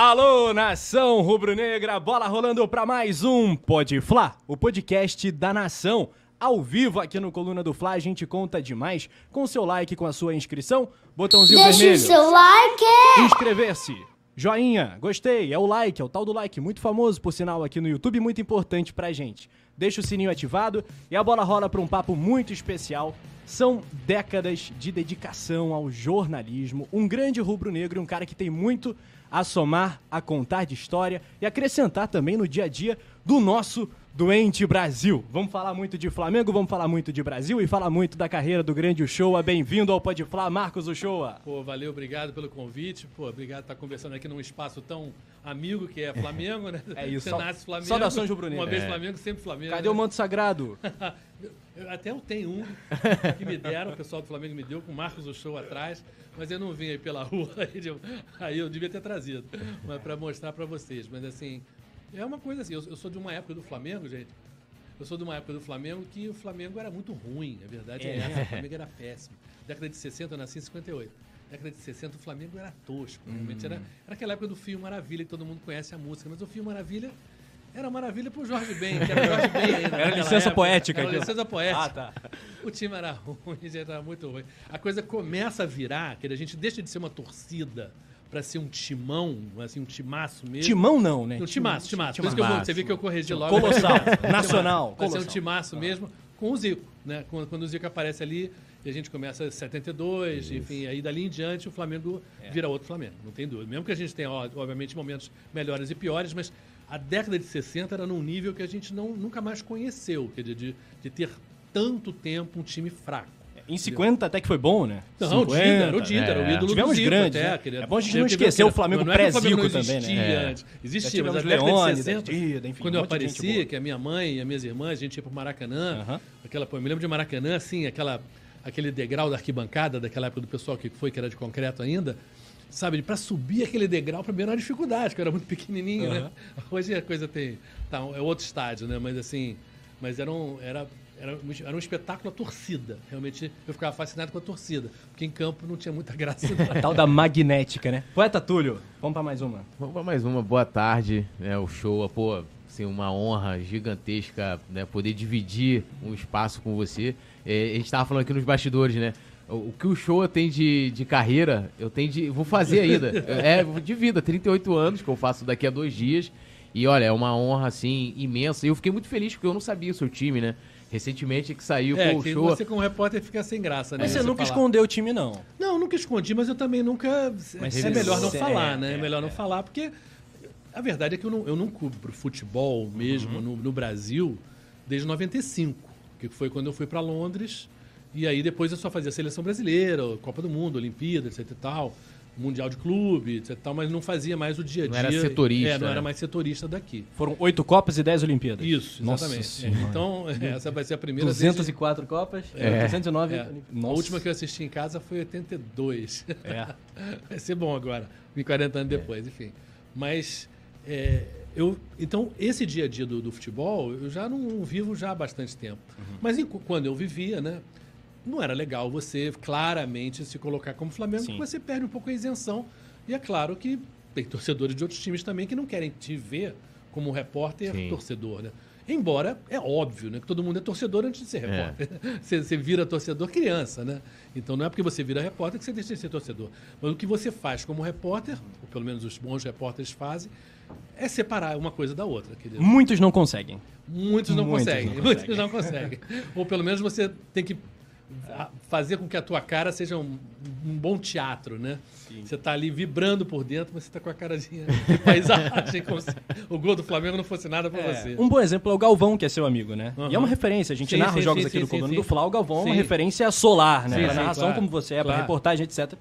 Alô, nação rubro-negra, bola rolando para mais um Pode Fla, o podcast da nação. Ao vivo aqui no Coluna do Fla, a gente conta demais com seu like, com a sua inscrição, botãozinho Deixa vermelho. o seu like! Inscrever-se. Joinha, gostei, é o like, é o tal do like, muito famoso por sinal aqui no YouTube, muito importante pra gente. Deixa o sininho ativado e a bola rola para um papo muito especial. São décadas de dedicação ao jornalismo, um grande rubro-negro e um cara que tem muito a somar, a contar de história e acrescentar também no dia a dia do nosso doente Brasil. Vamos falar muito de Flamengo, vamos falar muito de Brasil e falar muito da carreira do grande Uchoa. Bem-vindo ao Pode Falar, Marcos Uchoa. Pô, valeu, obrigado pelo convite. Pô, obrigado por estar conversando aqui num espaço tão amigo que é Flamengo, né? É isso. Você nasce Flamengo. Saudações. Uma vez É. Flamengo, sempre Flamengo. Cadê o né? manto sagrado? Eu- Até eu tenho um que me deram, o pessoal do Flamengo me deu, com o Marcos do Show atrás, mas eu não vim aí pela rua, aí eu, aí eu devia ter trazido, mas para mostrar para vocês. Mas assim, é uma coisa assim, eu, eu sou de uma época do Flamengo, gente. Eu sou de uma época do Flamengo que o Flamengo era muito ruim, a verdade é, É. essa, o Flamengo era péssimo. Década de 60, eu nasci em 58. Década de 60, o Flamengo era tosco. Realmente era, era aquela época do Fio Maravilha, que todo mundo conhece a música, mas o Fio Maravilha era maravilha pro Jorge Ben, que era o Jorge Ben ainda. Era naquela licença época. poética Era aquilo. licença poética. Ah, tá. O time era ruim, gente, era muito ruim. A coisa começa a virar, que a gente deixa de ser uma torcida pra ser um timão, assim, um timaço mesmo. Timão não, né? Um timaço, timaço. Por isso que eu vou, você viu que eu corrigi logo. Colossal, Timaço. nacional, Vai ser um timaço mesmo com o Zico, né? Quando, quando o Zico aparece ali, e a gente começa em 72, enfim, aí dali em diante o Flamengo É. vira outro Flamengo, não tem dúvida. Mesmo que a gente tenha, obviamente, momentos melhores e piores, mas a década de 60 era num nível que a gente não, nunca mais conheceu, quer dizer, de, de ter tanto tempo um time fraco. Em 50 até que foi bom, né? Não, o Dida, era o 50, Dida, era o é. ídolo Tivemos do Zico grandes, até. né? queria- É bom a gente não esquecer o Flamengo é pré-Zico não também, né? existia É. Existia, mas de 60, Dida, enfim, quando um eu aparecia, que a minha mãe e as minhas irmãs, a gente ia pro Maracanã, Aham. aquela, pô, eu me lembro de Maracanã, assim, aquela, aquele degrau da arquibancada, daquela época do pessoal que foi, que era de concreto ainda, sabe, para subir aquele degrau, pra mim era uma dificuldade, que eu era muito pequenininho, né? Hoje a coisa tem, tá, é outro estádio, né? Mas assim, mas era um, era, era, um, era um espetáculo a torcida. Realmente eu ficava fascinado com a torcida, porque em campo não tinha muita graça. não. Tal da magnética, né? Poeta Túlio, vamos pra mais uma. Vamos para mais uma boa tarde, né? O show, pô, assim, uma honra gigantesca, né? Poder dividir um espaço com você. É, a gente tava falando aqui nos bastidores, né? O, o que o show tem de, de carreira, eu tenho de. Vou fazer ainda. É, de vida, 38 anos, que eu faço daqui a dois dias. E olha, é uma honra, assim, imensa. E eu fiquei muito feliz, porque eu não sabia o seu time, né? Recentemente que saiu É, pô, o que show. você como repórter fica sem graça, né? Mas você nunca falar. escondeu o time, não. Não, nunca escondi, mas eu também nunca. Mas é melhor não você- falar, né? é, É melhor não falar, porque a verdade é que eu não, eu não cubro futebol mesmo Uhum. no, no Brasil desde 95, que foi quando eu fui para Londres. E aí depois eu só fazia seleção brasileira, Copa do Mundo, Olimpíada, etc e tal, Mundial de Clube, etc e tal, mas não fazia mais o dia a dia. Não era setorista, É, não né? era mais setorista daqui. Foram oito Copas e dez Olimpíadas. Isso, exatamente. É, então, essa vai ser a primeira. 204 Copas, É. 209 É. Olimpíadas. A última que eu assisti em casa foi 82. É. Vai ser bom agora, 40 anos depois, enfim. Mas é, eu, então esse dia a dia do, do futebol eu já não vivo já há bastante tempo. Mas em- quando eu vivia, né, não era legal você claramente se colocar como Flamengo, Sim. porque você perde um pouco a isenção. E é claro que tem torcedores de outros times também que não querem te ver como repórter Sim. torcedor, né? Embora é óbvio, né, que todo mundo é torcedor antes de ser É. repórter. Você, você vira torcedor criança, né? Então não é porque você vira repórter que você deixa de ser torcedor. Mas o que você faz como repórter, ou pelo menos os bons repórteres fazem, é separar uma coisa da outra. Querido. Muitos não conseguem. Muitos não Muitos conseguem. não Muitos conseguem. não conseguem. Ou pelo menos você tem que fazer com que a tua cara seja um, um bom teatro, né? Você está ali vibrando por dentro, mas você está com a carazinha de paisagem, como se o gol do Flamengo não fosse nada para você. Um bom exemplo é o Galvão, que é seu amigo, né? Aham. E é uma referência. A gente Sim, narra sim, os jogos sim, aqui sim, do sim, Coluna sim. do Fla. O Galvão é uma referência solar, né? Sim, pra sim, narração claro, como você é, pra claro. reportagem, etc.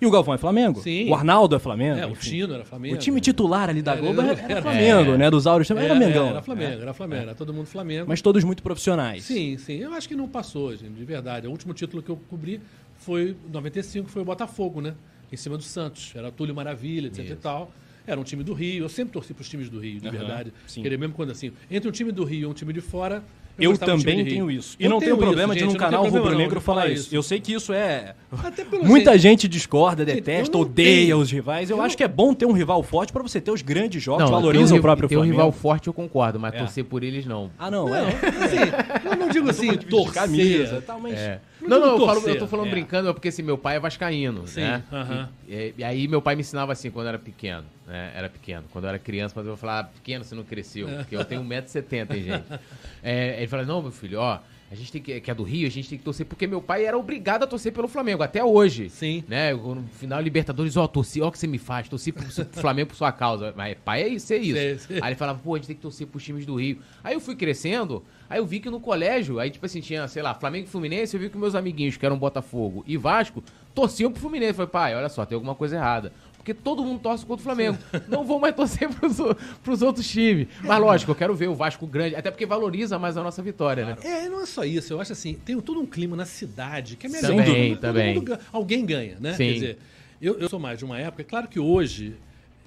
E o Galvão é Flamengo. Sim. O Arnaldo é Flamengo. É, o. Chino era Flamengo. O time titular ali da Era- Globo era, era- era Flamengo, né? Dos Auros também era, Mengão. Era Flamengo, era Flamengo, era todo mundo Flamengo. Mas todos muito profissionais. Sim, sim. Eu acho que não passou, gente, de verdade. O último título que eu cobri foi em 95, foi o Botafogo, né? Em cima do Santos. Era Túlio Maravilha, etc e tal. Era um time do Rio. Eu sempre torci para os times do Rio, de Aham, verdade. sim. Queria mesmo quando assim, entre um time do Rio e um time de fora. Eu time também tenho isso. E Eu não tenho tenho problema isso, de num eu canal rubro-negro falar isso. Eu sei que isso é. Até pelo Muita jeito- gente discorda, detesta, eu odeia tenho- os rivais. Eu, eu acho que é bom ter um rival forte pra você ter os grandes jogos, Não, valoriza um o próprio um Flamengo. rival forte, eu concordo, mas É. torcer por eles não. Ah, não, Não, é. assim, eu não digo assim, torcer. camisa, tal, mas É. Não Não, eu, falo- eu tô falando é. brincando, é porque assim, meu pai é vascaíno, Sim, né? aham. E, e- aí meu pai me ensinava assim quando eu era pequeno, né? Era pequeno. Quando eu era criança, mas eu falar, ah, pequeno você não cresceu, porque eu tenho 1,70m, hein, gente. É, ele fala, não, meu filho, ó, a gente tem que, que é do Rio, a gente tem que torcer, porque meu pai era obrigado a torcer pelo Flamengo, até hoje. Sim. Né? No final, Libertadores, ó, torci, ó o que você me faz, torci pro, pro Flamengo por sua causa. Mas pai é isso, é isso. Sei, sei. Aí ele falava, pô, a gente tem que torcer pros times do Rio. Aí eu fui crescendo, aí eu vi que no colégio, aí tipo assim, tinha, sei lá, Flamengo e Fluminense, eu vi que meus amiguinhos, que eram Botafogo e Vasco, torciam pro Fluminense. Eu falei, pai, olha só, tem alguma coisa errada. Porque todo mundo torce contra o Flamengo. Não vou mais torcer pros, pros outros times. Mas lógico, eu quero ver o Vasco grande, até porque valoriza mais a nossa vitória, né? É, não é só isso. Eu acho assim, tem todo um clima na cidade que é melhor. Também, Todo mundo- todo também. mundo alguém ganha, né? Sim. Quer dizer, eu, eu sou mais de uma época. É claro que hoje,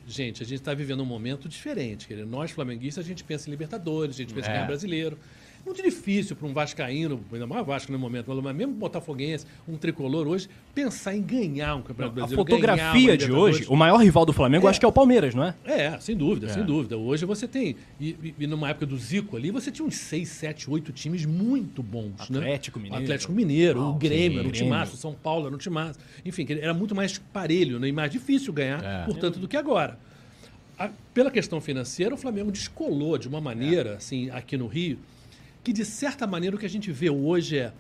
gente, a gente está vivendo um momento diferente. Nós, flamenguistas, a gente pensa em Libertadores, a gente pensa em É. ganhar brasileiro. Muito difícil para um Vascaíno, ainda mais Vasco no momento, mas mesmo Botafoguense, um tricolor hoje, pensar em ganhar um Campeonato A Brasileiro. fotografia ganhar uma de hoje, o maior rival do Flamengo, É. acho que é o Palmeiras, não é? É, sem dúvida, sem dúvida. Hoje você tem. E, e- numa época do Zico ali, você tinha uns 6, 7, 8 times muito bons. né? Atlético Mineiro. Atlético Mineiro, o Grêmio, era um Grêmio. timaço, São Paulo era um timaço. Enfim, era muito mais parelho né? e mais difícil ganhar, É. portanto, do que agora. A- pela questão financeira, o Flamengo descolou de uma É. maneira, assim, aqui no Rio, que de certa maneira o que a gente vê hoje é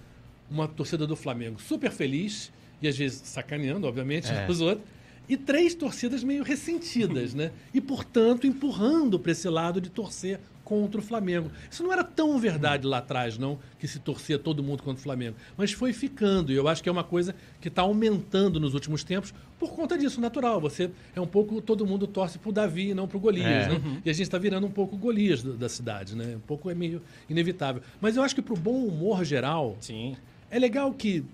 uma torcida do Flamengo super feliz, e às vezes sacaneando, obviamente, É. os outros, e três torcidas meio ressentidas, né? E, portanto, empurrando para esse lado de torcer contra o Flamengo. Isso não era tão verdade lá atrás, não, que se torcia todo mundo contra o Flamengo. Mas foi ficando, e eu acho que é uma coisa que está aumentando nos últimos tempos por conta disso, natural. Você é um pouco, todo mundo torce pro Davi e não pro Golias, É. né? E a gente está virando um pouco Golias do- da cidade, né? Um pouco é meio inevitável. Mas eu acho que pro bom humor geral, Sim. é legal que,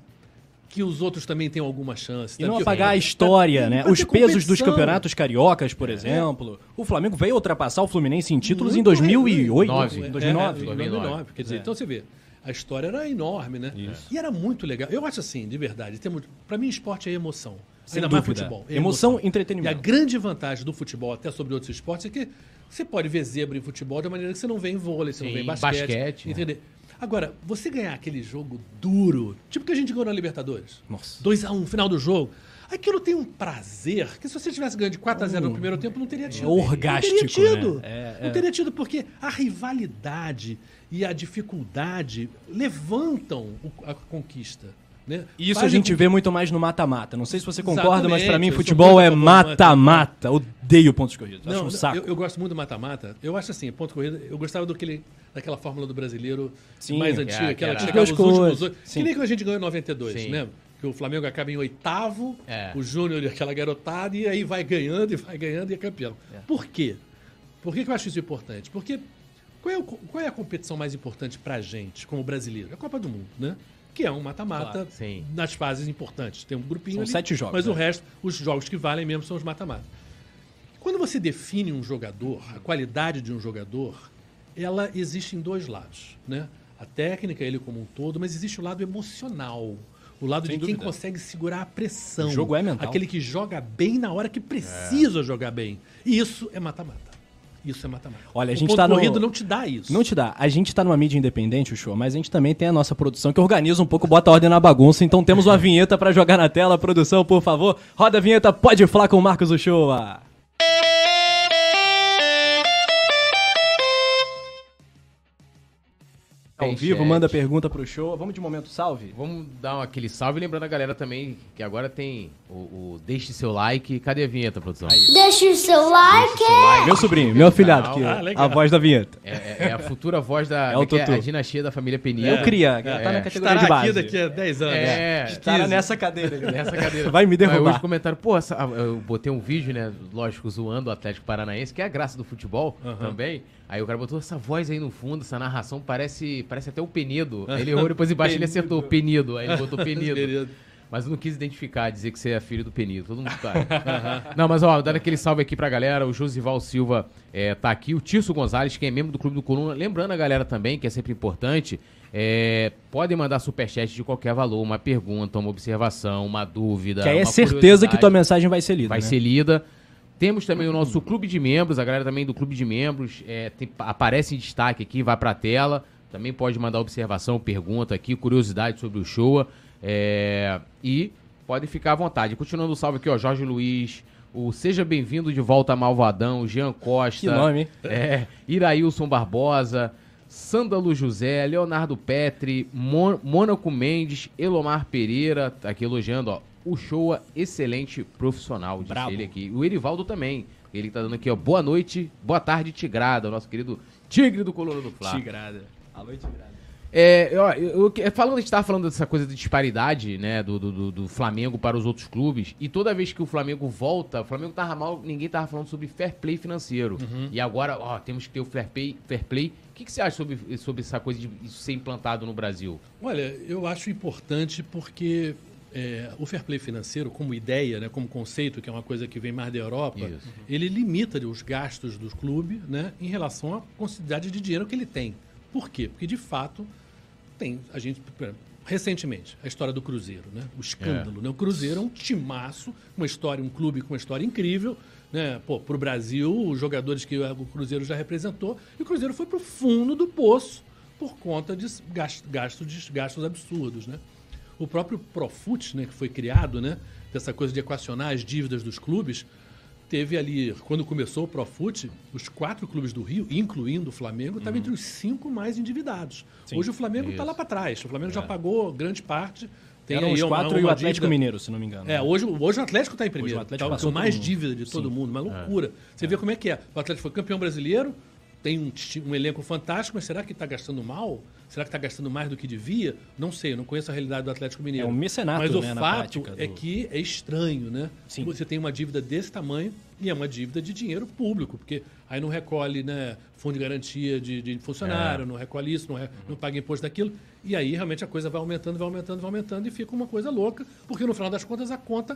que os outros também tenham alguma chance. E né? não apagar a pra- história, né? Os pesos dos campeonatos cariocas, por exemplo. O Flamengo veio ultrapassar o Fluminense em títulos em Muito 2008, Nove. É, 2009. É, 2009. Quer dizer, É. então você vê, a história era enorme, né? Isso. E era muito legal. Eu acho assim, de verdade, temos, pra mim esporte é emoção. Sem Ainda mais dúvida. futebol. é Emoção, E entretenimento. a grande vantagem do futebol, até sobre outros esportes, é que você pode ver zebra em futebol de uma maneira que você não vê em vôlei, você não Sim, vê em basquete. basquete, né? Agora, você ganhar aquele jogo duro, tipo que a gente ganhou na Libertadores. Nossa. 2x1, final do jogo. Aquilo tem um prazer que se você tivesse ganho de 4x0 no primeiro tempo, não teria tido. orgástico, Não teria tido. né? É, não é. teria tido, porque a rivalidade e a dificuldade levantam a conquista. Né? Isso a gente vê muito mais no mata-mata. Não sei se você concorda, mas pra mim Exatamente, futebol é mata-mata. Odeio pontos corridos. Acho Não, um não, saco. Eu, eu gosto muito do mata-mata. Eu acho assim, ponto corrida. Eu gostava daquele, daquela fórmula do brasileiro Sim, mais que antiga, era- aquela que que chegava os últimos oito. Que nem quando a gente ganhou em 92, Sim. né? Que o Flamengo acaba em oitavo, É. o Júnior e aquela garotada, e aí vai ganhando e vai ganhando e é campeão. Por quê? Por que, que eu acho isso importante? Porque qual é, o- qual é a competição mais importante pra gente, como brasileiro? É a Copa do Mundo, né? Que é um mata-mata Claro, nas fases importantes. Tem um grupinho São ali, sete jogos, Mas o né? resto, os jogos que valem mesmo são os mata-mata. Quando você define um jogador, a qualidade de um jogador, ela existe em dois lados, né? A técnica, ele como um todo, mas existe o lado emocional. O lado Sem de quem dúvida. consegue segurar a pressão. O jogo é mental. Aquele que joga bem na hora que precisa jogar bem. E isso é mata-mata. Isso é mata-mata. Olha, a gente ponto tá no- corrido não te dá isso. Não te dá. A gente tá numa mídia independente, o show, mas a gente também tem a nossa produção que organiza um pouco, bota ordem na bagunça. Então temos uma vinheta pra jogar na tela. Produção, por favor, roda a vinheta, pode falar com o Marcos Uchoa. Ao Tem vivo, chat. manda pergunta pro show. Vamos de momento salve? Vamos dar aquele salve, lembrando a galera também que agora tem o, o Deixe Seu Like. Cadê a vinheta, produção? Deixa o seu like. Seu like. Meu sobrinho, meu afilhado, que Ah, é a voz da vinheta. É, é- é a futura voz da É o é a dinastia da família Penil. Eu cria, tá é. na categoria de base. aqui daqui a 10 anos. É, Estará nessa cadeira. ali. nessa cadeira. Vai me Aí derrubar. hoje comentaram, pô, essa- eu botei um vídeo, né, lógico, zoando o Atlético Paranaense, que é a graça do futebol também. Aí o cara botou essa voz aí no fundo, essa narração, parece, parece até o Penedo. Ele errou, depois embaixo ele acertou Penido. Aí ele botou Penido. Penedo. Mas eu não quis identificar, dizer que você é filho do Penido. Todo mundo tá. não, mas ó, dando aquele salve aqui pra galera, o Josival Silva é, tá aqui, o Tirso Gonzalez, que é membro do Clube do Coluna. Lembrando a galera também, que é sempre importante, é, podem mandar superchat de qualquer valor, uma pergunta, uma observação, uma dúvida. Que aí é certeza que tua mensagem vai ser lida. vai né? ser lida. Temos também o nosso clube de membros, a galera também do clube de membros é, tem- aparece em destaque aqui, vai pra tela. Também pode mandar observação, pergunta aqui, curiosidade sobre o show. é, e pode ficar à vontade. Continuando o salve aqui, ó, Jorge Luiz, o Seja Bem-vindo de Volta Malvadão, Jean Costa. Que nome? É, Irailson Barbosa, Sândalo José, Leonardo Petri, Mon- Mônaco Mendes, Elomar Pereira, tá aqui elogiando, ó. O show excelente profissional, disse Bravo. ele aqui. O Erivaldo também. Ele tá dando aqui, ó. Boa noite, boa tarde, Tigrada, nosso querido Tigre do Coluna do Fla. Tigrada. Alô, Tigrada. É, ó, eu, eu- falando, a gente tava falando dessa coisa de disparidade, né, do, do, do- do Flamengo para os outros clubes, e toda vez que o Flamengo volta, o Flamengo tava mal, ninguém tava falando sobre fair play financeiro. E agora, ó, temos que ter o fair play. Fair play. O que, que você acha sobre, sobre essa coisa de isso ser implantado no Brasil? Olha, eu acho importante porque é, o fair play financeiro, como ideia, né, como conceito, que é uma coisa que vem mais da Europa, Isso. ele limita os gastos do clube né, em relação à quantidade de dinheiro que ele tem. Por quê? Porque, de fato, tem a gente. Recentemente, a história do Cruzeiro, né? O escândalo. Né? O Cruzeiro é um timaço, uma história, um clube com uma história incrível. Né? Pô, pro Brasil, os jogadores que o Cruzeiro já representou, e o Cruzeiro foi pro fundo do poço por conta de gas- gastos, de gastos absurdos, né? O próprio Profut, né, que foi criado, né, dessa coisa de equacionar as dívidas dos clubes, teve ali, quando começou o Profut, os quatro clubes do Rio, incluindo o Flamengo, estavam entre os cinco mais endividados. Hoje o Flamengo está lá para trás. O Flamengo já pagou grande parte. Tem Eram os uma- quatro e uma o Atlético dívida- Mineiro, se não me engano. é, hoje, hoje o Atlético está em primeiro. Hoje o Atlético tá mais mundo. dívida de todo mundo, uma loucura. Você vê como é que é. O Atlético foi campeão brasileiro, tem um, um elenco fantástico, mas será que está gastando mal? Será que está gastando mais do que devia? Não sei, eu não conheço a realidade do Atlético Mineiro. É um mecenato, Mas o né, fato é do- que é estranho, né? Sim. Você tem uma dívida desse tamanho e é uma dívida de dinheiro público, porque aí não recolhe né, fundo de garantia de, de funcionário, É. não recolhe isso, não, re- não paga imposto daquilo. E aí realmente a coisa vai aumentando, vai aumentando, vai aumentando e fica uma coisa louca, porque no final das contas a conta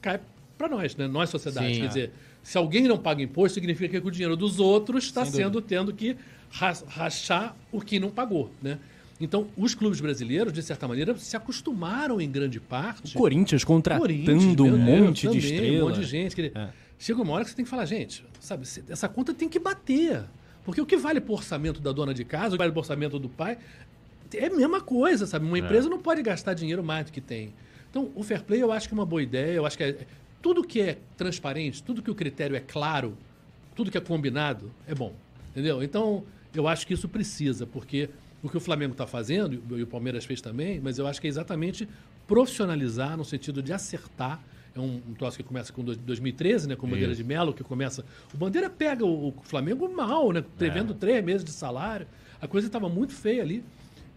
cai para nós, né? Nós, sociedade. Sim. Quer dizer, se alguém não paga imposto, significa que o dinheiro dos outros está sendo tendo que ra- rachar o que não pagou, né? Então, os clubes brasileiros, de certa maneira, se acostumaram em grande parte. Corinthians contratando Corinthians, um Deus, monte de também, estrela. Um monte de gente. quer É. Chega uma hora que você tem que falar, gente, sabe, essa conta tem que bater. Porque o que vale pro orçamento da dona de casa, o que vale pro orçamento do pai, é a mesma coisa, sabe? Uma empresa não pode gastar dinheiro mais do que tem. Então, o fair play eu acho que é uma boa ideia. Eu acho que é- tudo que é transparente, tudo que o critério é claro, tudo que é combinado, é bom. Entendeu? Então, eu acho que isso precisa, porque o que o Flamengo está fazendo, e o Palmeiras fez também, mas eu acho que é exatamente profissionalizar no sentido de acertar. É um, um troço que começa com dois- 2013, né, com o Bandeira Isso. de Melo, que começa. O Bandeira pega o, o Flamengo mal, né? Prevendo três meses de salário. A coisa estava muito feia ali.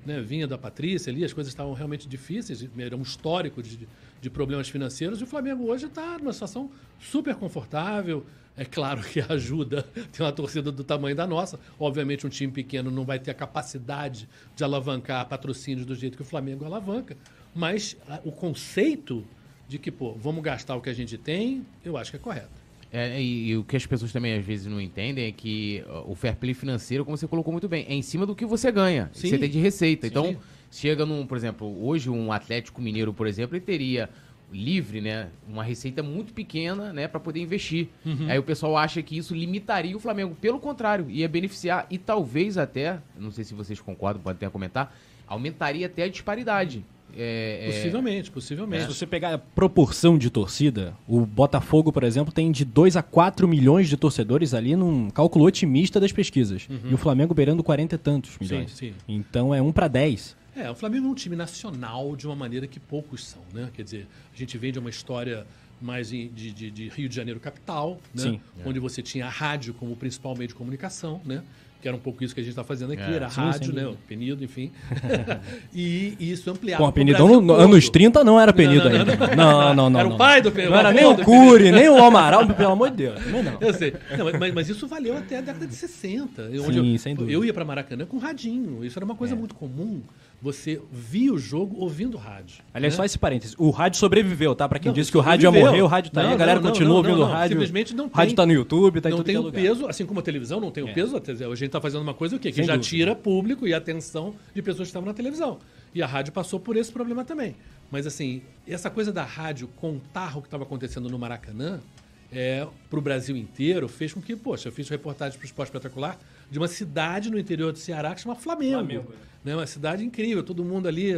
Né, vinha da Patrícia ali, as coisas estavam realmente difíceis, era um histórico de, de problemas financeiros, e o Flamengo hoje está numa situação super confortável. É claro que ajuda ter uma torcida do tamanho da nossa. Obviamente, um time pequeno não vai ter a capacidade de alavancar patrocínios do jeito que o Flamengo alavanca, mas a- o conceito de que, pô, vamos gastar o que a gente tem, eu acho que é correto. É, e, e o que as pessoas também às vezes não entendem é que ó, o fair play financeiro, como você colocou muito bem, é em cima do que você ganha, que você tem de receita. Sim. Então, chega num, por exemplo, hoje um Atlético Mineiro, por exemplo, ele teria livre, né, uma receita muito pequena, né, para poder investir. Uhum. Aí o pessoal acha que isso limitaria o Flamengo, pelo contrário, ia beneficiar e talvez até, não sei se vocês concordam, podem até comentar, aumentaria até a disparidade. É, é- Possivelmente, possivelmente. Se você pegar a proporção de torcida, o Botafogo, por exemplo, tem de 2 a 4 milhões de torcedores ali num cálculo otimista das pesquisas. E o Flamengo beirando 40 e tantos milhões. Uhum. sim. Então é 1 para 10. É, o Flamengo é um time nacional de uma maneira que poucos são, né? Quer dizer, a gente vem de uma história mais de, de- de Rio de Janeiro capital, né? Sim. Onde você tinha a rádio como principal meio de comunicação, né? Que era um pouco isso que a gente está fazendo aqui, É. era a Sim, rádio, né? O. Penido, enfim. e, e isso ampliava. Penidão Brasil no, todo. anos 30 não era Penido Não, não, ainda. Não, não, não. Era o pai do Penido. Não era nem o Cury, nem o Amaral, pelo amor de Deus. Também não. Eu sei. Não, mas- mas, isso valeu até a década de 60. onde Sim, eu, sem dúvida. Eu ia para Maracanã com radinho. Isso era uma coisa É. muito comum. Você via o jogo ouvindo rádio. Aliás, né? só esse parênteses. O rádio sobreviveu, tá? Pra quem Não, disse que o rádio ia sobreviveu. morrer, o rádio tá aí, Não, a galera não, continua ouvindo o rádio. simplesmente não O rádio tem. tá no YouTube, tá em não tem é o lugar. peso, assim como a televisão não tem o É. peso, a gente está fazendo uma coisa o quê? Que Sem já dúvida. tira público e atenção de pessoas que estavam na televisão. E a rádio passou por esse problema também. Mas assim, essa coisa da rádio contar o que estava acontecendo no Maracanã é, para o Brasil inteiro fez com que, poxa, eu fiz reportagem para o Esporte Espetacular de uma cidade no interior do Ceará que chama Flamengo. Flamengo, né? Uma cidade incrível, todo mundo ali.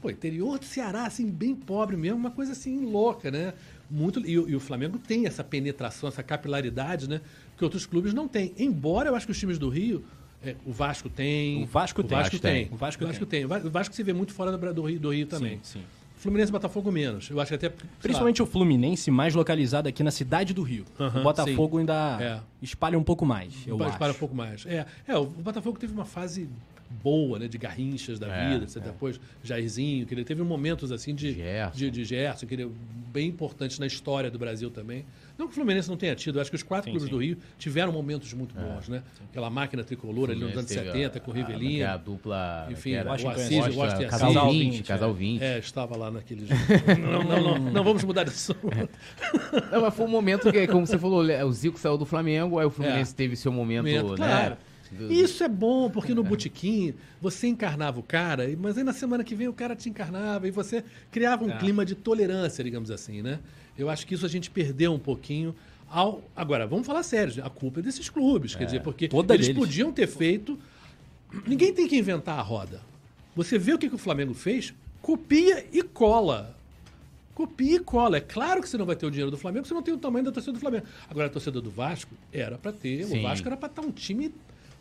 Pô, interior do Ceará, assim, bem pobre mesmo, uma coisa assim louca, né? Muito, e, o- e o Flamengo tem essa penetração, essa capilaridade, né? Que outros clubes não têm. Embora eu acho que os times do Rio. é, o Vasco tem. O Vasco tem. Vasco tem. O Vasco tem. O Va- O Vasco se vê muito fora do Rio, do Rio também. Sim, sim. Fluminense e Botafogo menos. Eu acho que até. sei lá, Principalmente o Fluminense, mais localizado aqui na cidade do Rio. Aham, o Botafogo ainda É. espalha um pouco mais, eu Para acho. um pouco mais. É, é, o Botafogo teve uma fase boa, né? De garrinchas da É, vida, etc. depois Jairzinho, que ele teve momentos assim de Gerson. de, de Gerson, que ele é bem importante na história do Brasil também. Não que o Fluminense não tenha tido, eu acho que os quatro Sim, clubes sim. do Rio tiveram momentos muito bons, né? Aquela máquina tricolor ali nos anos Teve 70, a- com o a- Rivelino. que é a dupla. Enfim, era Washington Assis, Costa, Washington Casal Casal 20, 20, Casal 20. É, estava lá naquele jogo. não, não, não, não vamos mudar de assunto. Não, mas foi um momento que, como você falou, o Zico saiu do Flamengo, aí o Fluminense teve seu momento, Momento, né? claro. do- Isso é bom, porque no botequim você encarnava o cara, mas aí na semana que vem o cara te encarnava e você criava um É. clima de tolerância, digamos assim, né? Eu acho que isso a gente perdeu um pouquinho. Ao... Agora, vamos falar sério, a culpa é desses clubes, quer dizer, porque eles deles. podiam ter feito. Ninguém tem que inventar a roda. Você vê o que, que o Flamengo fez, copia e cola. Copia e cola. É claro que você não vai ter o dinheiro do Flamengo, você não tem o tamanho da torcida do Flamengo. Agora, a torcida do Vasco era para ter. Sim. O Vasco era para estar um time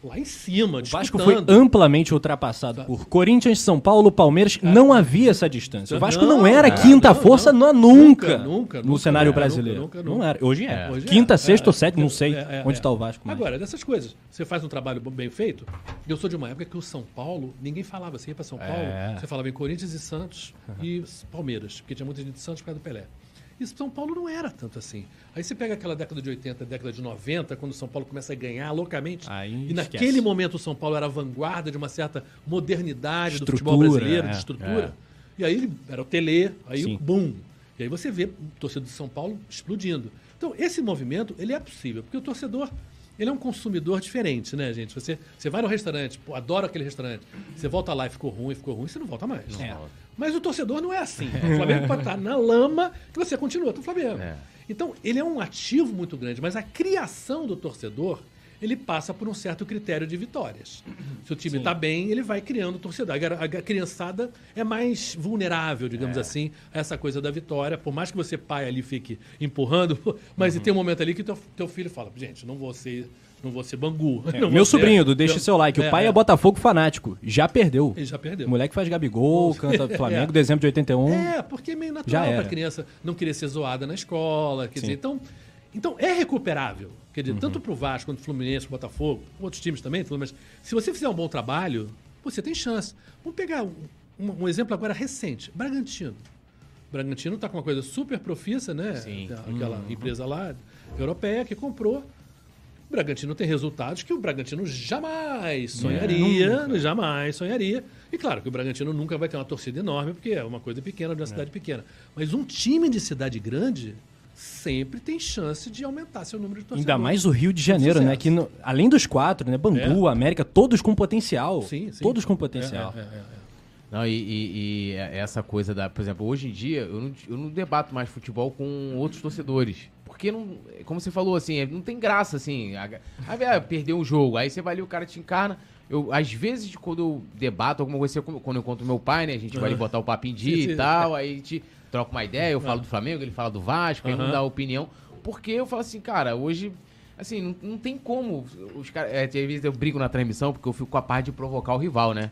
lá em cima, O Vasco foi amplamente ultrapassado por Corinthians, São Paulo, Palmeiras. Não havia essa distância. O Vasco não, era não, quinta não, força não. não, nunca, Nunca, nunca, no cenário nunca, brasileiro. nunca, Não nunca. era. Hoje é. É. Hoje é, Quinta, é, sexta é, ou sétima, não é, sei é, é, onde é. está o Vasco. mas- Agora, dessas coisas, você faz um trabalho bem feito. Eu sou de uma época que o São Paulo, ninguém falava. Você ia para São Paulo, É. você falava em Corinthians e Santos e Palmeiras, porque tinha muita gente de Santos por causa do Pelé. E São Paulo não era tanto assim. Aí você pega aquela década de 80, década de 90, quando o São Paulo começa a ganhar loucamente. Aí e esquece. naquele momento o São Paulo era a vanguarda de uma certa modernidade do Estrutura, futebol brasileiro, é. de estrutura. E aí era o Tele, aí Sim. bum. E aí você vê o torcedor de São Paulo explodindo. Então, esse movimento, ele é possível, porque o torcedor, ele é um consumidor diferente, né, gente? Você, você vai no restaurante, pô, adora aquele restaurante, você volta lá e ficou ruim, ficou ruim, você não volta mais. É. Mas o torcedor não é assim. O Flamengo pode estar na lama que você continua com o Flamengo. É. Então, ele é um ativo muito grande, mas a criação do torcedor, ele passa por um certo critério de vitórias. Se o time está bem, ele vai criando torcedor. A a criançada é mais vulnerável, digamos É. assim, a essa coisa da vitória. Por mais que você, pai, ali fique empurrando, mas Uhum. tem um momento ali que teu, teu filho fala, gente, não vou ser, não vou ser bangu. É, meu ser- sobrinho, do Deixe eu- Seu Like. O pai é, é. Botafogo fanático. Já perdeu. Ele já perdeu. O moleque faz Gabigol, canta Flamengo, É. dezembro de 81. É, porque é meio natural era. para a criança não querer ser zoada na escola. Quer Sim. dizer, então, então é recuperável. Quer dizer, Uhum. tanto para o Vasco quanto o Fluminense, o Botafogo, outros times também, mas se você fizer um bom trabalho, você tem chance. Vamos pegar um, um- exemplo agora recente: Bragantino. Bragantino está com uma coisa super profissa, né? Sim. Aquela Uhum. empresa lá, europeia, que comprou. O Bragantino tem resultados que o Bragantino jamais sonharia, jamais sonharia. E claro que o Bragantino nunca vai ter uma torcida enorme, porque é uma coisa pequena de uma cidade pequena. Mas um time de cidade grande sempre tem chance de aumentar seu número de torcedores. Ainda mais o Rio de Janeiro, né? Que no- além dos quatro, né? Bangu, América, todos com potencial. Sim, sim. Todos com potencial. É, é, é, é. Não, e, e- e essa coisa da. Por exemplo, hoje em dia, eu não, eu não debato mais futebol com outros torcedores. Porque, não, como você falou, assim, não tem graça, assim. A, a, ah, perdeu um jogo, aí você vai ali, o cara te encarna. eu, às vezes, quando eu debato alguma coisa, quando eu encontro meu pai, né? A gente vai ali botar o papo em dia sim. e tal, aí a gente troca uma ideia, eu falo do Flamengo, ele fala do Vasco, aí um Aham. dá opinião. Porque eu falo assim, cara, hoje, assim, não, não tem como. Os caras. É, às vezes eu brigo na transmissão porque eu fico com a parte de provocar o rival, né?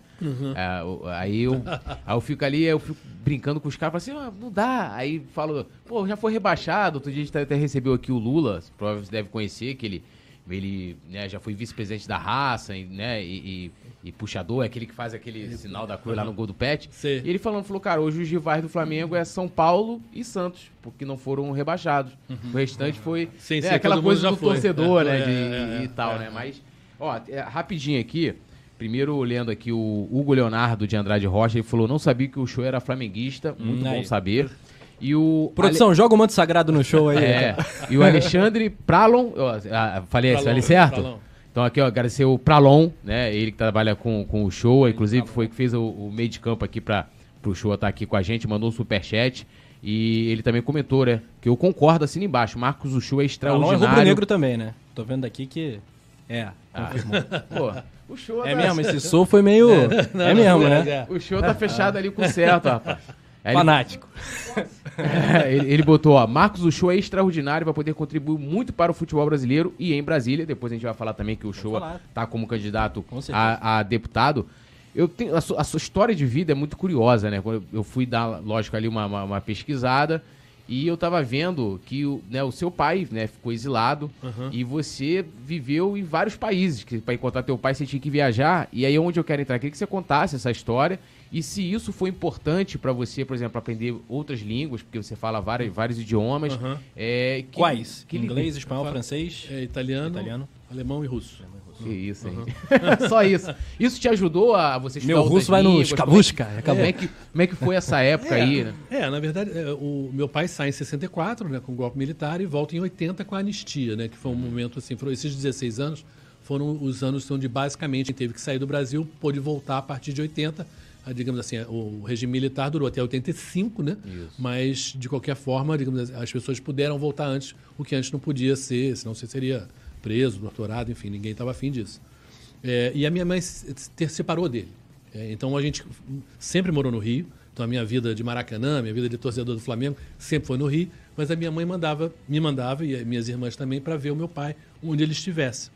É, o- aí, eu, aí eu fico ali, eu fico brincando com os caras, falo assim, ah, não dá. Aí falo, pô, já foi rebaixado. Outro dia a gente até recebeu aqui o Lula, provavelmente você deve conhecer, que ele. Ele né, já foi vice-presidente da raça, e, né? E, e- e puxador, é aquele que faz aquele sinal da cruz lá no gol do Pet. Sei. E ele falando, falou, cara, hoje os rivais do Flamengo é São Paulo e Santos, porque não foram rebaixados. O restante foi Uhum. Sim, é, sim, aquela coisa do foi. torcedor, É, né? é, de- é, e é, tal, é. né? Mas, ó, é, rapidinho aqui. Primeiro, lendo aqui o Hugo Leonardo de Andrade Rocha, ele falou: não sabia que o show era flamenguista, muito Hum, bom aí. saber. E o. Produção, joga o manto sagrado no show aí. É, e o Alexandre Pralon, ó, ah, falei, Pralon, falei certo? Pralon. Então aqui, ó, agradecer o Pralon, né? Ele que trabalha com, com o show, inclusive foi que fez o, o meio de campo aqui para pro show estar aqui com a gente, mandou um superchat. E ele também comentou, né? Que eu concordo, assina embaixo. Marcos, o show é Pralon é extraordinário. rubro-negro também, né? Tô vendo aqui que... É, confirmou. Pô, o show É tá- mesmo, esse sou foi meio... é mesmo, né? O show tá fechado ali com o certo, rapaz. Aí Fanático. É, ele, ele botou, ó, Marcos, o show é extraordinário, vai poder contribuir muito para o futebol brasileiro e em Brasília. Depois a gente vai falar também que o show tá como candidato Com a, a deputado. Eu tenho, a, sua, a sua história de vida é muito curiosa, né? Quando eu, fui dar, lógico, ali uma, uma, uma pesquisada e eu tava vendo que o, né, o seu pai né, ficou exilado e você viveu em vários países. Que para encontrar teu pai você tinha que viajar. E aí onde eu quero entrar. Queria que você contasse essa história e se isso foi importante para você, por exemplo, aprender outras línguas, porque você fala vários, vários idiomas. Aham. É, que- Quais? que- Inglês, espanhol, francês? É italiano, Italiano. alemão e russo. Que isso, hein? Só isso. Isso te ajudou a você estudar Meu russo vai no línguas? escabushka, Como é, acabou. como é que, como é que foi essa época aí, né? É, na verdade, é, o meu pai sai em 64, né, com o golpe militar, e volta em 80 com a anistia, né, que foi um momento assim, foram esses 16 anos foram os anos onde basicamente teve que sair do Brasil, pôde voltar a partir de 80. Digamos assim, o regime militar durou até 85, né? Isso. Mas, de qualquer forma, digamos assim, as pessoas puderam voltar antes, o que antes não podia ser, senão você seria preso, torturado, enfim, ninguém estava afim disso. É, e a minha mãe se se separou dele. É, então a gente sempre morou no Rio. Então a minha vida de Maracanã, minha vida de torcedor do Flamengo, sempre foi no Rio. Mas a minha mãe mandava, me mandava, e as minhas irmãs também, para ver o meu pai onde ele estivesse.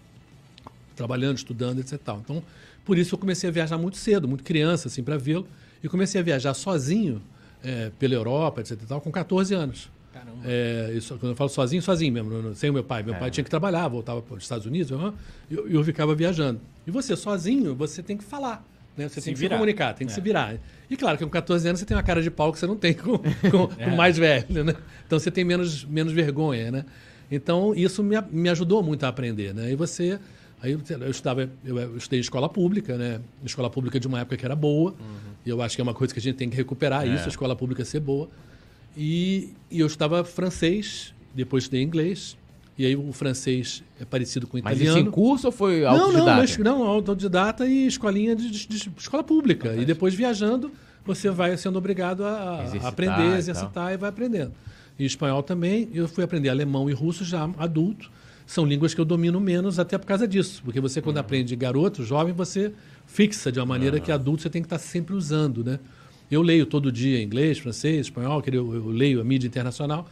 Trabalhando, estudando, etc. Então, por isso eu comecei a viajar muito cedo, muito criança, assim, para vê-lo. E comecei a viajar sozinho é, pela Europa, etc. Tal, com 14 anos. Caramba. É, isso, quando eu falo sozinho, sozinho mesmo, sem o meu pai. Meu pai tinha que trabalhar, voltava para os Estados Unidos, e eu, eu ficava viajando. E você, sozinho, você tem que falar. Né? Você Se tem que virar. se comunicar, tem que É. se virar. E claro que com 14 anos você tem uma cara de pau que você não tem com, com, com o mais velho, né? Então você tem menos, menos vergonha, né? Então isso me, me ajudou muito a aprender, né? E você... Aí eu estudava, eu, eu estudei em escola pública, né? Escola pública de uma época que era boa. E eu acho que é uma coisa que a gente tem que recuperar isso, a escola pública ser boa. E, e eu estudava francês, depois estudei inglês. E aí o francês é parecido com o Mas italiano. isso em curso ou foi Não, não, autodidata? mas- não, autodidata e escolinha de, de- de escola pública. E depois viajando, você vai sendo obrigado a, a Exercitar aprender, e exercitar e, vai aprendendo. E espanhol também, eu fui aprender alemão e russo já adulto. São línguas que eu domino menos até por causa disso. Porque você, Uhum. quando aprende garoto, jovem, você fixa de uma maneira que adulto você tem que estar sempre usando, né? Eu leio todo dia inglês, francês, espanhol, eu, eu leio a mídia internacional.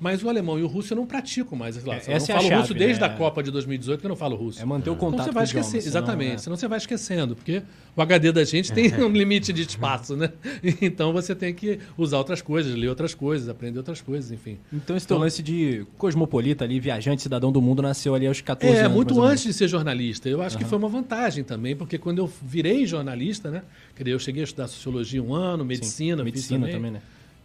Mas o alemão e o russo eu não pratico mais. Lá, eu não é a falo chave, russo desde né? a Copa de 2018 que eu não falo russo. É manter o Então contato você vai com o idioma, esquecer, senão, exatamente. é. Senão você vai esquecendo, porque o HD da gente tem um limite de espaço, né? Então você tem que usar outras coisas, ler outras coisas, aprender outras coisas, enfim. Então esse teu lance de cosmopolita ali, viajante, cidadão do mundo, nasceu ali aos 14 É, anos. muito mais ou antes de ser jornalista. Eu acho que foi uma vantagem também, porque quando eu virei jornalista, né? Quer dizer, eu cheguei a estudar sociologia um ano, medicina, Sim, medicina também. também, né?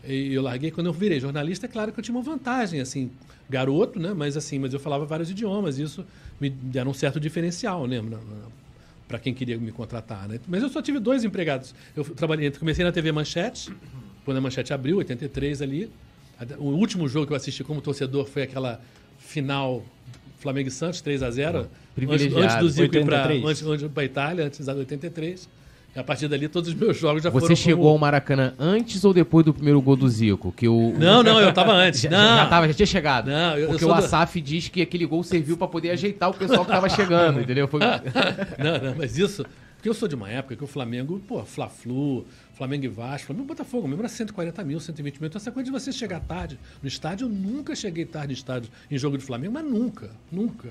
E eu larguei quando eu virei jornalista, é claro que eu tinha uma vantagem, assim, garoto, né? Mas assim, mas eu falava vários idiomas, isso me deram um certo diferencial, né? Para quem queria me contratar, né? Mas eu só tive dois empregados. Eu trabalhei, comecei na TV Manchete, quando a Manchete abriu, 83 ali. O último jogo que eu assisti como torcedor foi aquela final Flamengo e Santos 3 a 0 antes, do Zico ir para 83. antes, antes pra Itália, antes da 83. E a partir dali todos os meus jogos já foram Você chegou como- ao Maracanã antes ou depois do primeiro gol do Zico? Que o, Não, não, eu tava antes. Já, não. já, tava, já tinha chegado. Não, eu- eu Porque sou o do- Asaf diz que aquele gol serviu pra poder ajeitar o pessoal que tava chegando, entendeu? Foi... Não, não, mas isso, Porque eu sou de uma época que o Flamengo, pô, Fla-Flu, Flamengo e Vasco, Flamengo e Botafogo, mesmo era 140 mil, 120 mil. Então essa coisa de você chegar tarde no estádio, eu nunca cheguei tarde no estádio em jogo de Flamengo, mas nunca, nunca.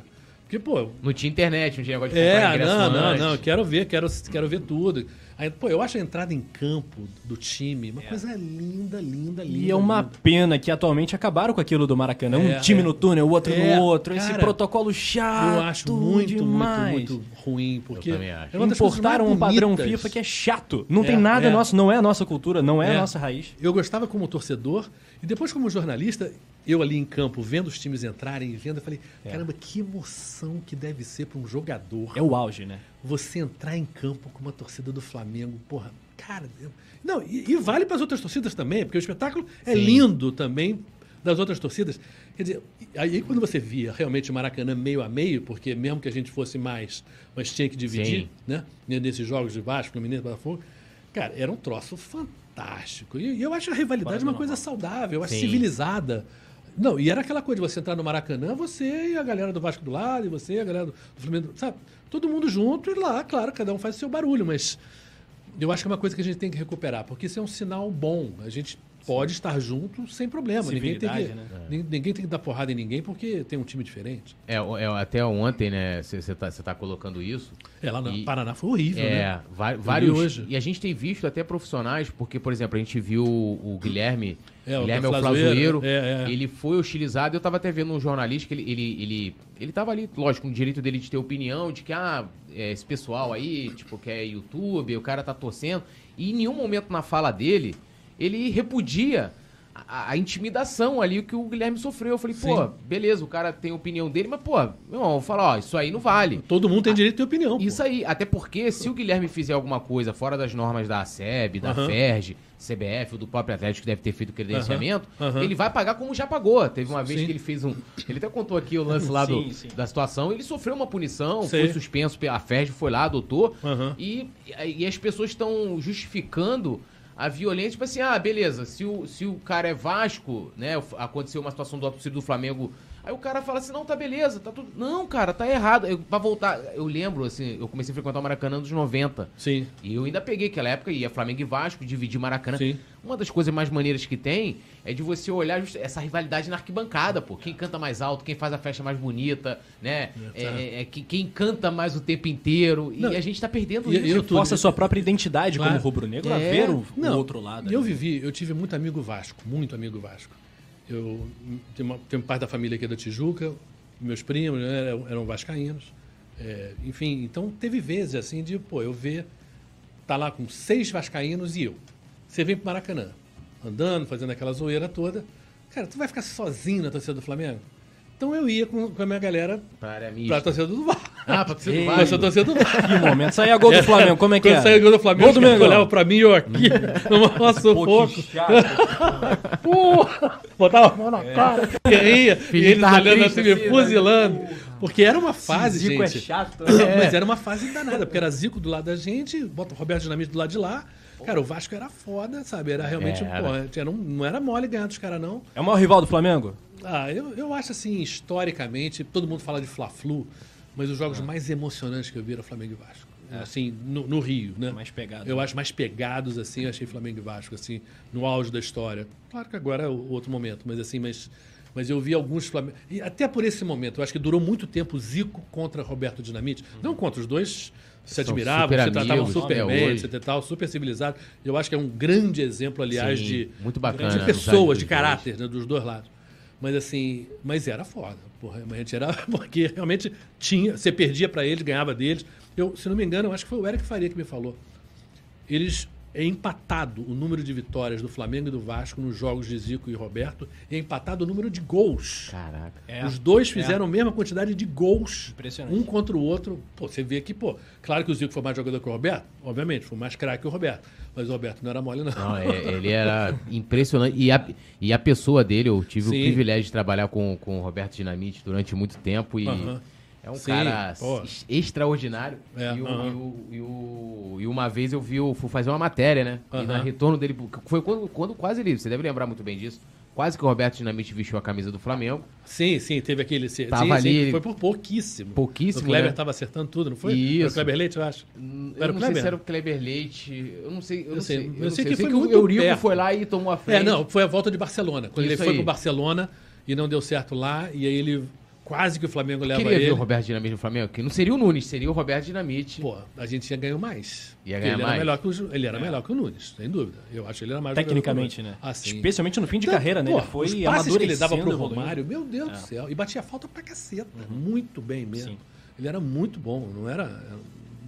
Porque, pô, Não tinha internet, não tinha negócio de comprar é, ingresso não, não, antes. não, quero ver, quero, quero ver tudo. Aí, pô, eu acho a entrada em campo do time uma coisa linda, linda, linda. E é uma linda. pena que atualmente acabaram com aquilo do Maracanã. Um É, time é. no túnel, o outro É, no outro. Esse cara, protocolo chato. Eu acho muito, demais. muito, muito ruim, porque Eu também acho. é Importaram um padrão. FIFA que é chato. Não É, tem nada é. nosso, não é a nossa cultura, não é, a É. nossa raiz. Eu gostava como torcedor e depois como jornalista, eu ali em campo, vendo os times entrarem e vendo, eu falei, caramba, que emoção que deve ser para um jogador É o auge, né? Você entrar em campo com uma torcida do Flamengo. Porra, cara... eu- Não, e, e vale para as outras torcidas também, porque o espetáculo é lindo também das outras torcidas. Quer dizer, aí quando você via realmente o Maracanã meio a meio, porque mesmo que a gente fosse mais, mas tinha que dividir, Sim. né? Nesses jogos de Vasco, Fluminense, Botafogo, cara, era um troço fantástico. E, e eu acho a rivalidade uma coisa saudável, eu acho Sim. civilizada. Não, e era aquela coisa de você entrar no Maracanã, você e a galera do Vasco do lado, e você e a galera do Flamengo, sabe? Todo mundo junto e lá, claro, cada um faz o seu barulho, mas eu acho que é uma coisa que a gente tem que recuperar, porque isso é um sinal bom. A gente pode estar junto sem problema. Ninguém tem, que, né? nin- ninguém tem que dar porrada em ninguém porque tem um time diferente. É, é, até ontem, né, você tá, cê tá colocando isso. É, lá no E- Paraná foi horrível, É, né? vários. hoje. E a gente tem visto até profissionais, porque, por exemplo, a gente viu o Guilherme. É, o Guilherme é o Flazoeiro, é, é. Ele foi hostilizado. Eu tava até vendo um jornalista que ele, ele, ele, ele tava ali, lógico, com o direito dele de ter opinião, de que, ah, é, esse pessoal aí, tipo, que é YouTube, o cara tá torcendo. E em nenhum momento na fala dele, ele repudia a, a intimidação ali que o Guilherme sofreu. Eu falei, pô, beleza, o cara tem a opinião dele, mas, pô, meu irmão, fala, ó, isso aí não vale. Todo mundo tem direito de ter opinião. pô. Isso aí, até porque se o Guilherme fizer alguma coisa fora das normas da SEB, da Aham. FERJ, CBF ou do próprio Atlético que deve ter feito credenciamento, Aham, aham. ele vai pagar como já pagou. Teve uma vez Sim. que ele fez um. Ele até contou aqui o lance lá do- Sim, sim. da situação. Ele sofreu uma punição, foi suspenso, a FERJ foi lá, adotou. E, e as pessoas estão justificando a violência, tipo assim, ah, beleza, se o, se o cara é Vasco, né, aconteceu uma situação do torcida do Flamengo, aí o cara fala assim, não, tá beleza, tá tudo... Não, cara, tá errado. Eu, pra voltar, eu lembro, assim, eu comecei a frequentar o Maracanã nos 90, Sim. e eu ainda peguei aquela época, ia Flamengo e Vasco, dividir Maracanã. Sim. Uma das coisas mais maneiras que tem é de você olhar essa rivalidade na arquibancada, pô. Quem canta mais alto, quem faz a festa mais bonita, né? É, é, é, que- quem canta mais o tempo inteiro. E Não, a gente tá perdendo e- isso. e eu tô- Força a sua própria identidade Claro. como rubro-negro a É. ver o, o Não, outro lado. Eu né? vivi, eu tive muito amigo Vasco, muito amigo Vasco. Eu tenho, uma, tenho parte da família aqui da Tijuca, meus primos né, eram, eram vascaínos. É, enfim, então teve vezes assim de, pô, eu ver, tá lá com seis vascaínos e eu. Você vem pro Maracanã, andando, fazendo aquela zoeira toda. Cara, tu vai ficar sozinho na torcida do Flamengo? Então eu ia com, com a minha galera Pra área pra torcida do Vasco. Ah, pra torcida do Pra torcida do Vasco. Que momento. Saía gol do Flamengo, como é que é? saiu o gol do Flamengo, Gol do Mengão. olhavam pra mim e eu aqui, numa sufoco. Porra! Botava a mão na cara. E aí, e eles olhando assim, me assim, né? fuzilando. Porque era uma fase, Zico é gente. chato. Mas era uma fase danada, porque era Zico do lado da gente, bota o Roberto Dinamite do lado de lá. Cara, o Vasco era foda, sabe? Era realmente, Era. pô, tinha- não, não era mole ganhar dos caras, não. É o maior rival do Flamengo? Ah, eu, eu acho assim, historicamente, todo mundo fala de Fla-Flu, mas os É. jogos mais emocionantes que eu vi eram Flamengo e Vasco. Assim, no, no Rio, né? Mais pegado. Eu acho mais pegados, assim, eu achei Flamengo e Vasco, assim, no auge da história. Claro que agora é o outro momento, mas assim, mas, mas eu vi alguns Flamengo. E até por esse momento, eu acho que durou muito tempo Zico contra Roberto Dinamite. Não contra os dois. Se admiravam, se tratavam super até bem, etc. Tal, super civilizado. Eu acho que é um grande exemplo, aliás, Sim, de, muito bacana, de amizade pessoas, de caráter, né, dos dois lados. Mas assim, mas era foda. Porra, realmente era porque realmente tinha, você perdia pra eles, ganhava deles. Eu, se não me engano, eu acho que foi o Eric Faria que me falou. Eles é empatado o número de vitórias do Flamengo e do Vasco nos jogos de Zico e Roberto, e é empatado o número de gols. Caraca. É. Os dois fizeram a mesma quantidade de gols, Impressionante. um contra o outro. Pô, você vê que, pô, claro que o Zico foi mais jogador que o Roberto, obviamente, foi mais craque que o Roberto, mas o Roberto não era mole não. Não, é- ele era impressionante. E a, e a pessoa dele, eu tive Sim. o privilégio de trabalhar com, com o Roberto Dinamite durante muito tempo e é um Sim, cara pô. ex- extraordinário. É, e, o- e o- e o- e uma vez eu vi, o- fui fazer uma matéria, né? E Aham. na retorno dele, foi quando, quando quase ele, você deve lembrar muito bem disso, quase que o Roberto Dinamite vestiu a camisa do Flamengo. Sim, sim, teve aquele. Sim, Tava sim, ali, sim, foi por pouquíssimo. Pouquíssimo, O Kleber né? tava acertando tudo, não foi? Isso. Era o Kleber Leite, eu acho. Eu Era o não sei se era o Kleber Leite. Eu não sei. Eu, Eu não sei, sei. eu Eu, não sei sei. que Eu sei foi que o Eurico perto. foi lá e tomou a frente. É, não, foi a volta de Barcelona. Quando Isso ele foi pro Barcelona e não deu certo lá, e aí ele quase que o Flamengo leva Queria ele. ver o Roberto Dinamite no Flamengo, que não seria o Nunes, seria o Roberto Dinamite. Pô, a gente ia ganhar mais. Ia ganhar ele mais. Era melhor que o, ele era melhor que o Nunes, sem dúvida. Eu acho que ele era mais Tecnicamente, né? que o Nunes. Ah, sim. Especialmente no fim de Tanto, carreira, né? pô, Ele foi os passes que ele dava pro. Romário, meu Deus do céu. E batia falta pra caceta. Muito bem mesmo. Sim. Ele era muito bom, não era era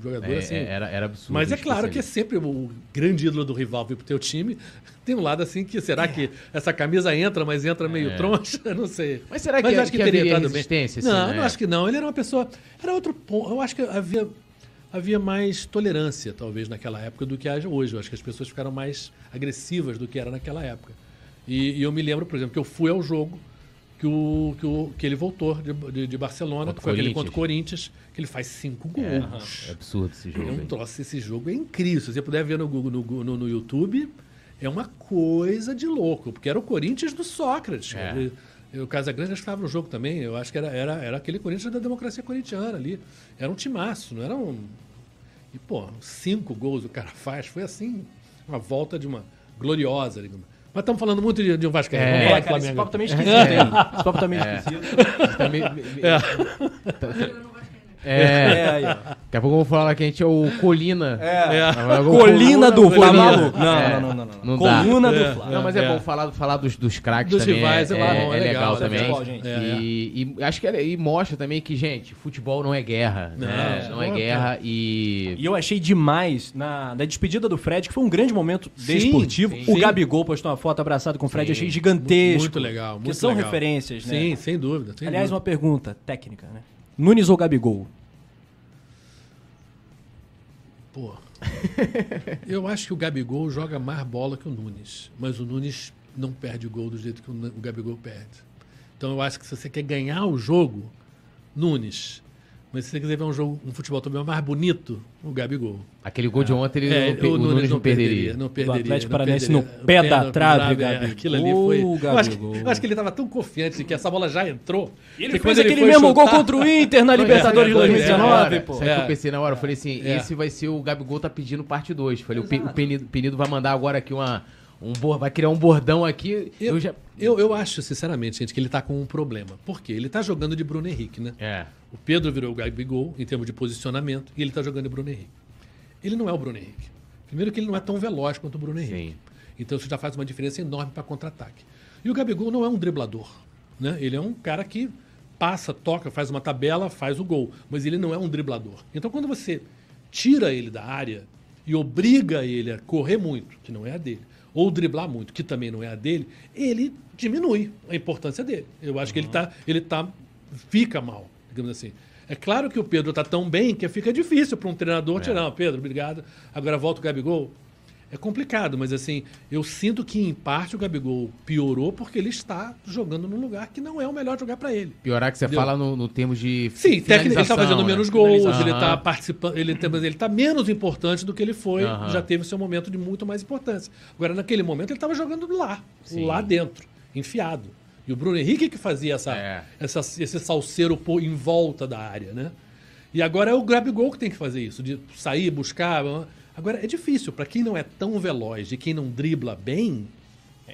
jogador É, assim. é, era, era absurdo. Mas é claro que é sempre o grande ídolo do rival vir pro teu time. Tem um lado assim que será que essa camisa entra, mas entra meio É. troncha? Não sei. Mas será que- eu acho que haveria resistência, assim, não, na eu não acho que não. Ele era uma pessoa. Era outro ponto. Eu acho que havia, havia mais tolerância, talvez, naquela época do que haja hoje. Eu acho que as pessoas ficaram mais agressivas do que era naquela época. E, e eu me lembro, por exemplo, que eu fui ao jogo que, o, que, o, que ele voltou de, de, de Barcelona, Contra que foi aquele contra o Corinthians, que ele faz cinco gols. É absurdo esse jogo. É um troço, esse jogo é incrível. Se você puder ver no, Google, no, no, no YouTube, é uma coisa de louco, porque era o Corinthians do Sócrates. É. O Casagrande que estava no jogo também. Eu acho que era, era, era aquele Corinthians da democracia corintiana ali. Era um timaço, não era um. E, pô, cinco gols o cara faz. Foi assim, uma volta de uma gloriosa. digamos. Mas estamos falando muito de, de um Vascaíno. É, Vamos É, falar de cara, esse Flamengo. papo tá meio esquisito? Esse papo tá meio esquisito. É. É, É, aí, ó. Daqui a pouco eu vou falar que a gente é o Colina. É. Vou- Colina do Colina. maluco. Não, É, não, não, não, não. não dá. Coluna do É. Fla. Não, mas é, É. bom falar, falar dos, dos craques Dos também. rivais é, é é é legal, legal é também. legal, gente. É, E, e acho que é- e mostra também que, gente, futebol não é guerra. Não, né? não é guerra e. E eu achei demais na, na despedida do Fred, que foi um grande momento desportivo. O. Gabigol postou uma foto abraçado com o Fred, achei gigantesco. Muito legal, muito que são legal. referências, né? Sim, sem dúvida. Aliás, uma pergunta técnica, né? Nunes ou Gabigol? Pô. Eu acho que o Gabigol joga mais bola que o Nunes. Mas o Nunes não perde gol do jeito que o o Gabigol perde. Então eu acho que se você quer ganhar o jogo, Nunes. Mas se você quiser ver um jogo, um futebol também mais bonito, o Gabigol. Aquele gol de ontem, ele É, não, pe- o Nunes não perderia. Não perderia. Atlético não Paranaense no pé da trave, é, Gabigol, Aquilo ali foi. Eu acho, que, Gabigol. eu acho que ele estava tão confiante de que essa bola já entrou. E ele que fez aquele foi mesmo gol chutar- contra o Inter na Libertadores de é, é, 2019, é, pô. Sabe o que É. eu pensei na hora? Eu falei assim, É. esse vai ser o Gabigol tá pedindo parte 2. Falei, o, Pe- o Penido, Penido vai mandar agora aqui uma. Um vai criar um bordão aqui. Eu, Eu, já. eu, eu acho, sinceramente, gente, que ele tá com um problema. Por quê? Ele tá jogando de Bruno Henrique, né? É. O Pedro virou o Gabigol em termos de posicionamento e ele tá jogando de Bruno Henrique. Ele não é o Bruno Henrique. Primeiro que ele não é tão veloz quanto o Bruno Henrique. Sim. Então isso já faz uma diferença enorme para contra-ataque. E o Gabigol não é um driblador. Né? Ele é um cara que passa, toca, faz uma tabela, faz o gol. Mas ele não é um driblador. Então quando você tira ele da área e obriga ele a correr muito, que não é a dele, ou driblar muito, que também não é a dele, ele diminui a importância dele. Eu acho que ele tá, ele tá, fica mal, digamos assim. É claro que o Pedro tá tão bem que fica difícil para um treinador tirar. "Não, Pedro, obrigado. Agora volta o Gabigol. É complicado, mas assim, eu sinto que em parte o Gabigol piorou porque ele está jogando num lugar que não é o melhor lugar para ele. Piorar que você Entendeu? fala no, no termos de. Sim, técnico, ele está fazendo né? menos gols, Finalização. ele está participando, ele está ele tá menos importante do que ele foi, Aham. já teve seu momento de muito mais importância. Agora, naquele momento, ele estava jogando lá, Sim. lá dentro, enfiado. E o Bruno Henrique que fazia essa, É. essa- esse salseiro em volta da área, né? E agora é o Gabigol que tem que fazer isso, de sair, buscar. Agora, é difícil, para quem não é tão veloz e quem não dribla bem,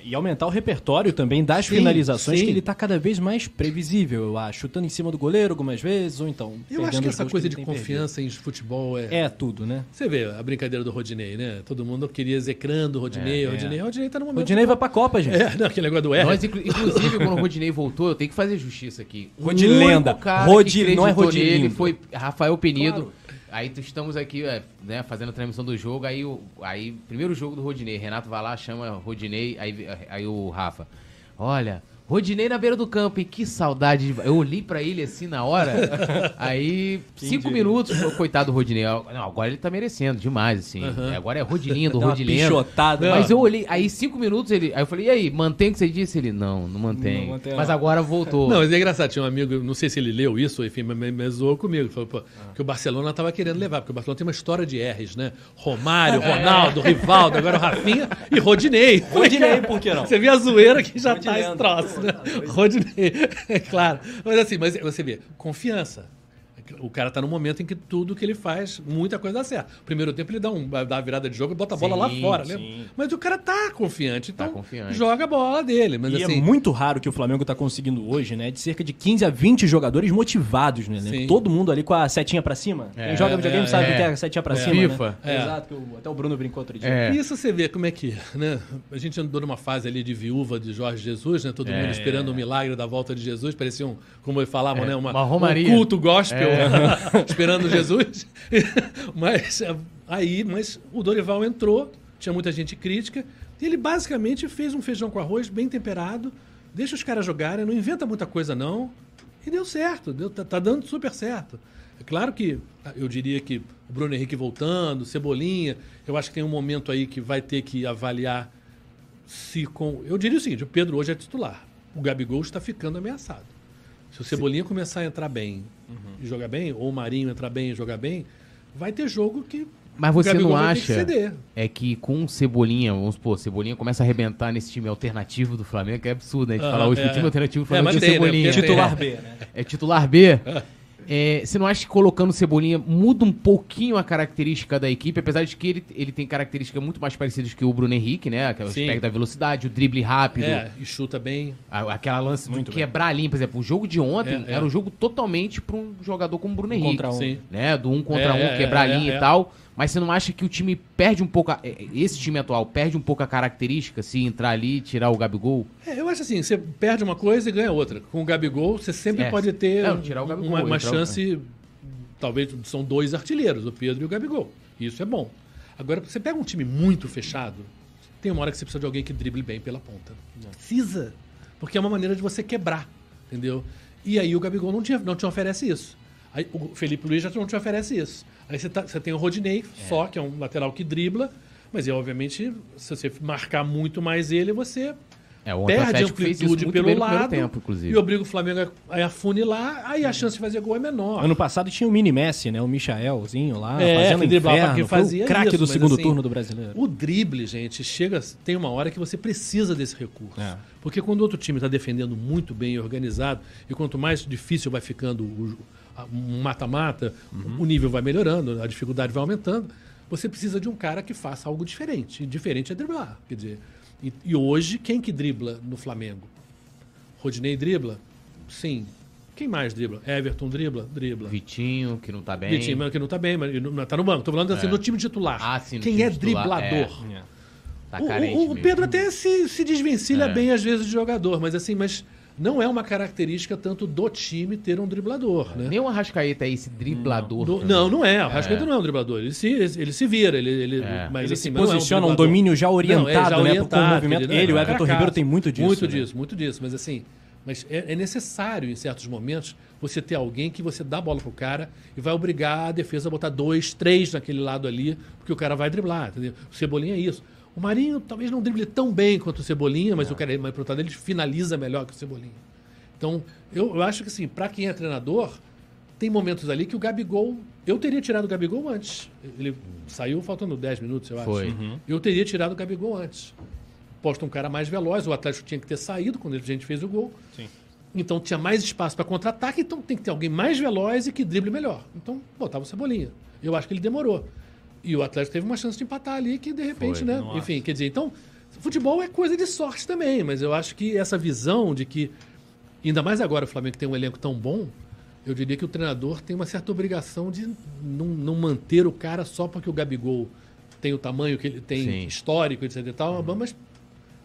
E aumentar o repertório também das Sim, finalizações, sim. que ele tá cada vez mais previsível, eu acho. Chutando em cima do goleiro algumas vezes, ou então. eu acho que essa coisa ele de tem perdido. confiança em futebol é, É tudo, né? Você vê a brincadeira do Rodinei, né? Todo mundo queria execrando o Rodinei, É, o Rodinei. O Rodinei tá no momento. O Dinei vai pra Copa, gente. É, não, aquele negócio do R. Nós, inclu- inclusive, quando o Rodinei voltou, eu tenho que fazer justiça aqui. O Rodilenda. que não é nele Rodilindo. foi Rafael Penido. Claro. Aí estamos aqui, é, né, fazendo a transmissão do jogo. Aí, o aí, primeiro jogo do Rodinei, Renato vai lá, chama Rodinei, aí, aí o Rafa. Olha, Rodinei na beira do campo, e que saudade. de- Eu olhei pra ele assim na hora. aí, cinco minutos, coitado do Rodinei. Não, agora ele tá merecendo demais, assim. É, Agora é Rodininho do Dá uma Rodileno. pichotada. Mas eu olhei, aí cinco minutos ele. Aí eu falei, e aí, mantém o que você disse? Ele, não, não mantém. Não mantém, mas não. agora voltou. Não, mas é engraçado, tinha um amigo, não sei se ele leu isso, enfim, mas, mas- mas zoou comigo. Falou, pô, que o Barcelona tava querendo levar, porque o Barcelona tem uma história de R's, né? Romário, Ronaldo, Rivaldo, agora o Rafinha e Rodinei. Rodinei, por que não? Você vê a zoeira que já tá Rodilendo. esse troço, Rodinei, é claro. Mas assim, mas você vê, confiança. O cara tá num momento em que tudo que ele faz, muita coisa dá certo. Primeiro tempo ele dá, um, dá uma virada de jogo e bota a bola lá Sim, fora, sim. né? Mas o cara tá confiante, então Tá confiante. joga a bola dele. Mas e assim, é muito raro que o Flamengo tá conseguindo hoje, né? De cerca de 15 a 20 jogadores motivados, né? Sim. Todo mundo ali com a setinha pra cima. É, Quem joga videogame é, sabe o é. que é a setinha pra É. cima, FIFA. né? É. Exato, que o- até o Bruno brincou outro dia. É. Isso você vê como é que, né? A gente andou numa fase ali de viúva de Jorge Jesus, né? Todo É. mundo esperando o milagre da volta de Jesus, parecia um, como eles falavam, É, né? uma romaria. Um culto gospel, É. esperando Jesus. mas aí, mas o Dorival entrou, tinha muita gente crítica, e ele basicamente fez um feijão com arroz bem temperado, deixa os caras jogarem, não inventa muita coisa não, e deu certo, deu, tá, tá dando super certo. É claro que eu diria que o Bruno Henrique voltando, Cebolinha, eu acho que tem um momento aí que vai ter que avaliar se com. Eu diria o seguinte: o Pedro hoje é titular. O Gabigol está ficando ameaçado. Se o Cebolinha começar a entrar bem e jogar bem, ou o Marinho entrar bem e jogar bem, vai ter jogo que. Mas você não que acha ceder. é que com o Cebolinha, vamos supor, Cebolinha começa a arrebentar nesse time alternativo do Flamengo, que é absurdo, né? A gente falar hoje que é, o time é. alternativo do É, Flamengo é tem, né? Cebolinha. Porque tem- Titular B, né? É titular B. É, você não acha que colocando o Cebolinha muda um pouquinho a característica da equipe, apesar de que ele, ele tem características muito mais parecidas que o Bruno Henrique, né? Aquele Sim. aspecto da velocidade, o drible rápido, É, e chuta bem. a- aquela lance Muito de bem. quebrar a linha. Por exemplo, o jogo de ontem É, é. era um jogo totalmente para um jogador como o Bruno Henrique. contra um. Sim. Né? Do um contra É, um, é, quebrar é, a linha é, e é. tal. Mas você não acha que o time perde um pouco. a- esse time atual perde um pouco a característica se entrar ali e tirar o Gabigol? É, eu acho assim, você perde uma coisa e ganha outra. Com o Gabigol, você sempre É. pode ter Não, Gabigol, uma, uma entrar o- chance. Talvez são dois artilheiros, o Pedro e o Gabigol. Isso é bom. Agora, você pega um time muito fechado, tem uma hora que você precisa de alguém que drible bem pela ponta. Precisa. Porque é uma maneira de você quebrar, entendeu? E aí o Gabigol não te, não te oferece isso. Aí, o Felipe Luiz já não te oferece isso. Aí você, tá- você tem o Rodinei, só, que é um lateral que dribla, mas é, obviamente, se você marcar muito mais ele, você É, perde amplitude muito pelo lado tempo, inclusive. e obriga o Flamengo a afunilar, aí a chance de fazer gol é menor. Ano passado tinha o mini Messi, né? O Michaelzinho lá, É, fazendo que driblava, inferno. que Foi o fazia craque do segundo assim, turno do brasileiro. O drible, gente, chega. Tem uma hora que você precisa desse recurso. É. Porque quando o outro time está defendendo muito bem e organizado, e quanto mais difícil vai ficando o um mata-mata, o nível vai melhorando, a dificuldade vai aumentando. Você precisa de um cara que faça algo diferente. E diferente é driblar. Quer dizer, e, e hoje, quem que dribla no Flamengo? Rodinei dribla? Sim. Quem mais dribla? Everton dribla? Dribla. Vitinho, que não tá bem. Vitinho, que não tá bem, mas não tá no banco. Tô falando assim, É. no time titular. Ah, sim, no Quem time é titular, driblador? É. Tá O- o, o. Pedro até se, se desvencilha É. bem às vezes de jogador, mas assim, mas não é uma característica tanto do time ter um driblador, né? Nem o Arrascaeta é esse driblador. Do- não, não é. O Rascaeta não é um driblador. Ele se, ele se vira, ele, ele, É. mas Ele assim, se não é posiciona um driblador. domínio já orientado, Não, é, já né? orientado, o movimento. não Ele, o é Everton. Ribeiro tem muito disso. Muito né? disso, muito disso. Mas assim, mas é, é necessário em certos momentos você ter alguém que você dá a bola pro cara e vai obrigar a defesa a botar dois, três naquele lado ali, porque o cara vai driblar, entendeu? O Cebolinha é isso. O Marinho talvez não drible tão bem quanto o Cebolinha, mas o cara, mas pro outro lado ele finaliza melhor que o Cebolinha. Então, eu, eu acho que assim, para quem é treinador, tem momentos ali que o Gabigol. Eu teria tirado o Gabigol antes. Ele saiu faltando 10 minutos, eu acho. Foi. Eu teria tirado o Gabigol antes. Posta um cara mais veloz, o Atlético tinha que ter saído quando a gente fez o gol. Sim. Então tinha mais espaço para contra-ataque, então tem que ter alguém mais veloz e que drible melhor. Então botava o Cebolinha. Eu acho que ele demorou. E o Atlético teve uma chance de empatar ali que de repente, Foi, né? nossa. Enfim, quer dizer, então futebol é coisa de sorte também, mas eu acho que essa visão de que ainda mais agora o Flamengo tem um elenco tão bom, eu diria que o treinador tem uma certa obrigação de não, não manter o cara só porque o Gabigol tem o tamanho que ele tem Sim. histórico, etc e tal, mas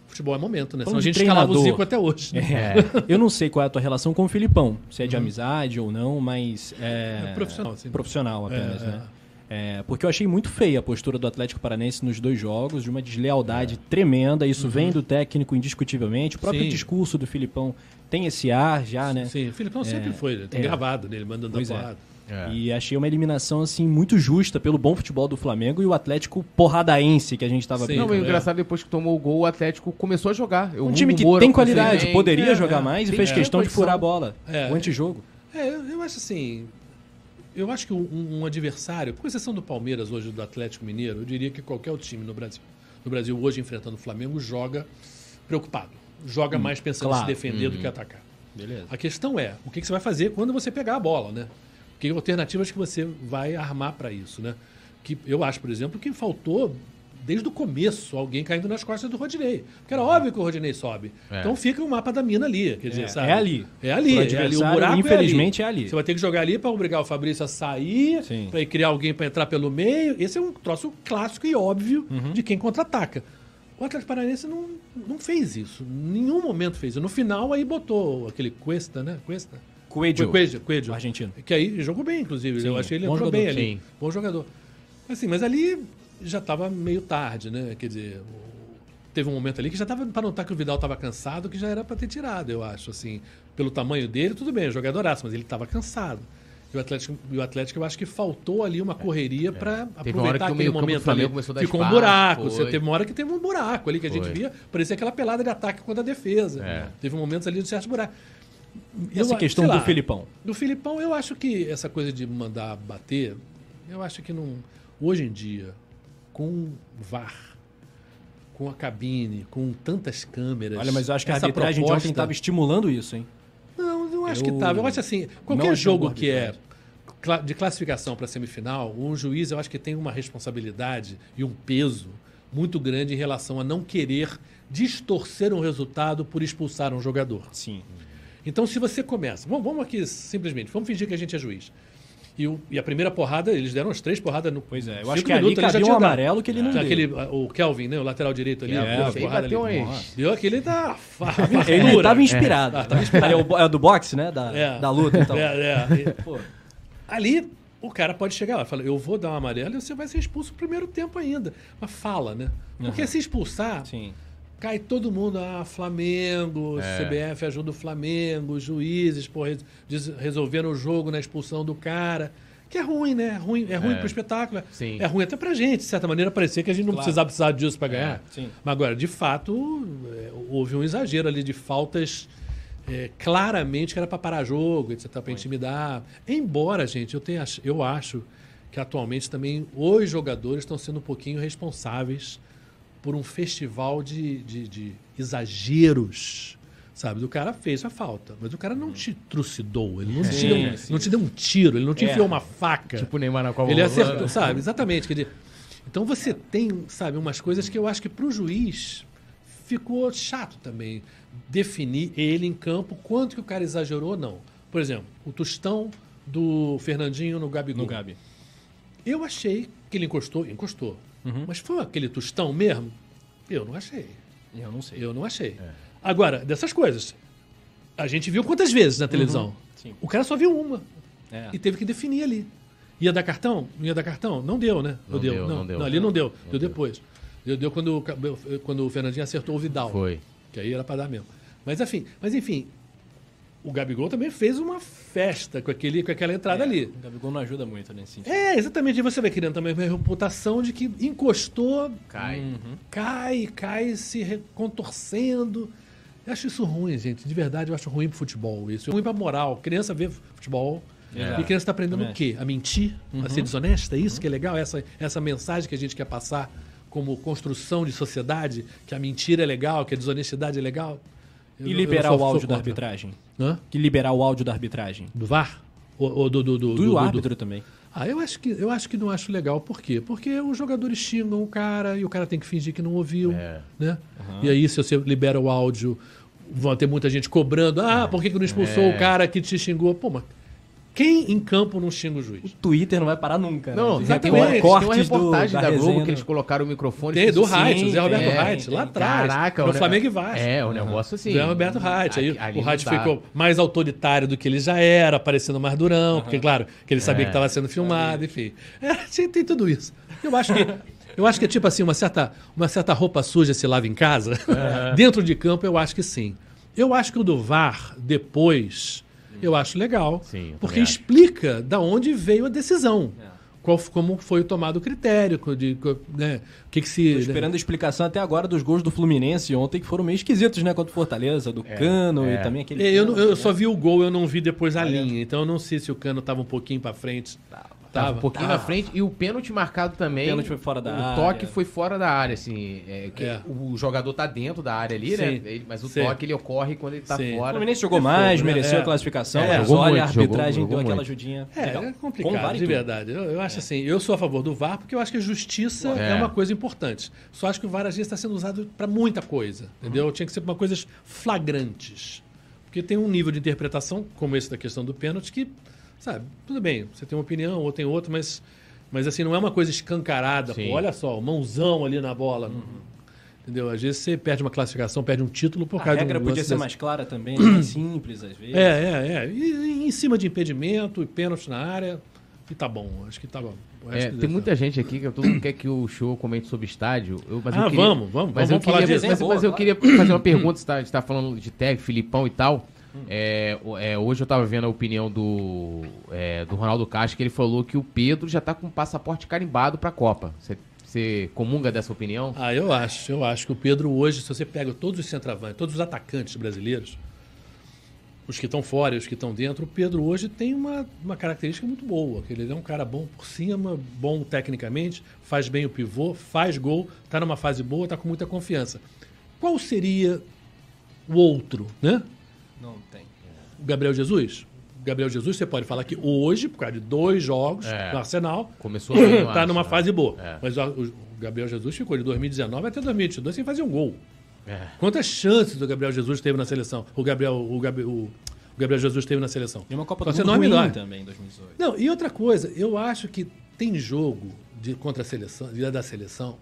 futebol é momento, né? Senão Falando a gente escalava o. Zico até hoje. né? É. Eu não sei qual é a tua relação com o Filipão, se é de amizade ou não, mas é, É profissional, assim. profissional apenas, É, né? É, porque eu achei muito feia a postura do Atlético Paranense nos dois jogos, de uma deslealdade tremenda. Isso vem do técnico indiscutivelmente. O próprio Sim. discurso do Filipão tem esse ar já, né? Sim, o Filipão sempre foi, né? tem é. gravado dele mandando Pois a é. porrada. É. E achei uma eliminação assim muito justa pelo bom futebol do Flamengo e o Atlético porradaense que a gente tava Sim. vendo. Não, mas o é. engraçado, depois que tomou o gol, o Atlético começou a jogar. Eu, Um time que tem qualidade, poderia É, jogar é. mais e fez é, questão de furar a bola. É. O antijogo. É, eu, eu acho assim. Eu acho que um, um adversário, com exceção do Palmeiras hoje, do Atlético Mineiro, eu diria que qualquer time no Brasil, no Brasil hoje enfrentando o Flamengo joga preocupado. Joga mais pensando em claro. se defender do que atacar. Beleza. A questão é, o que, que você vai fazer quando você pegar a bola, né? Que alternativas que você vai armar para isso, né? Que eu acho, por exemplo, que faltou desde o começo alguém caindo nas costas do Rodinei. Porque era óbvio que o Rodinei sobe. É. Então fica o mapa da mina ali, quer dizer, É, sabe? é ali. É ali, é ali. O buraco infelizmente, é é ali. ali. Você vai ter que jogar ali para obrigar o Fabrício a sair, para criar alguém para entrar pelo meio. Esse é um troço clássico e óbvio Uhum. de quem contra-ataca. O Atlético Paranaense não, não fez isso. Em nenhum momento fez isso. No final, aí botou aquele Cuesta, né? Cuesta? Coelho. Coelho, Coelho. Argentino. Que aí jogou bem, inclusive. Sim, eu achei ele entrou jogador. bem ali. Sim. Bom jogador. Assim, mas ali já estava meio tarde, né? Quer dizer, teve um momento ali que já estava para notar que o Vidal estava cansado, que já era para ter tirado, eu acho. Assim, pelo tamanho dele, tudo bem, jogadoraço, mas ele estava cansado. E o Atlético, e o Atlético, eu acho que faltou ali uma correria para É. Uma hora aproveitar aquele momento ali. começou a dar Ficou um espaço, buraco. Você teve uma hora que teve um buraco ali que a gente via, parecia aquela pelada de ataque contra a defesa. É. Teve momentos ali de certo buraco. E essa Eu- questão sei do lá, Filipão. do Filipão, eu acho que essa coisa de mandar bater, eu acho que não. Hoje em dia, com VAR, com a cabine, com tantas câmeras. Olha, mas eu acho que a arbitragem de ontem proposta- estava estimulando isso, hein? Não, eu acho Eu que tava. Eu acho assim, não qualquer jogo que é de classificação para semifinal, um juiz eu acho que tem uma responsabilidade e um peso muito grande em relação a não querer distorcer um resultado por expulsar um jogador. Sim. Então, se você começa, vamos aqui simplesmente, vamos fingir que a gente é juiz. E, o- e a primeira porrada, eles deram as três porradas no. Pois é, eu cinco acho que ali minutos, já cabia um amarelo que ele não Tinha deu. aquele, o Kelvin, né, o lateral direito ali, É, deu a porrada ali. umas- Deu aquele da Ele inspirado. Ah, tava inspirado. Ali é, o, bo- é do boxe, né? Da, É. da luta, então. É, é. E, Pô, Ali, o cara pode chegar lá e falar, eu vou dar um amarelo e você vai ser expulso no primeiro tempo ainda. Mas fala, né? Porque se expulsar, sim. Cai todo mundo, ah, Flamengo, É. CBF ajuda o Flamengo, juízes, des- resolveram o jogo na expulsão do cara. Que é ruim, né? É ruim, é ruim É. pro espetáculo. Sim. É ruim até pra gente, de certa maneira, parecer que a gente não Claro. precisava precisar disso pra ganhar. sim. Mas agora, de fato, é, houve um exagero ali de faltas é, claramente que era para parar jogo, etc, para intimidar. Embora, gente, eu, tenha, eu acho que atualmente também os jogadores estão sendo um pouquinho responsáveis por um festival de, de, de exageros. Sabe, do cara fez a falta, mas o cara não te trucidou, ele não, te, Sim, deu, um- não te deu um tiro, ele não te É. enfiou uma faca. Tipo o Neymar na Copa Ele acertou, sabe? Exatamente. Dizer, então você tem, sabe, umas coisas que eu acho que para o juiz ficou chato também definir ele em campo quanto que o cara exagerou ou não. Por exemplo, o tostão do Fernandinho no Gabigol. No Gabi. Eu achei que ele encostou, encostou. Uhum. Mas foi aquele tostão mesmo? Eu não achei. Eu não sei. Eu não achei. Agora, dessas coisas, a gente viu quantas vezes na televisão? Sim. O cara só viu uma É. e teve que definir ali. Ia dar cartão? Não ia dar cartão? Não deu, né? Ou Não deu, Não, não deu. ali não deu. deu deu. depois. Deu, deu quando, quando o Fernandinho acertou o Vidal. Foi. Que aí era para dar mesmo. Mas enfim, mas enfim, o Gabigol também fez uma festa com, aquele, com aquela entrada ali. O Gabigol não ajuda muito nesse sentido. É, exatamente. E você vai criando também uma reputação de que encostou, Cai. cai, cai se contorcendo. Eu acho isso ruim, gente. De verdade, eu acho ruim pro futebol isso. É ruim pra moral. Criança vê futebol. É. E criança tá aprendendo o quê? A mentir? A ser desonesta? É isso que é legal? Essa, essa mensagem que a gente quer passar como construção de sociedade? Que a mentira é legal, que a desonestidade é legal? Eu E não- liberar o áudio da arbitragem? Hã? Que liberar o áudio da arbitragem? Do VAR? Ou, ou do, do, do, Do, do- do- árbitro também. Ah, eu acho, que, eu acho que não acho legal. Por quê? Porque os jogadores xingam o cara e o cara tem que fingir que não ouviu. É. Né? E aí, se você libera o áudio, vão ter muita gente cobrando. Ah, por que, que não expulsou É. o cara que te xingou? Pô, mas Quem em campo não xinga o juiz? O Twitter não vai parar nunca. Não, né? tem, exatamente. uma, tem uma Cortes do- reportagem da da, Globo que eles do- colocaram o microfone. Tem, do sim, Reit, o Zé Roberto é, lá tem. atrás. Caraca, no Flamengo e Vasco. É, o negócio assim. Zé Roberto Reit. Aí Ali- o não Reit dá. ficou mais autoritário do que ele já era, parecendo mais durão, porque, claro, que ele sabia É. que estava sendo filmado, enfim. É, tem, tem tudo isso. Eu acho que. Eu acho que é tipo assim, uma certa, uma certa roupa suja se lava em casa. Dentro de campo, eu acho que sim. Eu acho que o do VAR, depois, eu acho legal. Sim, eu porque acho. explica da onde veio a decisão. É. Qual, como foi tomado o critério, de, né, o que, que se. Tô esperando a explicação até agora dos gols do Fluminense ontem, que foram meio esquisitos, né? Contra o Fortaleza, do Cano é. e também aquele. É, eu, não- pênalti, eu né? só vi o gol, eu não vi depois a linha. Então eu não sei se o Cano estava um pouquinho para frente. Tava um pouquinho na frente e o pênalti marcado também. O pênalti foi fora da o área. toque foi fora da área, assim. é, que É. O jogador tá dentro da área ali, Sim. né? Ele- mas o Sim. toque ele ocorre quando ele tá Sim. O fora. Fluminense jogou É mais, fogo, né? mereceu É. a classificação, É, mas jogou olha, a muito, jogou- arbitragem jogou deu aquela muito. ajudinha. É, legal. é Com complicado, de verdade. Eu, eu acho assim, eu sou a favor do VAR porque eu acho que a justiça é, É. uma coisa importante. Só acho que o VAR às vezes está sendo usado para muita coisa, entendeu? Tinha que ser para coisas flagrantes. Porque tem um nível de interpretação, como esse da questão do pênalti, que, sabe, tudo bem, você tem uma opinião, ou tem outra, mas, mas assim, não é uma coisa escancarada. Pô, olha só, mãozão ali na bola. Entendeu? Às vezes você perde uma classificação, perde um título por A causa regra de um podia lance ser desse. mais clara também, né? mais simples às vezes. É, é, é. E, e em cima de impedimento e pênalti na área, e tá bom. Acho que tá bom. Eu É, que tem muita gente aqui que todo mundo quer que o show comente sobre estádio. Eu, mas eu Ah, queria- vamos, vamos, Mas vamos eu falar queria, disso. mas, Boa, mas eu queria fazer uma pergunta. Você está falando de tag, Filipão e tal. É, é, hoje eu tava vendo a opinião do, é, do Ronaldo Castro, que ele falou que o Pedro já tá com o passaporte carimbado pra Copa. Você, você comunga dessa opinião? Ah, eu acho. Eu acho que o Pedro hoje, se você pega todos os centroavantes, todos os atacantes brasileiros, os que estão fora e os que estão dentro, o Pedro hoje tem uma, uma característica muito boa. Que ele é um cara bom por cima, bom tecnicamente, faz bem o pivô, faz gol, está numa fase boa, está com muita confiança. Qual seria o outro, né? Não tem. O Gabriel Jesus? Gabriel Jesus, você pode falar que hoje, por causa de dois jogos É. no Arsenal, Começou está numa fase boa. É. Mas o Gabriel Jesus ficou de 2019 até 2022 sem fazer um gol. É. Quantas chances o Gabriel Jesus teve na seleção? O Gabriel, o Gabriel, o Gabriel Jesus teve na seleção? E uma Copa Só do Mundo também em 2018. Não, e outra coisa, eu acho que tem jogo de, contra a seleção, dia da seleção,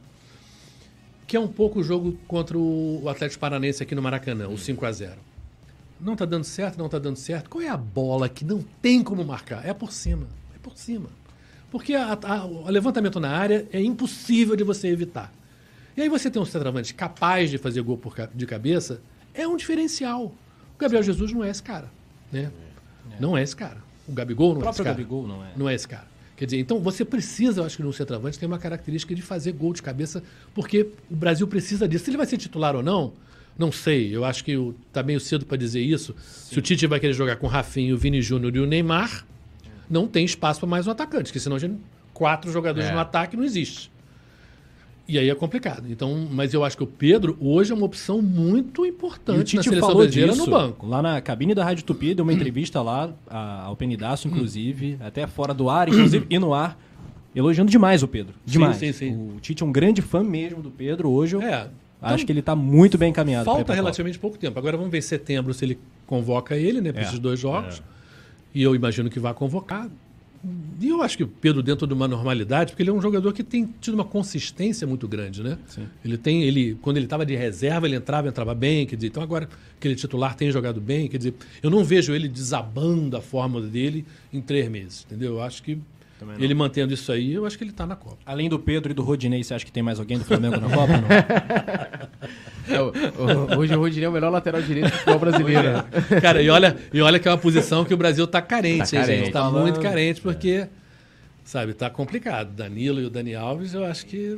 que é um pouco o jogo contra o Atlético Paranense aqui no Maracanã, o 5 a 0 Não tá dando certo, não tá dando certo. Qual é a bola que não tem como marcar? É por cima. É por cima. Porque a- a- o levantamento na área é impossível de você evitar. E aí você tem um centroavante capaz de fazer gol por de cabeça, é um diferencial. O Gabriel Jesus não é esse cara. Né? Não é esse cara. O Gabigol não O é esse próprio cara. Gabigol não é. Não é esse cara. Quer dizer, então você precisa, eu acho que no centroavante tem uma característica de fazer gol de cabeça, porque o Brasil precisa disso. Se ele vai ser titular ou não, não sei. Eu acho que o- tá meio cedo para dizer isso. Se o Tite vai querer jogar com o Rafinha, o Vini Júnior e o Neymar, não tem espaço para mais um atacante, porque senão a gente, quatro jogadores É. no ataque não existe. E aí é complicado. Então, mas eu acho que o Pedro hoje é uma opção muito E o importante na Tite seleção falou brasileira disso no banco. lá na cabine da Rádio Tupi, deu uma entrevista lá a- ao Penidaço, inclusive, até fora do ar, inclusive, e no ar, elogiando demais o Pedro. Demais. sim, sim. O Tite é um grande fã mesmo do Pedro. Hoje É. acho Então, que ele tá muito bem encaminhado. Falta relativamente pouco tempo. Agora vamos ver em setembro se ele convoca ele, né, para É. esses dois jogos. E eu imagino que vai convocar. E eu acho que o Pedro, dentro de uma normalidade, porque ele é um jogador que tem tido uma consistência muito grande, né? Sim. Ele tem, ele, quando ele estava de reserva, ele entrava, entrava bem, quer dizer, então agora que ele é titular tem jogado bem, quer dizer, eu não vejo ele desabando a fórmula dele em três meses, entendeu? Eu acho que Também não. ele mantendo isso aí, eu acho que ele está na Copa. Além do Pedro e do Rodinei, você acha que tem mais alguém do Flamengo na Copa? Não? É, o- o- hoje o Rodinei é o melhor lateral direito do futebol brasileiro. né? Cara, e olha, e olha que é uma posição que o Brasil tá carente, Tá hein, gente? carente. Tá Falando. muito carente, porque, sabe, tá complicado. Danilo e o Dani Alves, eu acho que.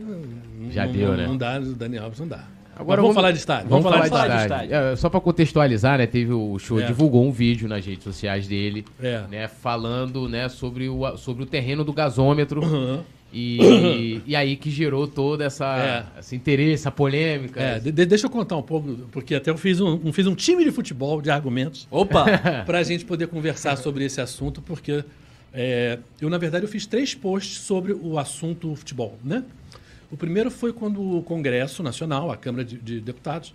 não- Já não, deu, não, né? Não dá, o Dani Alves não dá. Agora Mas vamos, falar de estádio. Vamos, falar, de falar de estádio. estádio. É, só pra contextualizar, né? Teve o show, É. divulgou um vídeo nas redes sociais dele, É. né? Falando, né, sobre o, sobre o terreno do gasômetro. Uhum. E, e aí que gerou toda essa É. esse interesse, essa polêmica. É, de- de- deixa eu contar um pouco, porque até eu fiz um, um- fiz um time de futebol de argumentos Opa! para a gente poder conversar sobre esse assunto, porque é, eu, na verdade, eu fiz três posts sobre o assunto futebol, né? O primeiro foi quando o Congresso Nacional, a Câmara de, de Deputados,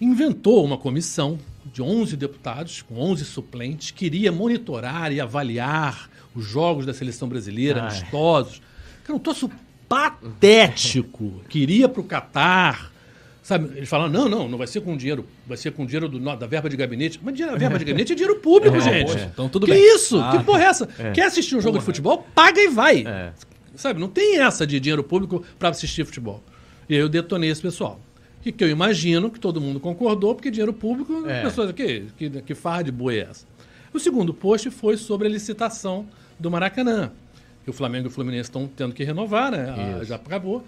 inventou uma comissão de 11 deputados, com 11 suplentes, queria monitorar e avaliar os jogos da seleção brasileira, Ai. amistosos. Cara, um troço patético. Queria para o Catar. Sabe, eles falam, não, não, não vai ser com dinheiro, vai ser com dinheiro do, da verba de gabinete. Mas dinheiro- a verba de gabinete é dinheiro público, É, gente. poxa, então tudo que bem. isso? Ah. Que porra é essa? Quer assistir um jogo de futebol? Paga e vai. É. Sabe, não tem essa de dinheiro público para assistir futebol. E aí eu detonei esse pessoal. Que, que eu imagino que todo mundo concordou, porque dinheiro público, É. pessoas que, que, que farra de boi é essa? O segundo post foi sobre a licitação do Maracanã. Que o Flamengo e o Fluminense estão tendo que renovar, né? Ah, Isso. já acabou.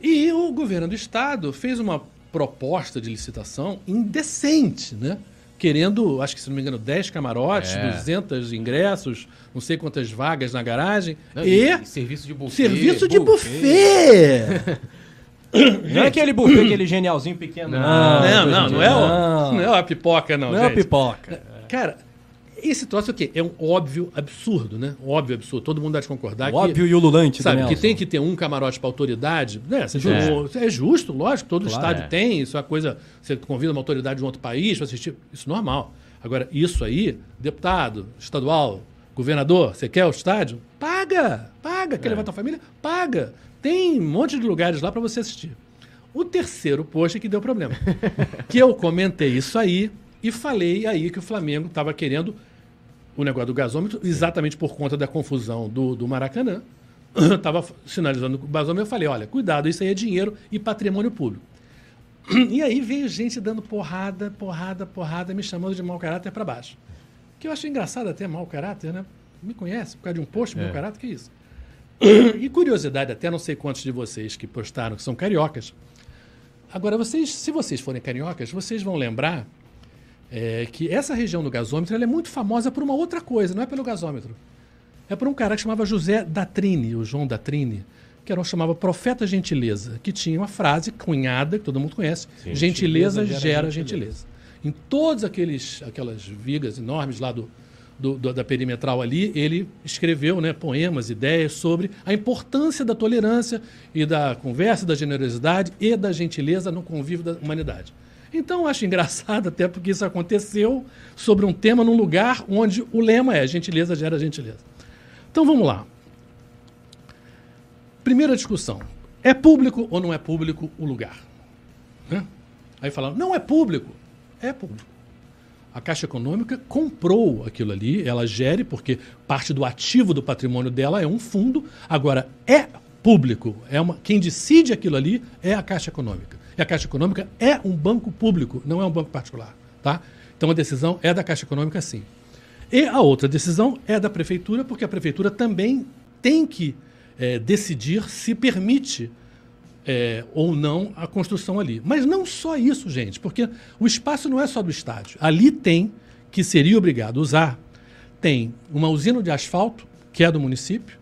E o governo do estado fez uma proposta de licitação indecente, né? Querendo, acho que se não me engano, 10 camarotes, É. 200 ingressos, não sei quantas vagas na garagem. Não, e, e serviço de buffet. serviço de buffet. buffet. Não é aquele buffet, aquele genialzinho pequeno. Não, Não, não, não é, o, Não. não é a pipoca, não. Não é gente. pipoca. Cara, esse troço aqui é um óbvio absurdo, né? Um óbvio absurdo. Todo mundo deve concordar O que. óbvio e o lulante Sabe, do que tem que ter um camarote para autoridade, né? É. É. justo, lógico, todo Claro. estádio É. tem, isso é uma coisa. Você convida uma autoridade de um outro país para assistir, isso é normal. Agora, isso aí, deputado, estadual, governador, você quer o estádio? Paga! Paga! Quer É. levar tua família? Paga! Tem um monte de lugares lá para você assistir. O terceiro post é que deu problema. que eu comentei isso aí e falei aí que o Flamengo estava querendo o negócio do gasômetro, exatamente por conta da confusão do, do Maracanã. Estava sinalizando o gasômetro, eu falei, olha, cuidado, isso aí é dinheiro e patrimônio público. E aí veio gente dando porrada, porrada, porrada, me chamando de mau caráter para baixo. Que eu acho engraçado até mau caráter, né? Me conhece por causa de um post, mau É. caráter, que isso? E curiosidade, até não sei quantos de vocês que postaram que são cariocas. Agora, vocês, se vocês forem cariocas, vocês vão lembrar é, que essa região do gasômetro é muito famosa por uma outra coisa, não é pelo gasômetro. É por um cara que chamava José Datrini, o João Datrini, que era um chamava Profeta Gentileza, que tinha uma frase cunhada, que todo mundo conhece, Sim. gentileza, Gentileza gera, gera gentileza. Em todas aqueles, aquelas vigas enormes lá do, do- do- da perimetral ali, ele escreveu né, poemas, ideias sobre a importância da tolerância e da conversa, da generosidade e da gentileza no convívio da humanidade. Então, acho engraçado até porque isso aconteceu sobre um tema num lugar onde o lema é gentileza gera gentileza. Então, vamos lá. Primeira discussão. É público ou não é público o lugar? Né? Aí falam, não é público. É público. A Caixa Econômica comprou aquilo ali, ela gere, porque parte do ativo do patrimônio dela é um fundo. Agora, é público. É uma, quem decide aquilo ali é a Caixa Econômica. E a Caixa Econômica é um banco público, não é um banco particular. Tá? Então a decisão é da Caixa Econômica, sim. E a outra decisão é da Prefeitura, porque a Prefeitura também tem que eh, decidir se permite é, ou não a construção ali. Mas não só isso, gente, porque o espaço não é só do estádio. Ali tem, que seria obrigado a usar, tem uma usina de asfalto, que é do município,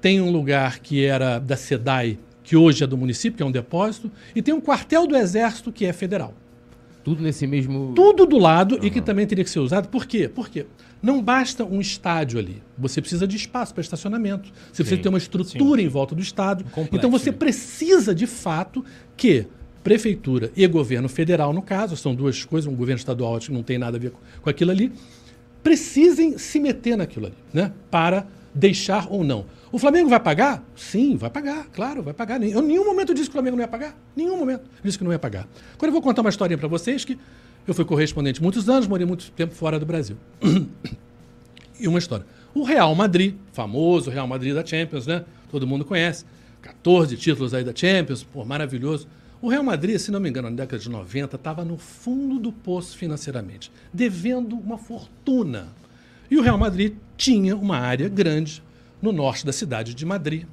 tem um lugar que era da SEDAI, que hoje é do município, que é um depósito, e tem um quartel do Exército, que é federal. Tudo nesse mesmo. Tudo do lado e que também teria que ser usado. Por quê? Porque não basta um estádio ali. Você precisa de espaço para estacionamento. Você precisa ter uma estrutura em volta do estádio. Complexo, então você precisa, de fato, que prefeitura e governo federal, no caso, são duas coisas, um governo estadual acho que não tem nada a ver com, com aquilo ali, precisem se meter naquilo ali, né? Para deixar ou não. O Flamengo vai pagar? Sim, vai pagar, claro, vai pagar. Eu em nenhum momento disse que o Flamengo não ia pagar. Nenhum momento disse que não ia pagar. Agora eu vou contar uma historinha para vocês que eu fui correspondente muitos anos, morei muito tempo fora do Brasil. e uma história. O Real Madrid, famoso Real Madrid da Champions, né? Todo mundo conhece. 14 títulos aí da Champions, pô, maravilhoso. O Real Madrid, se não me engano, na década de 90, estava no fundo do poço financeiramente, devendo uma fortuna. E o Real Madrid tinha uma área grande no norte da cidade de Madrid.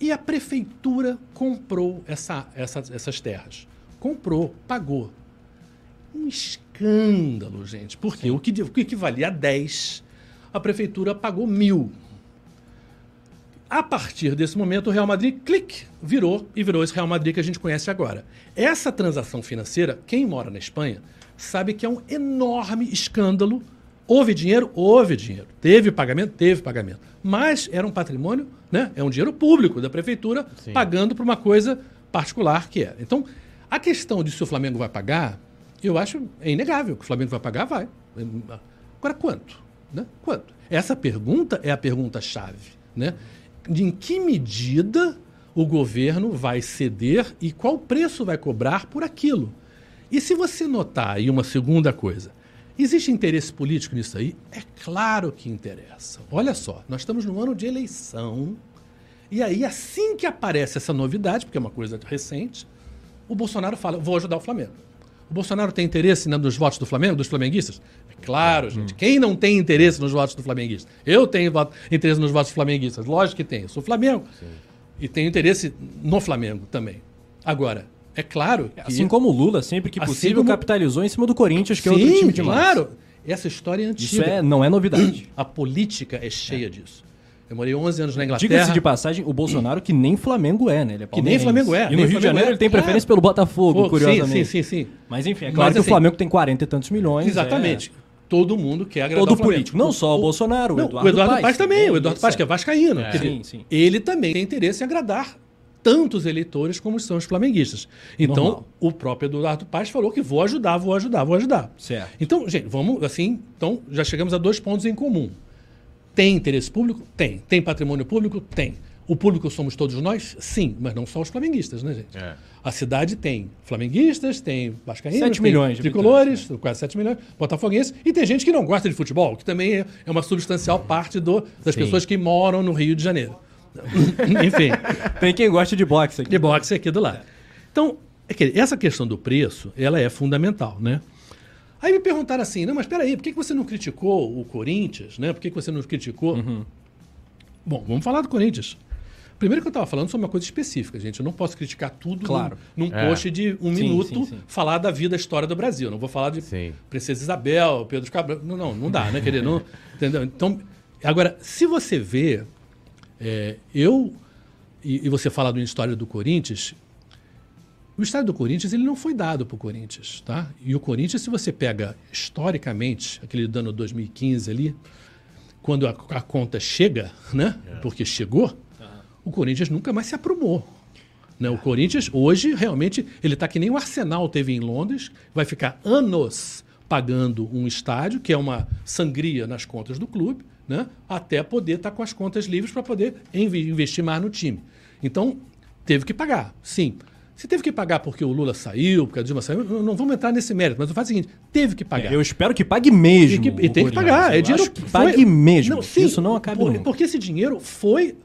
E a prefeitura comprou essa, essa- essas terras. Comprou, pagou. Um escândalo, gente. Porque o que, o que equivalia a 10, a prefeitura pagou mil. A partir desse momento, o Real Madrid, clique, virou e virou esse Real Madrid que a gente conhece agora. Essa transação financeira, quem mora na Espanha, sabe que é um enorme escândalo. Houve dinheiro? Houve dinheiro. Teve pagamento? Teve pagamento. Mas era um patrimônio, né? É um dinheiro público da prefeitura Sim. pagando para uma coisa particular que era. Então, a questão de se o Flamengo vai pagar Eu acho é inegável que o Flamengo vai pagar, vai. Agora quanto? Né? Quanto? Essa pergunta é a pergunta chave, né? De em que medida o governo vai ceder e qual preço vai cobrar por aquilo? E se você notar aí uma segunda coisa, existe interesse político nisso aí? É claro que interessa. Olha só, nós estamos no ano de eleição e aí assim que aparece essa novidade, porque é uma coisa recente, o Bolsonaro fala: vou ajudar o Flamengo. O Bolsonaro tem interesse né, nos votos do Flamengo, dos flamenguistas? É claro, gente. Quem não tem interesse nos votos do flamenguista? Eu tenho interesse nos votos flamenguistas. Lógico que tenho. Eu sou Flamengo. Sim. E tenho interesse no Flamengo também. Agora, é claro que... Assim como o Lula, sempre que assim possível, como... capitalizou em cima do Corinthians, que Sim, é outro time de claro. Essa história é antiga. Isso é, não é novidade. A política é cheia é. disso. Eu morei 11 anos na Inglaterra. Diga-se de passagem, o Bolsonaro que nem Flamengo é, né? Ele é que nem Flamengo é. E no Rio de Janeiro é. ele tem preferência é. pelo Botafogo, Fogo, curiosamente. Sim, sim, sim, sim. Mas enfim, é claro Mas, que assim, o Flamengo tem 40 e tantos milhões. Exatamente. É... Todo mundo quer agradar Todo o político, não só o, o Bolsonaro, o Eduardo, o Eduardo Paz, Paz também. O Eduardo Paz, que é vascaíno. É. Sim, sim. Ele também tem interesse em agradar tantos eleitores como são os flamenguistas. Então, Normal. o próprio Eduardo Paz falou que vou ajudar, vou ajudar, vou ajudar. Certo. Então, gente, vamos assim, então já chegamos a dois pontos em comum. Tem interesse público? Tem. Tem patrimônio público? Tem. O público somos todos nós? Sim, mas não só os flamenguisistas, né, gente? É. A cidade tem flamenguistas, tem vascaínos, 7 milhões tricolores, né? quase 7 milhões, botafoguenses, e tem gente que não gosta de futebol, que também é, é uma substancial parte do, das Sim. pessoas que moram no Rio de Janeiro. Enfim. tem quem gosta de boxe aqui. De boxe aqui do lado. Então, é essa questão do preço, ela é fundamental, né? Aí me perguntaram assim, não, mas peraí, por que você não criticou o Corinthians, né? Por que você não criticou... Uhum. Bom, vamos falar do Corinthians. Primeiro que eu estava falando sobre uma coisa específica, gente. Eu não posso criticar tudo claro. num, num é. post de um sim, minuto, sim, sim. falar da vida, da história do Brasil. Não vou falar de Princesa Isabel, Pedro Cabral. Não, não, não dá, né, querido? Não, entendeu? Então, agora, se você vê, é, eu e, e, você fala da história do Corinthians, o estádio do Corinthians ele não foi dado para o Corinthians, tá? E o Corinthians, se você pega historicamente aquele ano 2015 ali, quando a, a conta chega, né? É. Porque chegou, uhum. o Corinthians nunca mais se aprumou. Né? O Corinthians hoje realmente ele está que nem o Arsenal teve em Londres, vai ficar anos pagando um estádio que é uma sangria nas contas do clube, né? Até poder estar tá com as contas livres para poder investir mais no time. Então teve que pagar, sim. Você teve que pagar porque o Lula saiu, porque a Dilma saiu. Não, vamos entrar nesse mérito, mas o fato é o seguinte: teve que pagar. Eu espero que pague mesmo. E, que, e tem que pagar. É dinheiro que pague mesmo. Não, sim, Isso não acaba por, Porque esse dinheiro foi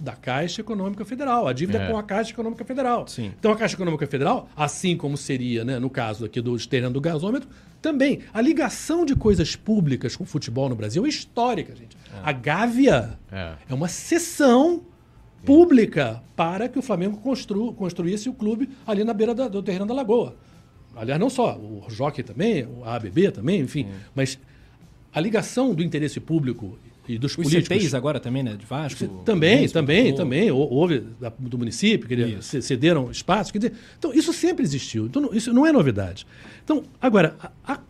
da Caixa Econômica Federal. A dívida é. com a Caixa Econômica Federal. Sim. Então a Caixa Econômica Federal, assim como seria, né, no caso aqui do terreno do gasômetro, também a ligação de coisas públicas com o futebol no Brasil é histórica, gente. É. A Gávea é. é uma sessão pública para que o Flamengo constru, construísse o clube ali na beira da, do terreno da Lagoa. Aliás, não só, o Jockey também, o ABB também, enfim. Mas a ligação do interesse público e dos Os políticos... CTs agora também, né? De Vasco? Também, também, também. Houve do município, que cederam espaço. Quer dizer, então, isso sempre existiu. Então, isso não é novidade. Então, agora, a, a,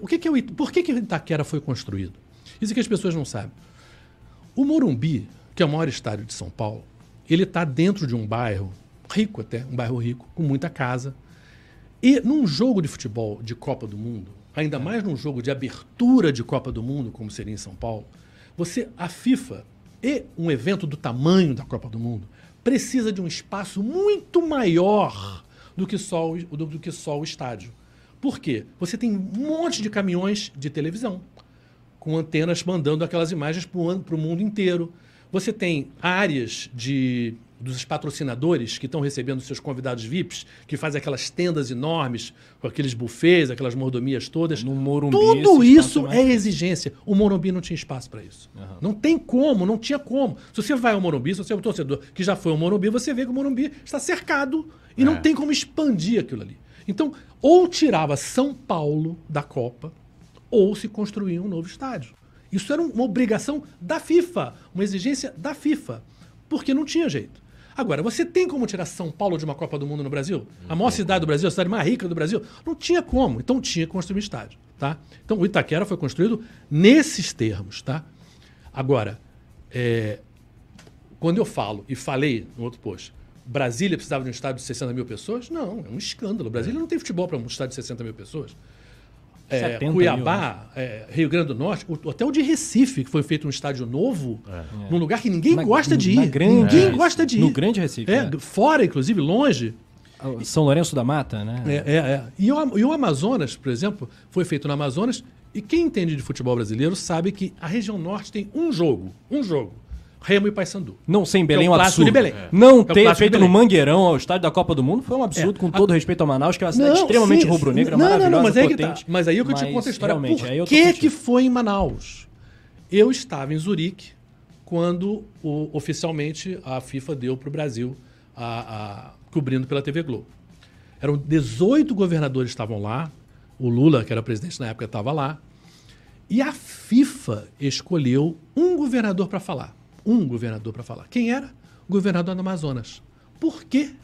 o que, que é o, por que, que Itaquera foi construído? Isso é que as pessoas não sabem. O Morumbi, que é o maior estádio de São Paulo, ele está dentro de um bairro rico até, um bairro rico, com muita casa. E num jogo de futebol de Copa do Mundo, ainda mais num jogo de abertura de Copa do Mundo, como seria em São Paulo, você, a FIFA e um evento do tamanho da Copa do Mundo precisa de um espaço muito maior do que só o, do, do que só o estádio. Por quê? Você tem um monte de caminhões de televisão com antenas mandando aquelas imagens para o mundo inteiro. Você tem áreas de dos patrocinadores que estão recebendo seus convidados VIPs, que fazem aquelas tendas enormes, com aqueles buffets, aquelas mordomias todas. No Morumbi, Tudo isso é exigência. O Morumbi não tinha espaço para isso. Uhum. Não tem como, não tinha como. Se você vai ao Morumbi, se você é um torcedor que já foi ao Morumbi, você vê que o Morumbi está cercado e é. não tem como expandir aquilo ali. Então, ou tirava São Paulo da Copa, ou se construía um novo estádio. Isso era uma obrigação da FIFA, uma exigência da FIFA, porque não tinha jeito. Agora, você tem como tirar São Paulo de uma Copa do Mundo no Brasil? A maior cidade do Brasil, a cidade mais rica do Brasil? Não tinha como. Então tinha que construir um estádio. Tá? Então o Itaquera foi construído nesses termos. Tá? Agora, é, quando eu falo, e falei no outro post, Brasília precisava de um estádio de 60 mil pessoas? Não, é um escândalo. Brasília não tem futebol para um estádio de 60 mil pessoas. É, 70 mil, Cuiabá, é, Rio Grande do Norte, o, até o de Recife, que foi feito um estádio novo, num lugar que ninguém Na- gosta de ir. grande- ninguém é, gosta de ir. no grande Recife, É, é. fora, inclusive, longe. São Lourenço da Mata, né? É, é, é. E, o, e o Amazonas, por exemplo, foi feito no Amazonas. E quem entende de futebol brasileiro sabe que a região norte tem um jogo. Um jogo. Remo e Paysandu. Não ser em Belém é É o um absurdo. de Belém. Não É o ter feito no. Mangueirão ao estádio da Copa do Mundo foi um absurdo, É. com todo respeito ao Manaus, que é uma cidade Não, extremamente rubro-negra, maravilhosa, Não, não, mas aí que potente. tá. Mas aí é que eu te conto a história. realmente, aí eu Por que que foi em Manaus? Eu estava em Zurique quando o- oficialmente a FIFA deu para o Brasil, a, a- cobrindo pela TV Globo. Eram 18 governadores que estavam lá. O Lula, que era presidente na época, estava lá. E a FIFA escolheu um governador para falar. Um governador para falar. Quem era? O governador do Amazonas. Por quê?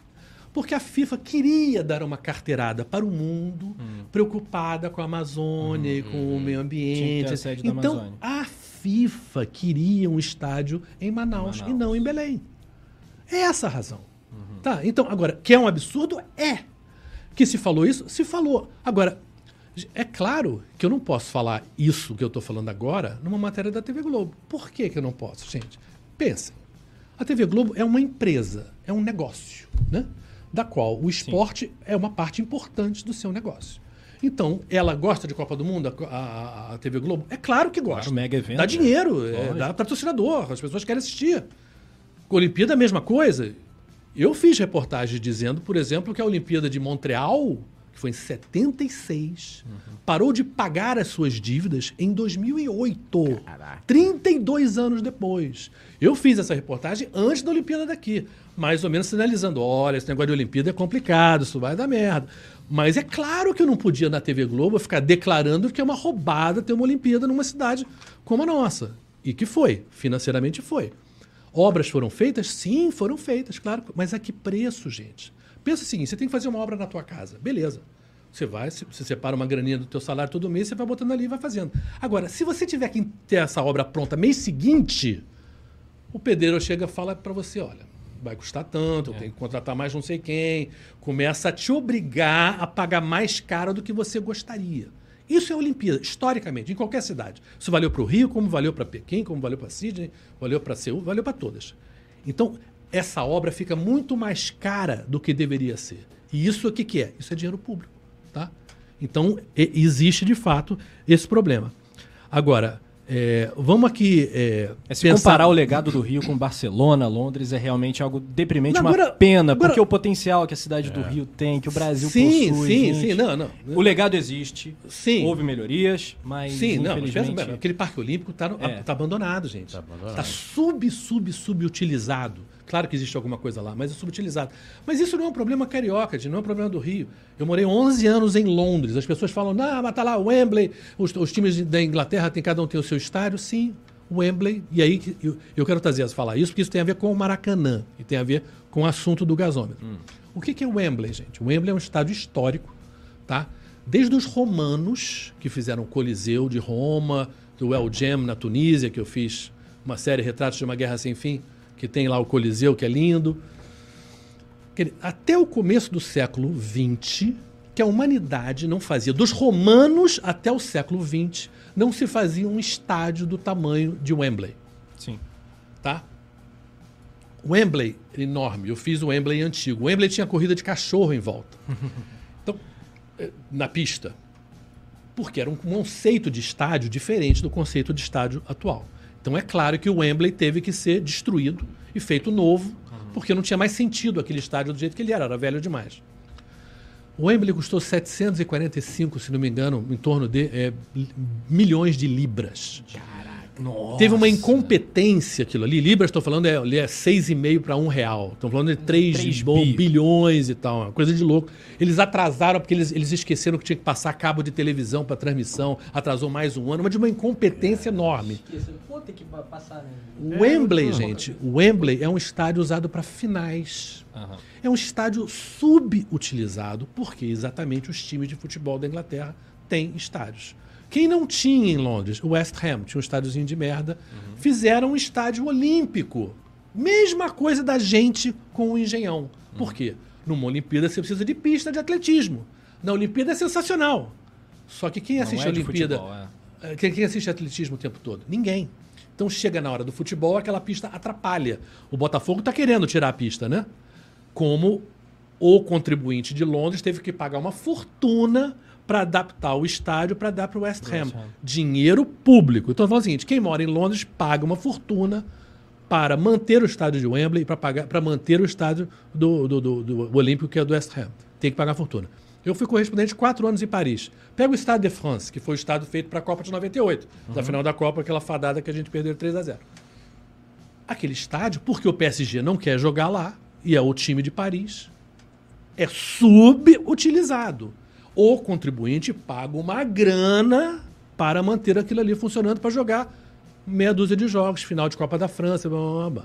Porque a FIFA queria dar uma carteirada para o mundo, preocupada com a Amazônia e com o meio Hum. Tinha que ter ambiente. a sede da então, a FIFA queria um estádio em Manaus, Manaus. e não em Belém. É essa a razão. Uhum. Tá, então, agora, que é um absurdo? É. Que se falou isso? Se falou. Agora, é claro que eu não posso falar isso que eu estou falando agora numa matéria da TV Globo. Por que, que eu não posso, gente? Pensem. A TV Globo é uma empresa, é um negócio, né? Da qual o esporte é uma parte importante do seu negócio. Então, ela gosta de Copa do Mundo, a, a- a TV Globo? É claro que gosta. Claro, mega evento, Dá né? dinheiro, é, Lógico. dá patrocinador, as pessoas querem assistir. Olimpíada, a mesma coisa. Eu fiz reportagem dizendo, por exemplo, que a Olimpíada de Montreal, que foi em 76, parou de pagar as suas dívidas em 2008. 32 anos depois. Eu fiz essa reportagem antes da Olimpíada daqui. Mais ou menos sinalizando: olha, esse negócio de Olimpíada é complicado, isso vai dar merda. Mas é claro que eu não podia na TV Globo ficar declarando que é uma roubada ter uma Olimpíada numa cidade como a nossa. E que foi, financeiramente foi. Obras foram feitas? Sim, foram feitas, claro. Mas a que preço, gente? Pensa o seguinte, você tem que fazer uma obra na tua casa. Beleza. Você vai, você separa uma graninha do teu salário todo mês, você vai botando ali e vai fazendo. Agora, se você tiver que ter essa obra pronta mês seguinte, o pedreiro chega e fala para você, olha, vai custar tanto, eu tenho que contratar mais não sei quem. Começa a te obrigar a pagar mais caro do que você gostaria. Isso é Olimpíada, historicamente, em qualquer cidade. Isso valeu para o Rio, como valeu para Pequim, como valeu para Sydney, valeu para Seul, valeu para todas. Então, essa obra fica muito mais cara do que deveria ser. E isso o que, que é? Isso é dinheiro público. Tá? Então, e- existe de fato esse problema. Agora, é, vamos aqui. É, É, se pensar- comparar o legado do Rio com Barcelona, Londres, é realmente algo deprimente, Não, uma agora- pena, agora- porque o potencial que a cidade do Rio tem, que o Brasil Sim, possui. sim, gente, sim, não, não. O legado existe, Sim. houve melhorias, mas Sim, não, mas pensa infelizmente... bem, aquele Parque Olímpico está É. abandonado, gente. Está sub, sub, subutilizado. Claro que existe alguma coisa lá, mas é subutilizado. Mas isso não é um problema carioca, não é um problema do Rio. Eu morei 11 anos em Londres. As pessoas falam, não, mas tá lá o Wembley, os, os times de- da Inglaterra, tem, cada um tem o seu estádio. Sim, o Wembley. E aí eu, eu quero trazer a falar isso, porque isso tem a ver com o Maracanã e tem a ver com o assunto do gasômetro. O que, que é o Wembley, gente? O Wembley é um estádio histórico, tá? Desde os romanos, que fizeram o Coliseu de Roma, do El Gem na Tunísia, que eu fiz uma série Retratos de uma Guerra Sem Fim, que tem lá o Coliseu, que é lindo. Até o começo do século XX, que a humanidade não fazia, dos romanos até o século XX, não se fazia um estádio do tamanho de Wembley Sim. tá? Wembley, enorme. Eu fiz o Wembley antigo. O Wembley tinha corrida de cachorro em volta. Então, eh, na pista. Porque era um conceito de estádio diferente do conceito de estádio atual. Então é claro que o Wembley teve que ser destruído e feito novo, porque não tinha mais sentido aquele estádio do jeito que ele era, era velho demais. O Wembley custou 745, se não me engano, em torno de li- milhões de libras. Teve uma incompetência aquilo ali. Libras, estou falando, é, ali é 6,5 para 1 real. Estão falando de 3, Três bom, bi. bilhões e tal. Uma coisa de louco. Eles atrasaram porque eles, eles esqueceram que tinha que passar cabo de televisão para transmissão. Atrasou mais um ano, mas de uma incompetência enorme. O Wembley, gente, o Wembley é um estádio usado para finais. É um estádio subutilizado porque exatamente os times de futebol da Inglaterra têm estádios. Quem não tinha em Londres, o West Ham tinha um estádiozinho de merda, fizeram um estádio olímpico Mesma coisa da gente com o Engenhão. Por quê? Numa Olimpíada você precisa de pista de atletismo. Na Olimpíada é sensacional. Só que quem assiste é a Olimpíada. futebol, é. Quem, quem assiste atletismo o tempo todo? Ninguém. Então chega na hora do futebol, aquela pista atrapalha. O Botafogo está querendo tirar a pista, né? Como o contribuinte de Londres teve que pagar uma fortuna para adaptar o estádio para dar para o West Ham. West Ham. Dinheiro público. Então, falo o seguinte: quem mora em Londres paga uma fortuna para manter o estádio de Wembley e para manter o estádio do, do, do, do Olímpico, que é do West Ham. Tem que pagar fortuna. Eu fui correspondente quatro anos em Paris. Pega o Stade de France, que foi o estádio feito para a Copa de 98, da final da Copa, aquela fadada que a gente perdeu de 3 a 0 Aquele estádio, porque o PSG não quer jogar lá, e é o time de Paris, é subutilizado. O contribuinte paga uma grana para manter aquilo ali funcionando para jogar meia dúzia de jogos, final de Copa da França, blá, blá, blá.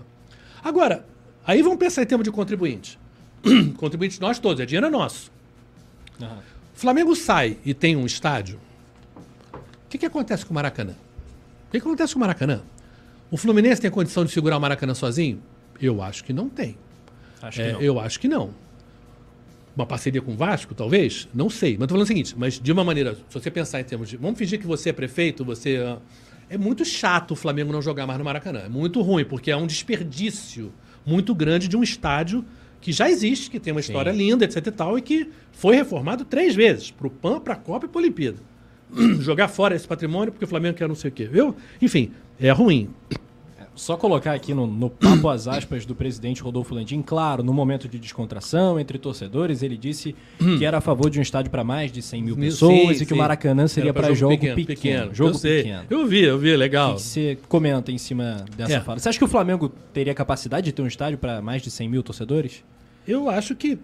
Agora, aí vamos pensar em termos de contribuinte. contribuinte nós todos, é dinheiro nosso. O Flamengo sai e tem um estádio. O que, que acontece com o Maracanã? O que, que acontece com o Maracanã? O Fluminense tem condição de segurar o Maracanã sozinho? Eu acho que não tem. Acho É, que não. eu acho que não. Uma parceria com o Vasco, talvez? Não sei. Mas tô falando o seguinte, mas de uma maneira, se você pensar em termos de. Vamos fingir que você é prefeito, você. ah, É muito chato o Flamengo não jogar mais no Maracanã. É muito ruim, porque é um desperdício muito grande de um estádio que já existe, que tem uma história linda, etc e tal, e que foi reformado três vezes, pro PAN, pra Copa e pra Olimpíada. Jogar fora esse patrimônio porque o Flamengo quer não sei o quê. Eu, enfim, é ruim. Só colocar aqui no, no papo as aspas do presidente Rodolfo Landim, claro, no momento de descontração entre torcedores, ele disse que era a favor de um estádio para mais de 100 mil Hum. Sim, pessoas e que sim. o Maracanã seria para jogo, pequeno, pequeno, pequeno. Jogo eu pequeno. Eu vi, eu vi, legal. O que você comenta em cima dessa É. fala? Você acha que o Flamengo teria capacidade de ter um estádio para mais de 100 mil torcedores? Eu acho que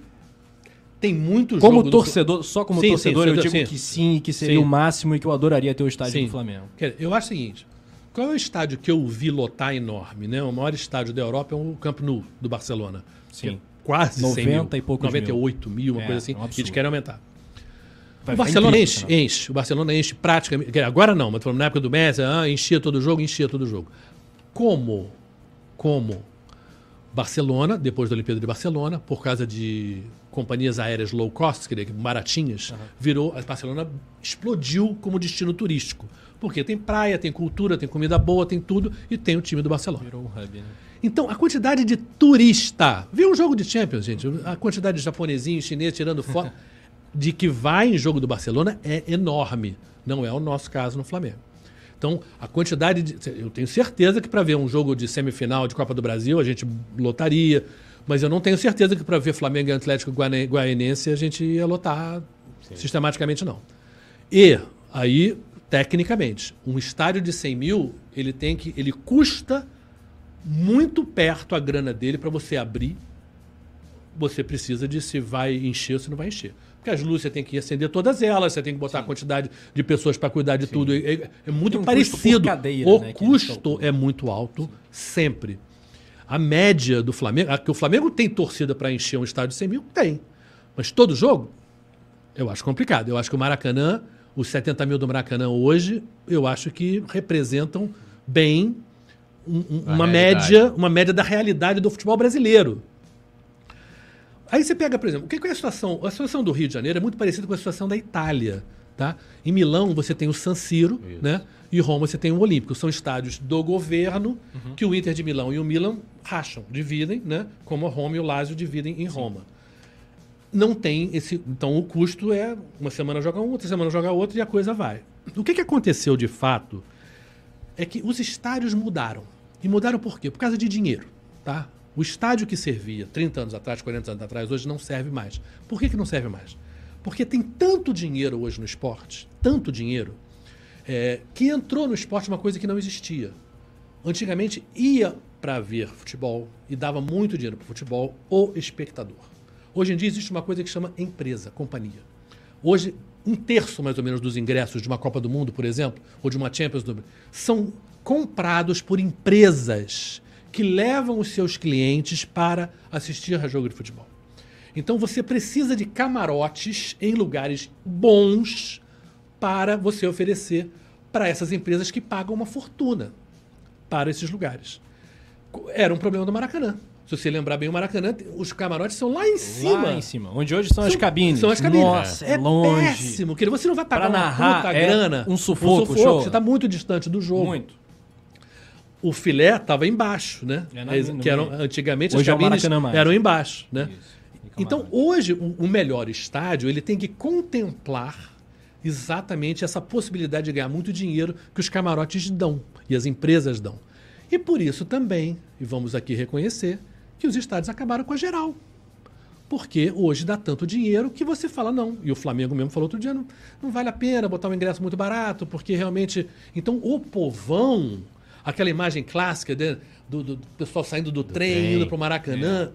tem muito Como jogo no- torcedor, só como Sim, sim, torcedor, eu torcedor, digo sim. que sim, e que seria Sim. o máximo e que eu adoraria ter o estádio Sim. do Flamengo. Eu acho o seguinte: qual é o estádio que eu vi lotar enorme? Né? O maior estádio da Europa é o Camp Nou, do Barcelona. Sim. Que é quase 100 mil. 90 e poucos 98 mil, uma É, coisa assim. é um absurdo. eles querem aumentar. Vai o Barcelona incrível, enche, né? enche. O Barcelona enche praticamente. Agora não, mas na época do Messi, ah, enchia todo jogo, enchia todo jogo. Como? Como? Barcelona, depois da Olimpíada de Barcelona, por causa de companhias aéreas low cost, dizer, baratinhas, virou. A Barcelona explodiu como destino turístico. Porque tem praia, tem cultura, tem comida boa, tem tudo, e tem o time do Barcelona. Virou um hub, né? Então, a quantidade de turista. Vê um jogo de Champions, gente. A quantidade de japonesinho, chinês tirando foto de que vai em jogo do Barcelona é enorme. Não é o nosso caso no Flamengo. Então, a quantidade de. Eu tenho certeza que para ver um jogo de semifinal de Copa do Brasil, a gente lotaria. Mas eu não tenho certeza que para ver Flamengo e Atlético Guaianense a gente ia lotar sistematicamente, não. E aí, tecnicamente, um estádio de 100 mil, ele tem que. ele custa muito perto a grana dele para você abrir. Você precisa de se vai encher ou se não vai encher. Porque as luzes você tem que acender todas elas, você tem que botar a quantidade de pessoas para cuidar de tudo. É, é- muito um parecido. cadeira, o né, custo é muito alto, sempre. A média do Flamengo. a- Que o Flamengo tem torcida para encher um estádio de 100 mil? Tem. Mas todo jogo? Eu acho complicado. Eu acho que o Maracanã, os 70 mil do Maracanã hoje, eu acho que representam bem um- um- uma realidade. média, uma média da realidade do futebol brasileiro. Aí você pega, por exemplo, o que é a situação? A situação do Rio de Janeiro é muito parecida com a situação da Itália. Tá? Em Milão você tem o San Siro, Isso. né? E Roma você tem o Olímpico. São estádios do governo que o Inter de Milão e o Milan racham, dividem, né? Como a Roma e o Lazio dividem em Roma. Não tem esse. Então o custo é uma semana joga um, outra semana joga outro e a coisa vai. O que, que aconteceu de fato é que os estádios mudaram. E mudaram por quê? Por causa de dinheiro. Tá? O estádio que servia 30 anos atrás, 40 anos atrás, hoje não serve mais. Por que, que não serve mais? Porque tem tanto dinheiro hoje no esporte, tanto dinheiro, é, que entrou no esporte uma coisa que não existia. Antigamente ia para ver futebol e dava muito dinheiro para o futebol o espectador. Hoje em dia existe uma coisa que chama empresa, companhia. Hoje, um terço mais ou menos dos ingressos de uma Copa do Mundo, por exemplo, ou de uma Champions League, são comprados por empresas que levam os seus clientes para assistir a jogo de futebol. Então você precisa de camarotes em lugares bons para você oferecer para essas empresas que pagam uma fortuna para esses lugares. Era um problema do Maracanã. Se você lembrar bem, o Maracanã, os camarotes são lá em cima. Lá em cima. Onde hoje são, as cabines. São as cabines. Nossa, é, é longe. péssimo. Querido. Você não vai pagar Pra uma narrar, puta é grana. um sufoco, show. Você está muito distante do jogo. Muito. O filé estava embaixo, né? É na- É, que eram, antigamente Hoje é as o cabines mais. eram embaixo, né? Então, hoje, o, o melhor estádio, ele tem que contemplar exatamente essa possibilidade de ganhar muito dinheiro que os camarotes dão e as empresas dão. E por isso também, e vamos aqui reconhecer, que os estádios acabaram com a geral. Porque hoje dá tanto dinheiro que você fala não. E o Flamengo mesmo falou outro dia, não, não vale a pena botar um ingresso muito barato, porque realmente... Então, o povão, aquela imagem clássica de- do, do pessoal saindo do, trem, trem, indo para o Maracanã...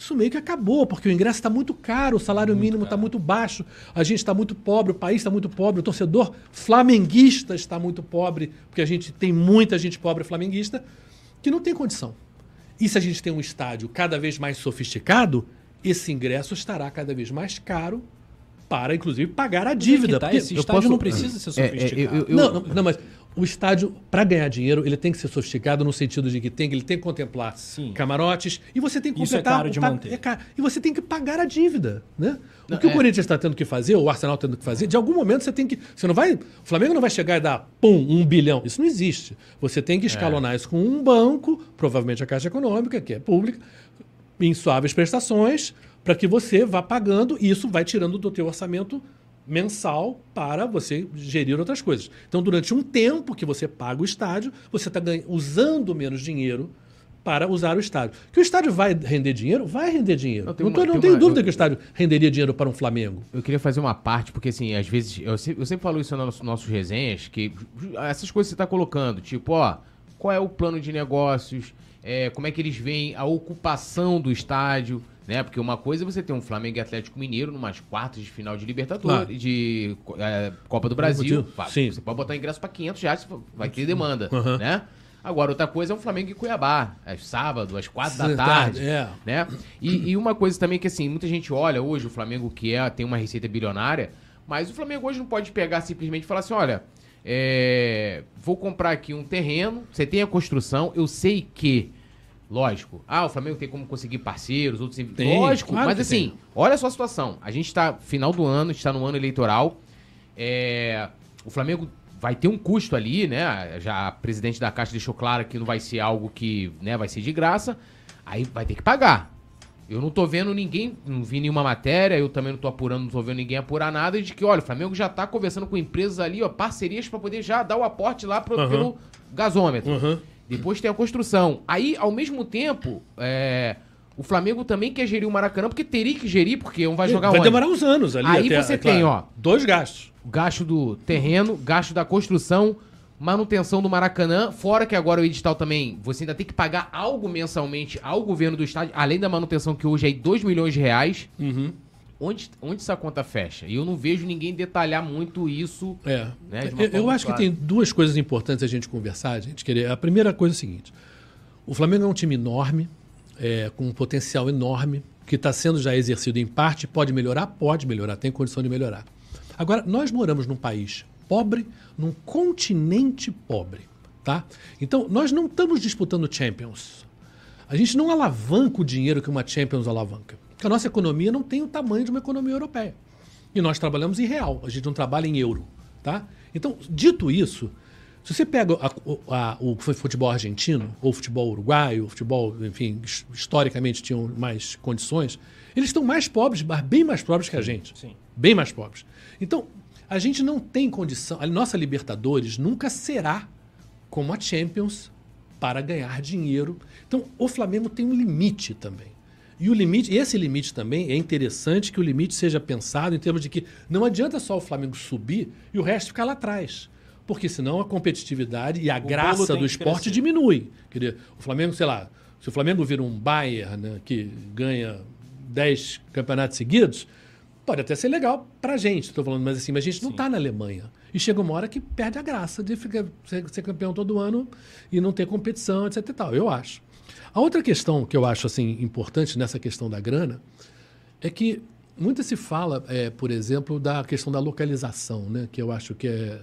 Isso meio que acabou, porque o ingresso está muito caro, o salário mínimo está muito baixo, a gente está muito pobre, o país está muito pobre, o torcedor flamenguista está muito pobre, porque a gente tem muita gente pobre flamenguista que não tem condição. E se a gente tem um estádio cada vez mais sofisticado, esse ingresso estará cada vez mais caro para, inclusive, pagar a dívida. Tá, porque esse eu estádio posso- não precisa ser É, é, sofisticado. eu- eu- não, não, não, mas o estádio, para ganhar dinheiro, ele tem que ser sofisticado no sentido de que tem, ele tem que contemplar Sim. camarotes e você tem que Isso é completar. caro de o é caro. e você tem que pagar a dívida, né? O Não, que o é. Corinthians está tendo que fazer, o Arsenal tendo que fazer, de algum momento você tem que. Você não vai. O Flamengo não vai chegar e dar pum, um bilhão. Isso não existe. Você tem que É. escalonar isso com um banco, provavelmente a Caixa Econômica, que é pública, em suaves prestações, para que você vá pagando e isso vai tirando do teu orçamento mensal para você gerir outras coisas. Então, durante um tempo que você paga o estádio, você está usando menos dinheiro para usar o estádio. Que o estádio vai render dinheiro? Vai render dinheiro. Não, tô- uma- não tem tenho uma- dúvida eu- que o estádio renderia dinheiro para um Flamengo. Eu queria fazer uma parte, porque assim, às vezes, eu sempre, eu sempre falo isso nos nossos resenhas, que essas coisas que você está colocando, tipo, ó, qual é o plano de negócios, é, como é que eles veem a ocupação do estádio, né? Porque uma coisa é você ter um Flamengo e Atlético Mineiro numas quartas de final de Libertadores, Claro. de é, Copa do Brasil. Sim. Você pode botar ingresso para 500 reais, vai ter demanda, Uhum. né? Agora, outra coisa é um Flamengo e Cuiabá, é sábado, às quatro da Sim, tarde tarde, é. né? E, e uma coisa também que assim, muita gente olha hoje o Flamengo que é, tem uma receita bilionária, mas o Flamengo hoje não pode pegar simplesmente e falar assim, olha, é, vou comprar aqui um terreno, você tem a construção, eu sei que, lógico, ah, o Flamengo tem como conseguir parceiros, outros, Tem, lógico, claro mas assim, tem. olha só a situação, a gente tá final do ano, a gente tá no ano eleitoral, é, o Flamengo vai ter um custo ali, né? Já a presidente da Caixa deixou claro que não vai ser algo que, né, vai ser de graça. Aí vai ter que pagar. Eu não tô vendo ninguém, não vi nenhuma matéria, eu também não tô apurando, não tô vendo ninguém apurar nada de que, olha, o Flamengo já tá conversando com empresas ali, ó, parcerias pra poder já dar o aporte lá pro, Aham. pelo gasômetro. Uhum. Depois tem a construção. Aí, ao mesmo tempo, é, o Flamengo também quer gerir o Maracanã, porque teria que gerir, porque não vai jogar Vai onde? demorar uns anos ali. Aí até, você é tem, ó, Dois gastos. gasto do terreno, gasto da construção, manutenção do Maracanã, fora que agora o edital também, você ainda tem que pagar algo mensalmente ao governo do estádio, além da manutenção que hoje é 2 milhões de reais. Uhum. Onde, onde essa conta fecha? E eu não vejo ninguém detalhar muito isso. É. Né, eu eu acho clara. que tem duas coisas importantes a gente conversar, gente. Querer. A primeira coisa é a seguinte: o Flamengo é um time enorme, é, com um potencial enorme, que está sendo já exercido em parte. Pode melhorar? Pode melhorar, tem condição de melhorar. Agora, nós moramos num país pobre, num continente pobre. Tá? Então, nós não estamos disputando Champions. A gente não alavanca o dinheiro que uma Champions alavanca. Porque a nossa economia não tem o tamanho de uma economia europeia. E nós trabalhamos em real, a gente não trabalha em euro. Tá? Então, dito isso, se você pega a- o- a- o futebol argentino, ou futebol uruguaio, ou futebol, enfim, his- historicamente tinham mais condições, eles estão mais pobres, bem mais pobres que a gente. sim. Bem mais pobres. Então, a gente não tem condição. A nossa Libertadores nunca será como a Champions para ganhar dinheiro. Então, o Flamengo tem um limite também. E o limite, esse limite também é interessante que o limite seja pensado em termos de que não adianta só o Flamengo subir e o resto ficar lá atrás. Porque senão a competitividade e a bolo graça do esporte diminui. Quer dizer, o Flamengo, sei lá, se o Flamengo vira um Bayern, né, que ganha 10 campeonatos seguidos, pode até ser legal pra gente, estou falando, mas assim, mas a gente não tá na Alemanha. E chega uma hora que perde a graça de ficar, ser, ser campeão todo ano e não ter competição, etc e tal, eu acho. A outra questão que eu acho assim importante nessa questão da grana é que muito se fala, é, por exemplo, da questão da localização, né, que eu acho que é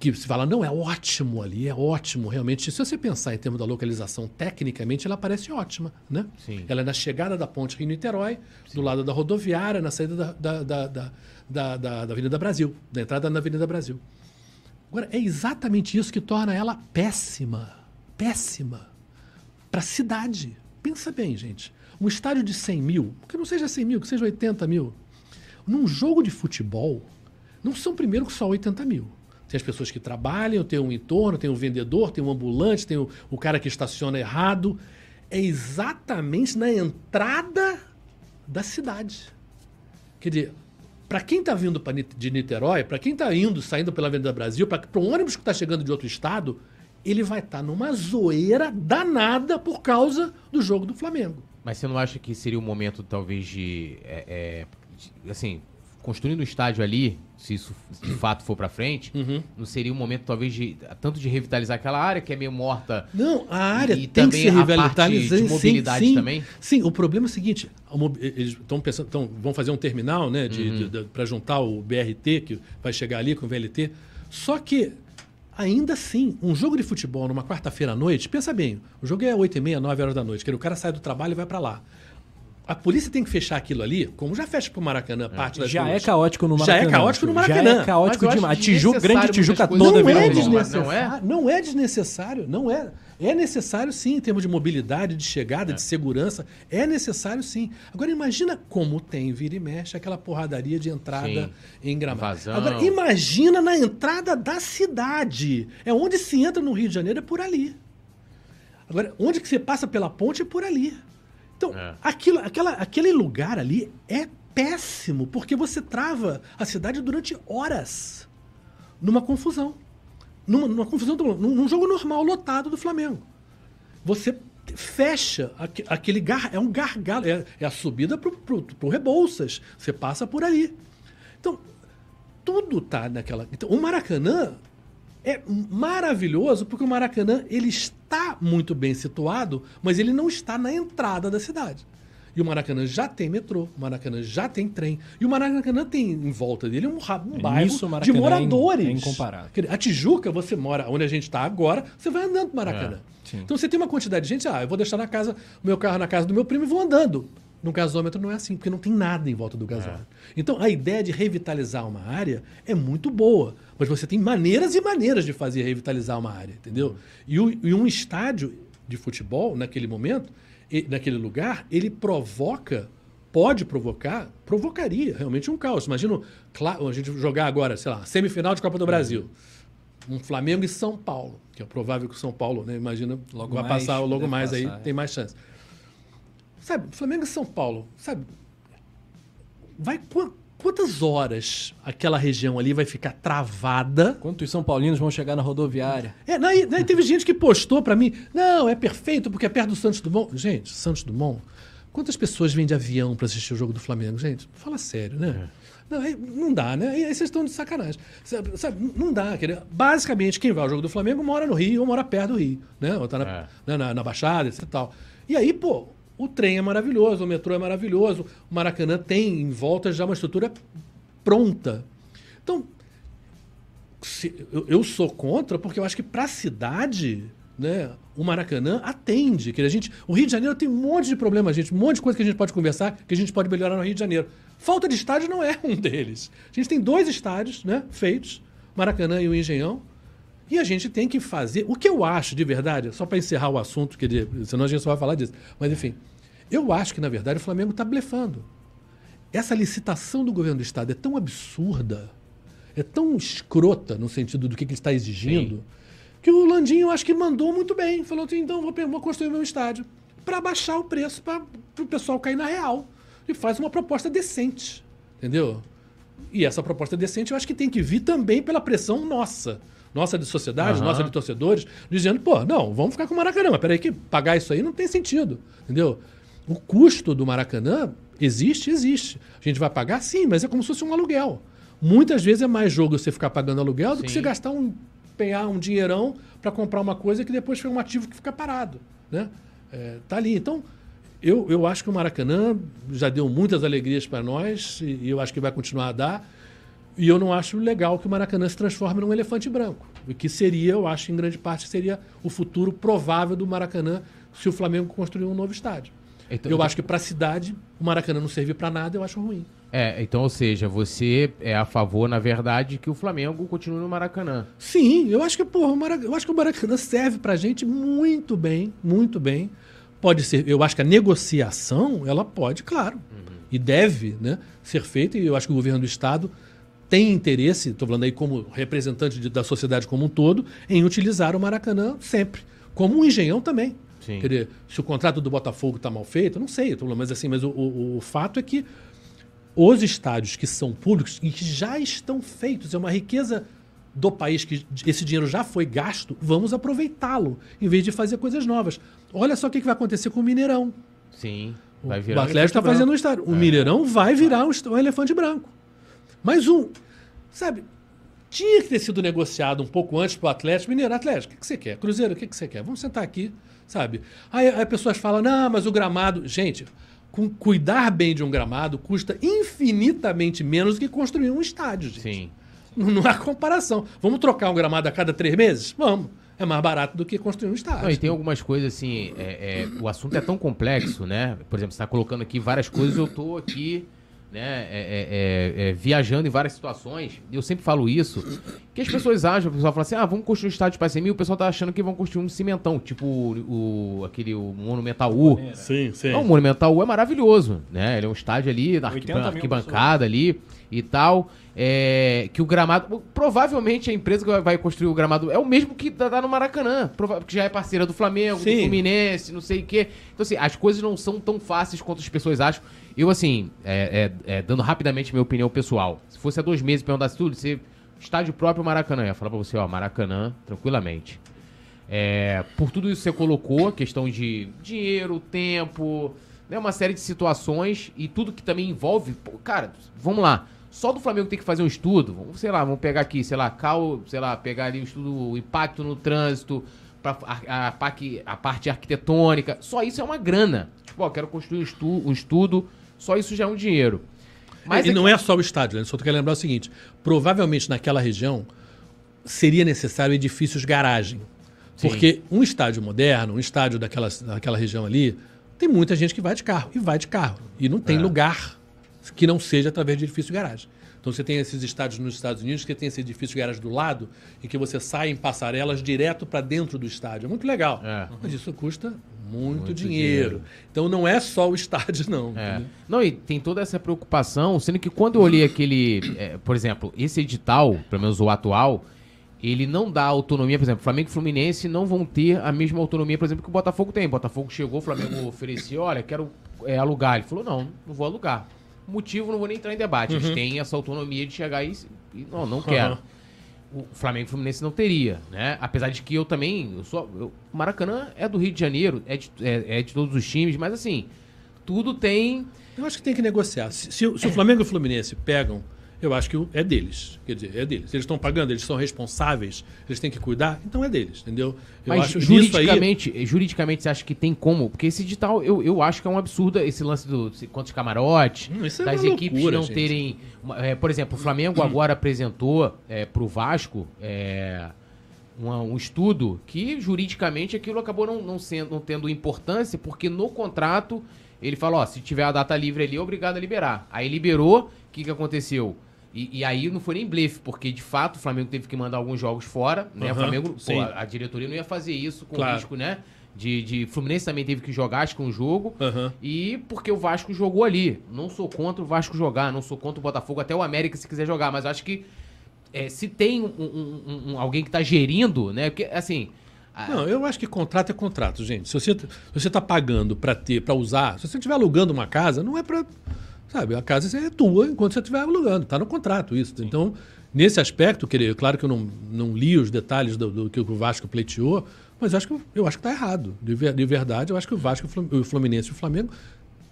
que se fala, não, é ótimo ali, é ótimo, realmente. Se você pensar em termos da localização, tecnicamente, ela parece ótima, né? Sim. Ela é na chegada da ponte Rio-Niterói, do lado da rodoviária, na saída da, da, da, da, da, da- da Avenida Brasil, da entrada na Avenida Brasil. Agora, é exatamente isso que torna ela péssima, péssima, para a cidade. Pensa bem, gente. Um estádio de 100 mil, que não seja 100 mil, que seja 80 mil, num jogo de futebol, não são primeiro que só 80 mil. Tem as pessoas que trabalham, tem um entorno, tem um vendedor, tem um ambulante, tem o, o cara que estaciona errado. É exatamente na entrada da cidade. Quer dizer, para quem está vindo de Niterói, para quem está indo, saindo pela Avenida Brasil, para o ônibus que está chegando de outro estado, ele vai estar numa zoeira danada por causa do jogo do Flamengo. Mas você não acha que seria o momento, talvez, de. é, é, de, assim, construindo o estádio ali, se isso de fato for pra frente, Uhum. não seria o momento, talvez, de tanto de revitalizar aquela área que é meio morta. Não, a área E tem que também ser revitalizada. de mobilidade sim, também? Sim, o problema é o seguinte: eles estão pensando, tão, vão fazer um terminal, né, de, Uhum. para juntar o BRT que vai chegar ali com o VLT. Só que ainda assim, um jogo de futebol numa quarta-feira à noite, pensa bem, o jogo é 8 e meia, 9 horas da noite, dizer, o cara sai do trabalho e vai para lá. A polícia tem que fechar aquilo ali, como já fecha pro Maracanã, parte das Já é caótico no Já Maracanã. é caótico no Já Maracanã. é caótico demais. Tijuca, grande Tijuca toda. Não é desnecessário. Não é desnecessário. Não é. É necessário sim, em termos de mobilidade, de chegada, de segurança. É necessário sim. Agora imagina como tem vira e mexe aquela porradaria de entrada Sim. em Gramado. Invasão. Agora imagina na entrada da cidade. É onde se entra no Rio de Janeiro é por ali. Agora onde que você passa pela ponte é por ali. Então É. aquilo, aquela, aquele lugar ali é péssimo porque você trava a cidade durante horas numa confusão. Numa, numa confusão, num, num jogo normal, lotado do Flamengo. Você fecha aque- aquele gar, é um gargalo, é, é a subida pro, pro, pro Rebouças. Você passa por ali. Então, tudo tá naquela. Então, o Maracanã é maravilhoso porque o Maracanã ele está muito bem situado, mas ele não está na entrada da cidade. E o Maracanã já tem metrô, o Maracanã já tem trem, e o Maracanã tem em volta dele um, um bairro Nisso, o de é moradores. é incomparável. A Tijuca, você mora onde a gente está agora, você vai andando pro Maracanã. É, então você tem uma quantidade de gente, ah, eu vou deixar na casa, o meu carro na casa do meu primo e vou andando. No gasômetro não é assim, porque não tem nada em volta do gasômetro. Então a ideia de revitalizar uma área é muito boa, mas você tem maneiras e maneiras de fazer revitalizar uma área, entendeu? E, o- e um estádio de futebol, naquele momento, e- naquele lugar, ele provoca, pode provocar, provocaria realmente um caos. Imagina, a gente jogar agora, sei lá, semifinal de Copa do Brasil. Um Flamengo e São Paulo, que é provável que o São Paulo, né, imagina, Logo vai mais, passar logo mais aí, passar, é. tem mais chance. Sabe, Flamengo e São Paulo, sabe? Vai qu- quantas horas aquela região ali vai ficar travada? Quantos São Paulinos vão chegar na rodoviária? É, daí, daí teve gente que postou pra mim, não, é perfeito porque é perto do Santos Dumont. Gente, Santos Dumont, quantas pessoas vêm de avião pra assistir o jogo do Flamengo? Gente, fala sério, né? Não, aí não dá, né? Aí aí vocês estão de sacanagem. Sabe, sabe, não dá. quer dizer, Basicamente, quem vai ao jogo do Flamengo mora no Rio ou mora perto do Rio, né? Ou tá na, É. né, na, na Baixada, etc e tal. E aí, pô, o trem é maravilhoso, o metrô é maravilhoso, o Maracanã tem em volta já uma estrutura pronta. Então, se- eu, eu sou contra porque eu acho que para a cidade, né, o Maracanã atende. Que a gente, o Rio de Janeiro tem um monte de problemas, gente, um monte de coisa que a gente pode conversar, que a gente pode melhorar no Rio de Janeiro. Falta de estádio não é um deles. A gente tem dois estádios, né, feitos, Maracanã e o Engenhão. E a gente tem que fazer. O que eu acho de verdade, só para encerrar o assunto, dizer, senão a gente só vai falar disso. Mas enfim, eu acho que na verdade o Flamengo está blefando. Essa licitação do governo do estado é tão absurda, é tão escrota no sentido do que, que ele está exigindo, Sim. que o Landinho eu acho que mandou muito bem. Falou assim: então vou, vou construir meu estádio para baixar o preço para o pessoal cair na real. E faz uma proposta decente. Entendeu? E essa proposta decente eu acho que tem que vir também pela pressão nossa. Nossa de sociedade, Aham. nossa de torcedores, dizendo, pô, não, vamos ficar com o Maracanã, mas peraí que pagar isso aí não tem sentido, entendeu? O custo do Maracanã existe, existe. A gente vai pagar sim, mas é como se fosse um aluguel. Muitas vezes é mais jogo você ficar pagando aluguel do que Sim. você gastar um, empenhar um dinheirão para comprar uma coisa que depois foi um ativo que fica parado, né? É, tá ali. Então, eu, eu acho que o Maracanã já deu muitas alegrias para nós e, e eu acho que vai continuar a dar. E eu não acho legal que o Maracanã se transforme num elefante branco. que seria, eu acho, em grande parte, seria o futuro provável do Maracanã se o Flamengo construir um novo estádio. Então- eu então- acho que para a cidade, o Maracanã não servir para nada, eu acho ruim. É, então, ou seja, você é a favor, na verdade, que o Flamengo continue no Maracanã. Sim, eu acho que, porra, o Maracanã, eu acho que o Maracanã serve pra gente muito bem, muito bem. Pode ser, eu acho que a negociação, ela pode, claro, e deve, né, ser feita, e eu acho que o governo do estado tem interesse, estou falando aí como representante de- da sociedade como um todo, em utilizar o Maracanã sempre, como um engenhão também. Sim. Quer dizer, se o contrato do Botafogo está mal feito, não sei, falando, mas assim, mas o, o- o fato é que os estádios que são públicos e que já estão feitos, é uma riqueza do país que esse dinheiro já foi gasto, vamos aproveitá-lo, em vez de fazer coisas novas. Olha só o que vai acontecer com o Mineirão. Sim. Vai o virar. Atlético está fazendo um estádio. O Mineirão vai virar um elefante branco. Mas um, sabe, tinha que ter sido negociado um pouco antes para o Atlético. Mineiro, Atlético, o que, que você quer? Cruzeiro, o que, que você quer? Vamos sentar aqui, sabe? Aí, aí pessoas falam, não, mas o gramado. Gente, com- cuidar bem de um gramado custa infinitamente menos do que construir um estádio, gente. Sim. Não, não há comparação. Vamos trocar um gramado a cada três meses? Vamos. É mais barato do que construir um estádio. Não, e tem algumas coisas assim, é- é, o assunto é tão complexo, né? Por exemplo, você está colocando aqui várias coisas, eu tô aqui, né, é- é- é- é, viajando em várias situações, e eu sempre falo isso, que as pessoas acham, o pessoal fala assim, ah, vamos construir um estádio para 100 mil, o pessoal tá achando que vão construir um cimentão, tipo o, o- aquele o Monumental U. Sim, sim. Não, o Monumental U é maravilhoso, né? Ele é um estádio ali, da 80 mil arquibancada ali e tal. É, que o gramado. Provavelmente a empresa que vai- construir o gramado é o mesmo que dá dá no Maracanã. Que já é parceira do Flamengo, Sim. do Fluminense, não sei o quê. Então, assim, as coisas não são tão fáceis quanto as pessoas acham. Eu, assim, é, é, é, dando rapidamente minha opinião pessoal. Se fosse há dois meses e perguntasse tudo, você. Estádio próprio Maracanã. Eu ia falar pra você, ó, Maracanã, tranquilamente. É, por tudo isso que você colocou, questão de dinheiro, tempo, né, uma série de situações e tudo que também envolve. pô, cara, vamos lá. Só do Flamengo tem que fazer um estudo. Vamos, sei lá, vamos pegar aqui, sei lá, cal, sei lá, pegar ali o estudo, o impacto no trânsito, pra, a, a, parte- a parte arquitetônica. Só isso é uma grana. Tipo, ó, quero construir um, estu, um estudo, só isso já é um dinheiro. Mas e é não é só o estádio, né? só quero lembrar o seguinte: provavelmente naquela região seria necessário edifícios garagem. Sim. Porque um estádio moderno, um estádio daquela, daquela região ali, tem muita gente que vai de carro. E vai de carro. E não tem É. lugar que não seja através de edifício garagem. Então você tem esses estádios nos Estados Unidos que tem esse edifício garagem do lado e que você sai em passarelas direto para dentro do estádio. É muito legal. É. Mas isso custa muito, Muito dinheiro. dinheiro. Então não é só o estádio, não. É. Não, e tem toda essa preocupação, sendo que quando eu olhei aquele. é, por exemplo, esse edital, pelo menos o atual, ele não dá autonomia, por exemplo, Flamengo e Fluminense não vão ter a mesma autonomia, por exemplo, que o Botafogo tem. O Botafogo chegou, o Flamengo ofereceu, olha, quero é, alugar. Ele falou, não, não vou alugar. Motivo, não vou nem entrar em debate. Eles têm essa autonomia de chegar aí e, não, não quero. Uhum. O Flamengo e o Fluminense não teria, né? Apesar de que eu também, eu sou, eu- o Maracanã é do Rio de Janeiro, é de, é- é de todos os times, mas assim, tudo tem Eu acho que tem que negociar. Se, se o se o Flamengo e o Fluminense pegam, eu acho que o- é deles. Quer dizer, é deles. Eles estão pagando, eles são responsáveis, eles têm que cuidar, então é deles, entendeu? Eu Mas acho nisso aí. juridicamente, juridicamente você acha que tem como? Porque esse edital, eu, eu acho que é um absurdo esse lance do quantos camarotes, Hum, é das uma equipes loucura, não gente. terem. é, por exemplo, o Flamengo agora apresentou é, pro Vasco é, uma- um estudo que juridicamente aquilo acabou não, não sendo, não tendo importância, porque no contrato ele falou, ó, se tiver a data livre ali, é obrigado a liberar. Aí liberou, o que, que aconteceu? E, e aí não foi nem blefe, porque de fato o Flamengo teve que mandar alguns jogos fora, né? O Aham, Flamengo, pô, a, a diretoria não ia fazer isso com Claro. risco, né? De, de Fluminense também teve que jogar, acho que um jogo. Aham. E porque o Vasco jogou ali. Não sou contra o Vasco jogar, não sou contra o Botafogo, até o América se quiser jogar, mas acho que é, se tem um, um- um- alguém que tá gerindo, né? Porque, assim. a- Não, eu acho que contrato é contrato, gente. Se você, se você tá pagando para ter, para usar, se você estiver alugando uma casa, não é para, sabe, a casa é tua enquanto você estiver alugando, tá no contrato isso. Então, nesse aspecto, querer, claro que eu não, não li os detalhes do, do que o Vasco pleiteou, mas eu acho que eu acho que tá errado. De, de verdade, eu acho que o Vasco, o Fluminense e o Flamengo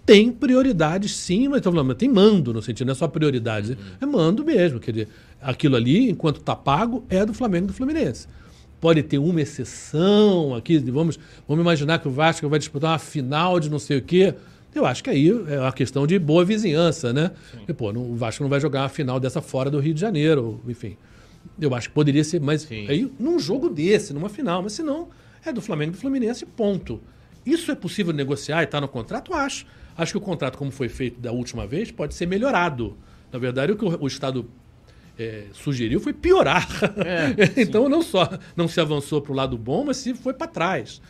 tem prioridades sim, mas falando, tem mando no sentido, não é só prioridades, é mando mesmo. Quer dizer, aquilo ali, enquanto está pago, é do Flamengo e do Fluminense. Pode ter uma exceção aqui, vamos, vamos imaginar que o Vasco vai disputar uma final de não sei o quê. Eu acho que aí é uma questão de boa vizinhança, né? E, pô, não- o Vasco não vai jogar uma final dessa fora do Rio de Janeiro, enfim. Eu acho que poderia ser, mas Sim. aí num jogo desse, numa final, mas se não, é do Flamengo e do Fluminense, ponto. Isso é possível negociar e tá no contrato? Acho. Acho que o contrato, como foi feito da última vez, pode ser melhorado. Na verdade, o que o, o Estado é, sugeriu foi piorar. então, não só não se avançou para o lado bom, mas se foi para trás.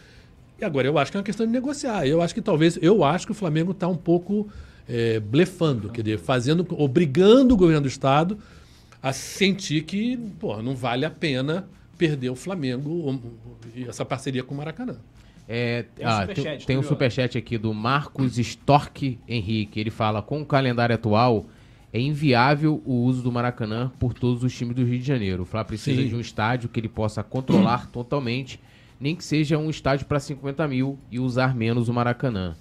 E agora eu acho que é uma questão de negociar. Eu acho que talvez, eu acho que o Flamengo está um pouco é, blefando, quer dizer, fazendo, obrigando o governo do Estado a sentir que pô, não vale a pena perder o Flamengo e essa parceria com o Maracanã. É, Tem um ah, superchat, tem, tem um superchat aqui do Marcos Stork Henrique. Ele fala: com o calendário atual, é inviável o uso do Maracanã por todos os times do Rio de Janeiro. O Flá precisa Sim. de um estádio que ele possa controlar totalmente, nem que seja um estádio para 50 mil e usar menos o Maracanã.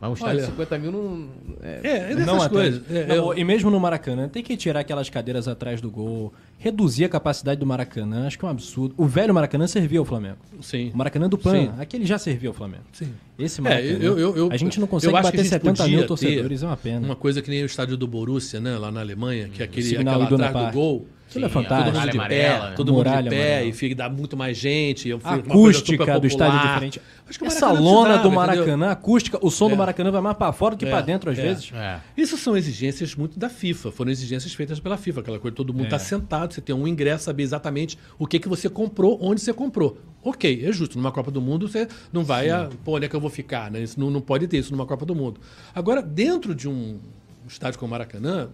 Mas um estádio Olha, de 50 mil não. é- É, é dessas Não coisas. É, Não, eu- E mesmo no Maracanã, tem que tirar aquelas cadeiras atrás do gol, reduzir a capacidade do Maracanã, acho que é um absurdo. O velho Maracanã servia ao Flamengo. sim. O Maracanã do PAN, aquele já servia ao Flamengo. Sim. Esse É, Maracanã. eu- eu- eu- a gente não consegue bater gente 70 podia mil torcedores, é uma pena. Uma coisa que nem o estádio do Borussia, né, lá na Alemanha, que é aquele aquela atrás do gol. Aquilo é fantástico. Todo mundo de amarela, pé, né? todo mundo de pé, e fica, dá muito mais gente. A acústica do estádio é diferente. Acho que o Essa lona do entendeu? Maracanã, a acústica, o som É. do Maracanã vai mais pra fora do que É, pra dentro, às é. vezes. É. Isso são exigências muito da FIFA, foram exigências feitas pela FIFA, aquela coisa, todo mundo É. está sentado, você tem um ingresso, saber exatamente o que, que você comprou, onde você comprou. Ok, é justo, numa Copa do Mundo você não vai, a, pô, onde é que eu vou ficar, né? Isso não, não pode ter isso numa Copa do Mundo. Agora, dentro de um estádio como o Maracanã,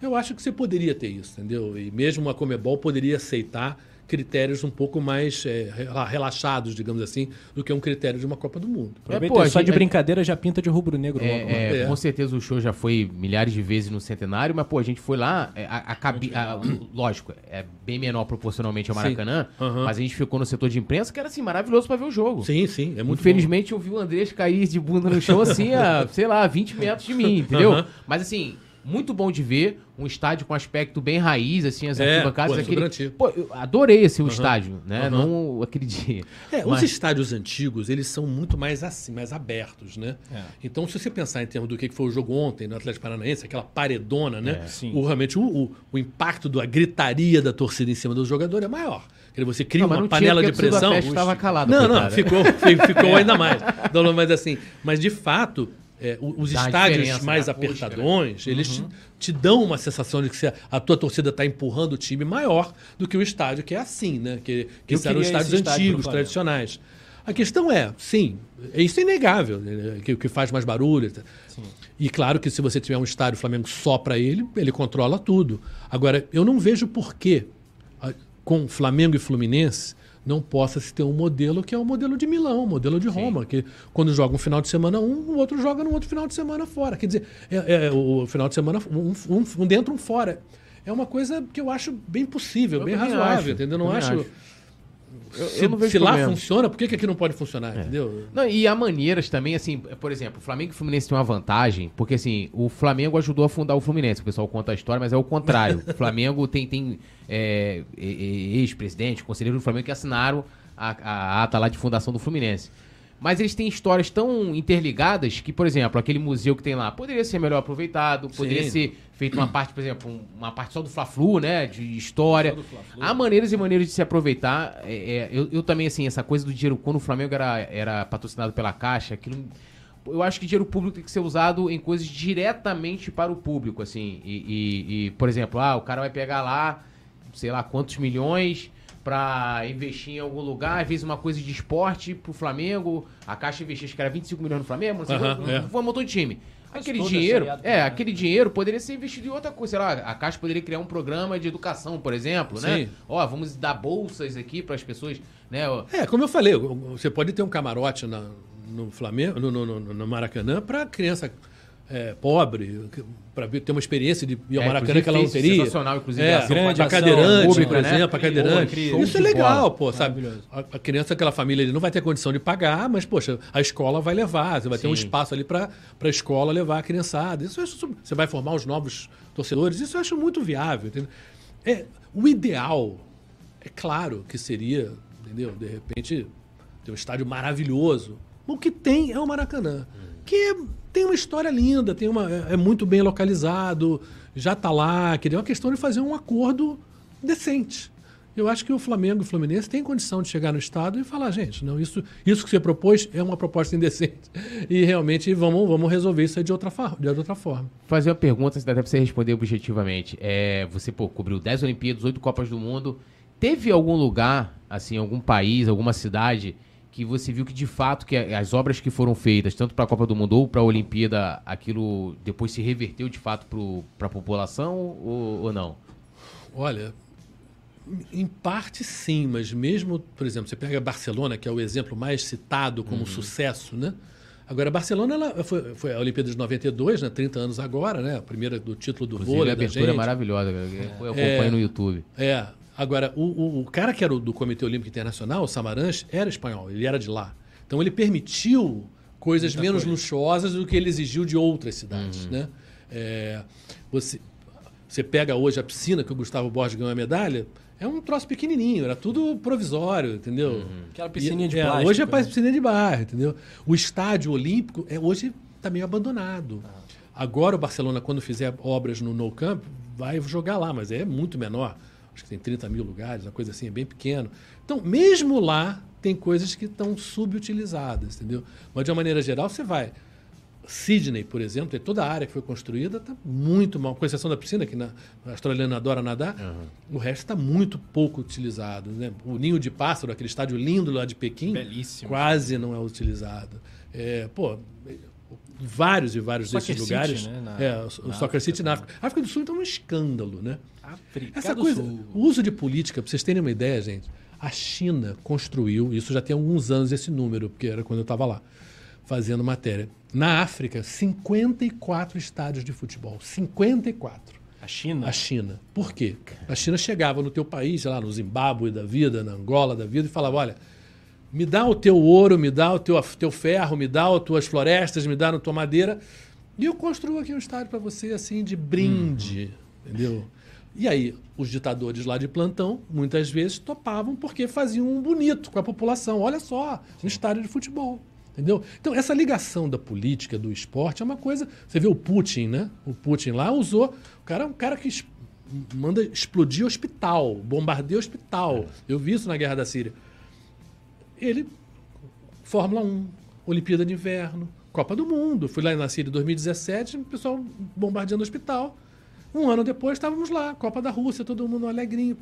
eu acho que você poderia ter isso, entendeu? E mesmo a Comebol poderia aceitar critérios um pouco mais é, rela- relaxados, digamos assim, do que um critério de uma Copa do Mundo. Aproveita pô, só a de gente- brincadeira já pinta de rubro-negro logo. né? É, é, É. Com certeza o show já foi milhares de vezes no centenário, mas pô, a gente foi lá, é, a, a cabi- a- lógico, é bem menor proporcionalmente ao. Maracanã, Aham. mas a gente ficou no setor de imprensa que era assim, maravilhoso pra ver o jogo. Sim, sim, é muito Infelizmente eu vi o Andrés cair de bunda no chão assim, a, sei lá, 20 metros de mim, entendeu? Aham. Mas assim, muito bom de ver, um estádio com aspecto bem raiz, assim, as É, arquibancadas. pô, é aquele... Pô, eu adorei esse o estádio, né? Aham. Não aquele dia. É, Mas- os estádios antigos, eles são muito mais assim, mais abertos, né? É. Então, se você pensar em termos do que foi o jogo ontem no Atlético Paranaense, aquela paredona, né? sim. O, realmente, o, o, o impacto da gritaria da torcida em cima do jogador é maior. Você cria Não, uma panela de pressão. estava calada, Não, não, ficou, fi- ficou ainda mais. Mas assim, mas de fato, é, os Dá estádios mais acústica, apertadões, eles te, te dão uma sensação de que você- a tua torcida está empurrando o time maior do que o estádio que é assim, né? Que, que Eu eram estádios estádio antigos, Flamengo. tradicionais. A questão é, sim, isso é inegável, né, que, que faz mais barulho. tá? E claro que se você tiver um estádio Flamengo só para ele, ele controla tudo. Agora, eu não vejo por que a- com Flamengo e Fluminense não possa se ter um modelo que é o modelo de Milão, o modelo de Roma, que quando joga um final de semana um, o outro joga no outro final de semana fora. Quer dizer, é, é o final de semana um, um- um dentro, um fora. É uma coisa que eu acho bem possível, Eu bem razoável, acho, entendeu? Não acho. acho. Eu- se eu não vejo se lá funciona, por que, que aqui não pode funcionar? Entendeu? Não, e há maneiras também, assim, por exemplo, o Flamengo e o Fluminense tem uma vantagem, porque assim, o Flamengo ajudou a fundar o Fluminense, o pessoal conta a história, mas é o contrário. o Flamengo tem, tem é, ex-presidente, conselheiro do Flamengo que assinaram a, a ata lá de fundação do Fluminense. Mas eles têm histórias tão interligadas que, por exemplo, aquele museu que tem lá poderia ser melhor aproveitado, poderia Sim. ser feito uma parte, por exemplo, um- uma parte só do Fla-Flu, né, de história. Há maneiras e maneiras de se aproveitar. É, é, eu, eu também, assim, essa coisa do dinheiro, quando o Flamengo era, era patrocinado pela Caixa, aquilo... Eu acho que dinheiro público tem que ser usado em coisas diretamente para o público, assim. E, e- e, por exemplo, ah, o cara vai pegar lá, sei lá, quantos milhões pra investir em algum lugar, às vezes uma coisa de esporte pro Flamengo, a Caixa investiu, acho que era 25 milhões no Flamengo, não sei, Aham, quanto, é. foi um montão de time. Aquele toda dinheiro, é, né? aquele dinheiro poderia ser investido em outra coisa, sei lá, a Caixa poderia criar um programa de educação, por exemplo, né? Sim. Ó, vamos dar bolsas aqui para as pessoas, né? É, como eu falei, você pode ter um camarote na- no Flamengo, no, no- no- no Maracanã, para criança é, pobre, para ter uma experiência de ir ao É, Maracanã que ela não fez teria. sensacional, inclusive, é, grande ação cadeirante, pública, por né? exemplo, pra cadeirante. Isso é legal, pô, sabe? A, a criança, aquela família, ele não vai ter condição de pagar, mas, poxa, a escola vai levar, você vai ter um Sim. espaço ali para a escola levar a criançada. Isso acho, você vai formar os novos torcedores, isso eu acho muito viável. Entendeu? É, o ideal, é claro que seria, entendeu? De repente, ter um estádio maravilhoso. O que tem é o Maracanã, que é- tem uma história linda, tem uma, é, é muito bem localizado, já está lá. Que é uma questão de fazer um acordo decente. Eu acho que o Flamengo e o Fluminense têm condição de chegar no Estado e falar, gente, não, isso, isso que você propôs é uma proposta indecente. E realmente vamos, vamos resolver isso de outra, de outra forma. Fazer uma pergunta, dá pra você responder objetivamente. É, você, pô, cobriu 10 Olimpíadas, 8 Copas do Mundo. Teve algum lugar, assim, algum país, alguma cidade, que você viu que de fato que as obras que foram feitas, tanto para a Copa do Mundo ou para a Olimpíada, aquilo depois se reverteu de fato para a população ou, ou não? Olha, em parte sim, mas mesmo, por exemplo, você pega Barcelona, que é o exemplo mais citado como sucesso, né? Agora, Barcelona ela foi, foi a Olimpíada de 92, né? 30 anos agora, né? A primeira do título do Inclusive, vôlei a abertura é maravilhosa, eu acompanho É. no YouTube. É. Agora, o, o, o cara que era do Comitê Olímpico Internacional, o Samaranch, era espanhol, ele era de lá. Então ele permitiu coisas menos luxuosas do que ele exigiu de outras cidades. Né? É, você, você pega hoje a piscina que o Gustavo Borges ganhou a medalha, é um troço pequenininho, era tudo provisório, entendeu? Aquela piscininha de é, plástico, Hoje é né? piscina de barro, entendeu? O estádio olímpico é, hoje está meio abandonado. Agora o Barcelona, quando fizer obras no No Camp, vai jogar lá, mas é muito menor. Acho que tem 30 mil lugares, uma coisa assim, é bem pequeno. Então, mesmo lá, tem coisas que estão subutilizadas, entendeu? Mas, de uma maneira geral, você vai. Sydney, por exemplo, tem toda a área que foi construída está muito mal, com exceção da piscina, que na, a australiana adora nadar, o resto está muito pouco utilizado. Né? O ninho de pássaro, aquele estádio lindo lá de Pequim, Belíssimo. quase não é utilizado. É, pô, vários e vários Soccer desses City, lugares. né, na- é, o, na Soccer África City na África. A África do Sul então é um escândalo, né? África Essa coisa, Sul. o uso de política, para vocês terem uma ideia, gente, a China construiu, isso já tem alguns anos esse número, porque era quando eu estava lá fazendo matéria. Na África, 54 estádios de futebol. 54. A China? A China. Por quê? A China chegava no teu país, lá, no Zimbábue da vida, na Angola da vida, e falava: olha, me dá o teu ouro, me dá o teu, teu ferro, me dá as tuas florestas, me dá a tua madeira, e eu construo aqui um estádio para você, assim, de brinde. Entendeu? E aí, os ditadores lá de plantão, muitas vezes, topavam porque faziam um bonito com a população. Olha só, um estádio de futebol. Entendeu? Então, essa ligação da política, do esporte, é uma coisa. Você vê o Putin, né? O Putin lá usou. O cara é um cara que manda explodir hospital, bombardeia hospital. Eu vi isso na guerra da Síria. Ele, Fórmula 1, Olimpíada de Inverno, Copa do Mundo. Fui lá na Síria em 2017, o pessoal bombardeando o hospital. Um ano depois estávamos lá, Copa da Rússia, todo mundo alegrinho.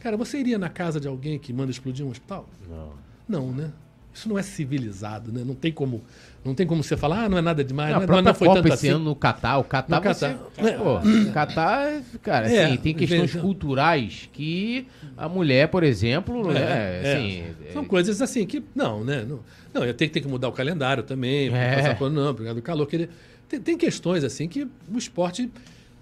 Cara, você iria na casa de alguém que manda explodir um hospital? Não. Não, né? Isso não é civilizado, né? Não tem como, não tem como você falar, ah, não é nada demais, Não, é- própria não foi Copa tanto esse assim. ano no Catar, o Catar, No Catar. você- É. pô, Catar, cara, É, assim, tem questões veja. culturais que a mulher, por exemplo, É, né, é. assim, São coisas assim que. Não, né? Não, não eu tenho que ter que mudar o calendário também. por É. passar por- não, por causa do calor. querer- Tem, tem questões assim que o esporte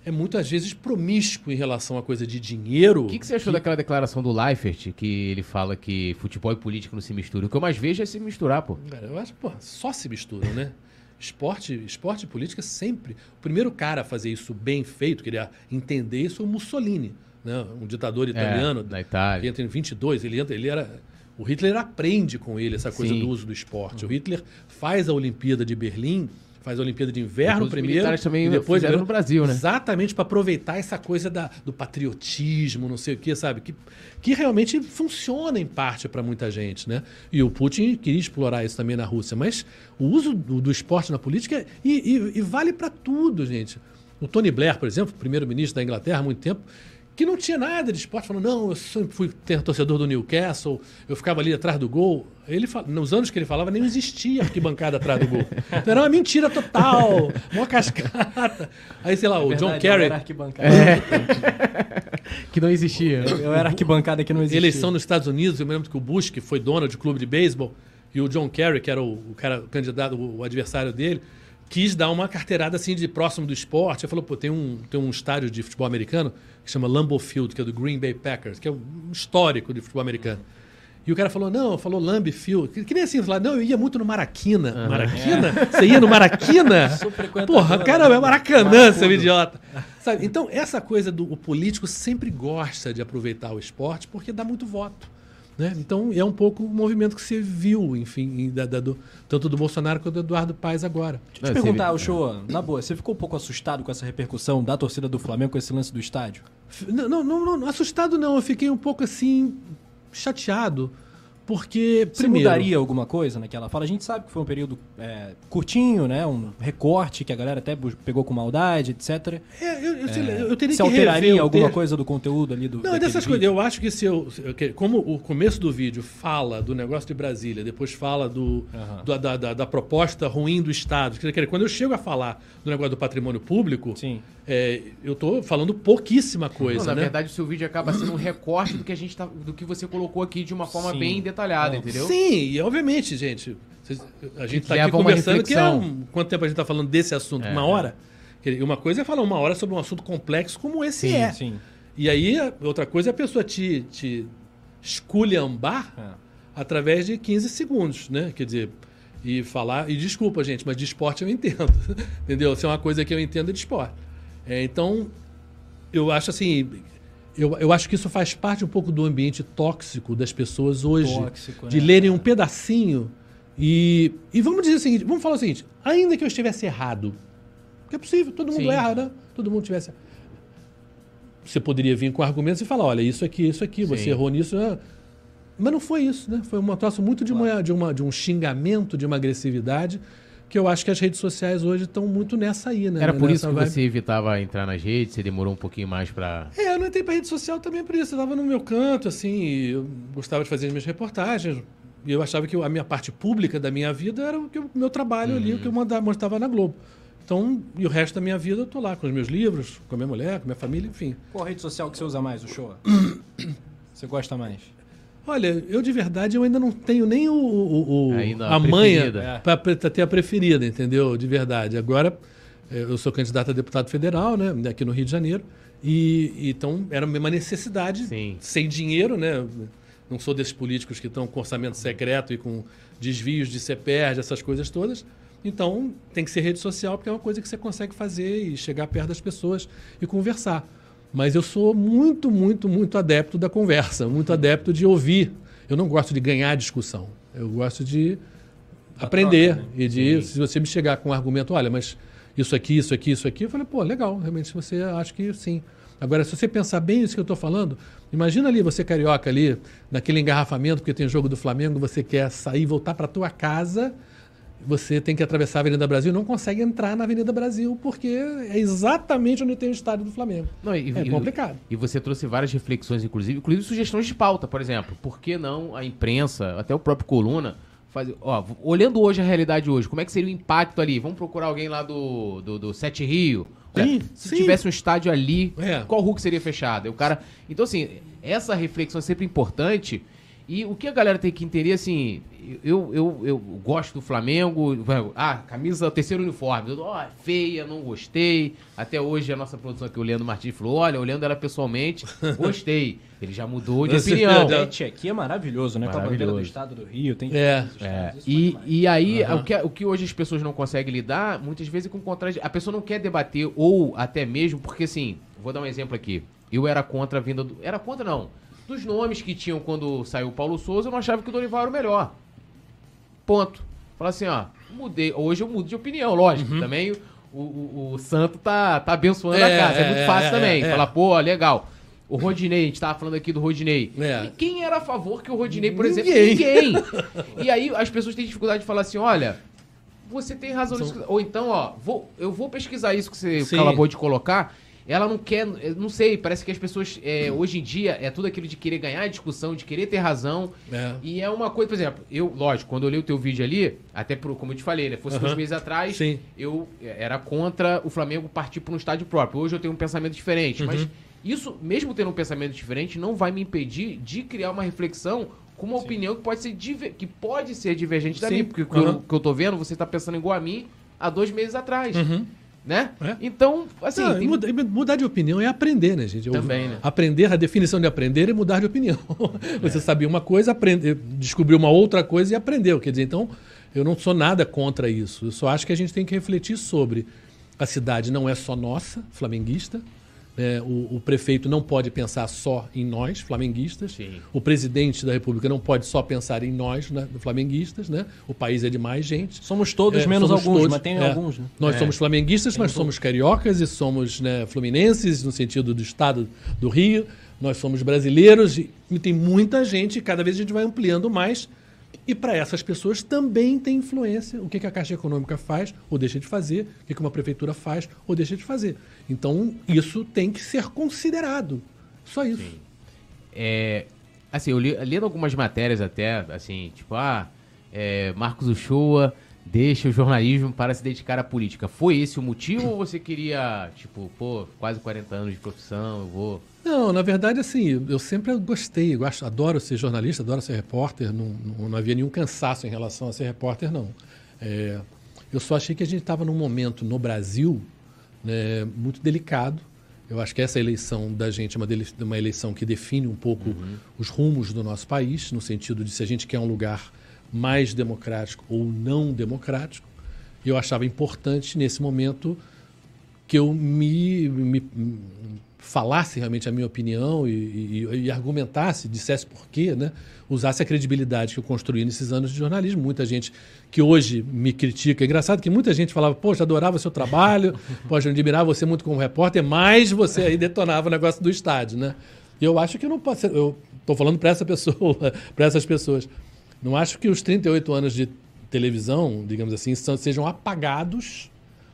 é muitas vezes promíscuo em relação a coisa de dinheiro. O que, que você achou daquela declaração do Leifert, que ele fala que futebol e política não se misturam? O que eu mais vejo é se misturar, pô. Cara, eu acho, pô, só se misturam, né? Esporte, esporte e política sempre. O primeiro cara a fazer isso bem feito, queria entender isso, foi o Mussolini, né? um ditador italiano. É, na que Itália. entra em 22, ele entra, ele era o Hitler aprende com ele essa coisa Sim. do uso do esporte. O Hitler faz a Olimpíada de Berlim, faz a Olimpíada de Inverno Depois os primeiro militares também e depois no Brasil, né? Exatamente para aproveitar essa coisa da, do patriotismo, não sei o que, sabe? Que, que realmente funciona em parte para muita gente, né? E o Putin queria explorar isso também na Rússia, mas o uso do, do esporte na política e, e- e vale para tudo, gente. O Tony Blair, por exemplo, primeiro-ministro da Inglaterra há muito tempo, que não tinha nada de esporte, falou: não, eu sempre fui ter- torcedor do Newcastle, eu ficava ali atrás do gol. Ele fala, nos anos que ele falava, nem existia arquibancada atrás do gol. Então era uma mentira total, uma cascata. Aí, sei lá, o John Verdade, Eu Kerry, era arquibancada. Que não existia. Eu era arquibancada que não existia. eleição nos Estados Unidos, eu me lembro que o Bush, que foi dono de clube de beisebol, e o John Kerry, que era o, o cara o candidato, o, o adversário dele, quis dar uma carteirada assim de próximo do esporte. Ele falou, pô, tem um, tem um estádio de futebol americano que chama Lambeau Field, que é do Green Bay Packers, que é um histórico de futebol americano. E o cara falou, não, falou Lambeau Field. Que, que nem assim, falar, não, eu ia muito no Maraquina. Maraquina? Você ia no Maraquina? Porra, né? é Maracanã, seu idiota. Sabe? Então, essa coisa do político sempre gosta de aproveitar o esporte porque dá muito voto. Né? Então é um pouco o movimento que você viu, enfim, da- da- do- tanto do Bolsonaro quanto do Eduardo Paes agora. Deixa eu te você perguntar, vê- o show, na boa, você ficou um pouco assustado com essa repercussão da torcida do Flamengo com esse lance do estádio? Não, não, não, não, assustado não, eu fiquei um pouco assim, chateado, porque. Você primeiro, mudaria alguma coisa naquela fala? A gente sabe que foi um período é, curtinho, né? Um recorte que a galera até pegou com maldade, etc. É, eu, eu, lá, eu teria rever alteraria alguma texto. coisa do conteúdo ali do Não, dessas coisas. Eu acho que se eu. Como o começo do vídeo fala do negócio de Brasília, depois fala do, Aham. do- da, da- da proposta ruim do Estado. Quer dizer, Quando eu chego a falar do negócio do patrimônio público, Sim. É, eu estou falando pouquíssima coisa. Não, na né? verdade, o seu vídeo acaba sendo um recorte do que a gente tá, do que você colocou aqui de uma forma Sim. bem detalhada, entendeu? Sim, e obviamente, gente. a gente está aqui conversando que é um, quanto tempo a gente está falando desse assunto? É. Uma hora? Uma coisa é falar uma hora sobre um assunto complexo como esse Sim, é. Sim. E aí, outra coisa é a pessoa te, te esculhambar É. através de 15 segundos, né? Quer dizer, e falar. E desculpa, gente, mas de esporte eu entendo. Entendeu? Se é uma coisa que eu entendo é de esporte. É, então, eu acho assim. Eu, eu acho que isso faz parte um pouco do ambiente tóxico das pessoas hoje. Tóxico, de né? lerem um pedacinho e. E vamos dizer o seguinte: vamos falar o seguinte, ainda que eu estivesse errado, que é possível, todo mundo Sim. erra, né? Todo mundo tivesse. Você poderia vir com argumentos e falar: olha, isso aqui, isso aqui, você Sim. errou nisso. né? Mas não foi isso, né? Foi um troço muito de, uma, de, uma, de um xingamento, de uma agressividade, que eu acho que as redes sociais hoje estão muito nessa aí, né? Era por isso Nessa que vibe. você evitava entrar nas redes, você demorou um pouquinho mais pra. É, eu não entrei pra rede social também por isso. Eu tava no meu canto, assim, e eu gostava de fazer as minhas reportagens. E eu achava que a minha parte pública da minha vida era o que o meu trabalho ali, o que eu mandava, mostrava na Globo. Então, e o resto da minha vida eu tô lá com os meus livros, com a minha mulher, com a minha família, enfim. Qual rede social que você usa mais, o show? você gosta mais? Olha, eu de verdade eu ainda não tenho nem o, o- o- a a manha para ter a preferida, entendeu? De verdade. Agora eh, eu sou candidato a deputado federal, né, aqui no Rio de Janeiro, e, e então era uma necessidade, Sim. sem dinheiro, né? Não sou desses políticos que estão com orçamento secreto e com desvios de CPR, essas coisas todas. Então tem que ser rede social porque é uma coisa que você consegue fazer e chegar perto das pessoas e conversar. Mas eu sou muito, muito, muito adepto da conversa, muito adepto de ouvir. Eu não gosto de ganhar discussão. Eu gosto de aprender. troca, né? E de, se você me chegar com um argumento, olha, mas isso aqui, isso aqui, isso aqui, eu falei, pô, legal, realmente você acha que sim. Agora, se você pensar bem isso que eu estou falando, imagina ali você carioca ali, naquele engarrafamento, porque tem jogo do Flamengo, você quer sair, voltar para tua casa, você tem que atravessar a Avenida Brasil e não consegue entrar na Avenida Brasil, porque é exatamente onde tem o estádio do Flamengo. Não, e, É e- complicado. E você trouxe várias reflexões, inclusive, inclusive sugestões de pauta, por exemplo. Por que não a imprensa, até o próprio Coluna, fazer. Ó, olhando hoje a realidade hoje, como é que seria o impacto ali? Vamos procurar alguém lá do, do, do Sete Rio. Olha, Sim, se sim. tivesse um estádio ali, É. qual Hulk seria fechado? O cara. Então, assim, essa reflexão é sempre importante. E o que a galera tem que entender, assim, eu, eu, eu gosto do Flamengo, ah, camisa, terceiro uniforme, ó, é feia, não gostei. Até hoje a nossa produção aqui, o Leandro Martins, falou, olha, olhando ela pessoalmente, gostei. Ele já mudou de Você opinião. O pet aqui é maravilhoso, né? Com a bandeira do Maravilhoso. estado do Rio. Tem É. É, e, demais. e aí, o, que, o que hoje as pessoas não conseguem lidar, muitas vezes é com contra... A pessoa não quer debater, ou até mesmo, porque assim, vou dar um exemplo aqui. Eu era contra a vinda do. Era contra, não. Dos nomes que tinham quando saiu o Paulo Souza, eu não achava que o Dorival era o melhor. Ponto. Falar assim, ó, mudei. Hoje eu mudo de opinião, lógico. Também o, o, o Santo tá, tá abençoando É, a casa. É, é, muito é, fácil é, também. é. Falar, pô, legal. O Rodinei, a gente tava falando aqui do Rodinei. É. E quem era a favor que o Rodinei, por Ninguém. exemplo, ninguém. E aí as pessoas têm dificuldade de falar assim, olha, você tem razão São- nisso. Ou então, ó, vou, eu vou pesquisar isso que você Sim. acabou de colocar. Ela não quer, eu não sei, parece que as pessoas, é, hoje em dia, é tudo aquilo de querer ganhar a discussão, de querer ter razão. É. E é uma coisa, por exemplo, eu, lógico, quando eu olhei o teu vídeo ali, até pro, como eu te falei, né? Fosse Aham. dois meses atrás, Sim. eu era contra o Flamengo partir para um estádio próprio. Hoje eu tenho um pensamento diferente. Mas Uhum. isso, mesmo tendo um pensamento diferente, não vai me impedir de criar uma reflexão com uma opinião que pode ser, que pode ser divergente da Sim. minha. Porque o que, eu, que eu tô vendo, você tá pensando igual a mim há dois meses atrás. Uhum. Né? É. Então, assim. Não, tem- muda- e mudar de opinião é aprender, né, gente? Eu- Também, né? Aprender, a definição de aprender é mudar de opinião. Você sabia uma coisa, aprende, descobriu uma outra coisa e aprendeu. Quer dizer, então, eu não sou nada contra isso. Eu só acho que a gente tem que refletir sobre a cidade não é só nossa, flamenguista. É, o, o prefeito não pode pensar só em nós, flamenguistas. Sim. O presidente da República não pode só pensar em nós, né, flamenguistas. Né? O país é de mais gente. Somos todos, É, menos somos alguns, todos, mas tem é. alguns, né? Nós É. somos flamenguistas, mas somos cariocas e somos né, fluminenses, no sentido do estado do Rio. Nós somos brasileiros e, e tem muita gente, e cada vez a gente vai ampliando mais. E para essas pessoas também tem influência o que, que a Caixa Econômica faz ou deixa de fazer, o que, que uma prefeitura faz ou deixa de fazer. Então, isso tem que ser considerado. Só isso. É, assim, eu li, lendo algumas matérias até, assim, tipo, ah, é, Marcos Uchoa deixa o jornalismo para se dedicar à política. Foi esse o motivo ou você queria, tipo, pô, quase 40 anos de profissão, eu vou... Não, na verdade, assim, eu sempre gostei, gosto, adoro ser jornalista, adoro ser repórter, não, não, não havia nenhum cansaço em relação a ser repórter, não. É, eu só achei que a gente estava num momento no Brasil né, muito delicado. Eu acho que essa eleição da gente é uma, uma eleição que define um pouco os rumos do nosso país, no sentido de se a gente quer um lugar mais democrático ou não democrático. E eu achava importante, nesse momento, que eu me- me falasse realmente a minha opinião e, e- e argumentasse, dissesse por quê, né? usasse a credibilidade que eu construí nesses anos de jornalismo. Muita gente que hoje me critica. É engraçado que muita gente falava, poxa, adorava seu trabalho, poxa, admirava você muito como repórter, mas você aí detonava o negócio do estádio, né? E eu acho que eu não posso eu estou falando para essa pessoa, para essas pessoas. Não acho que os 38 anos de televisão, digamos assim, sejam apagados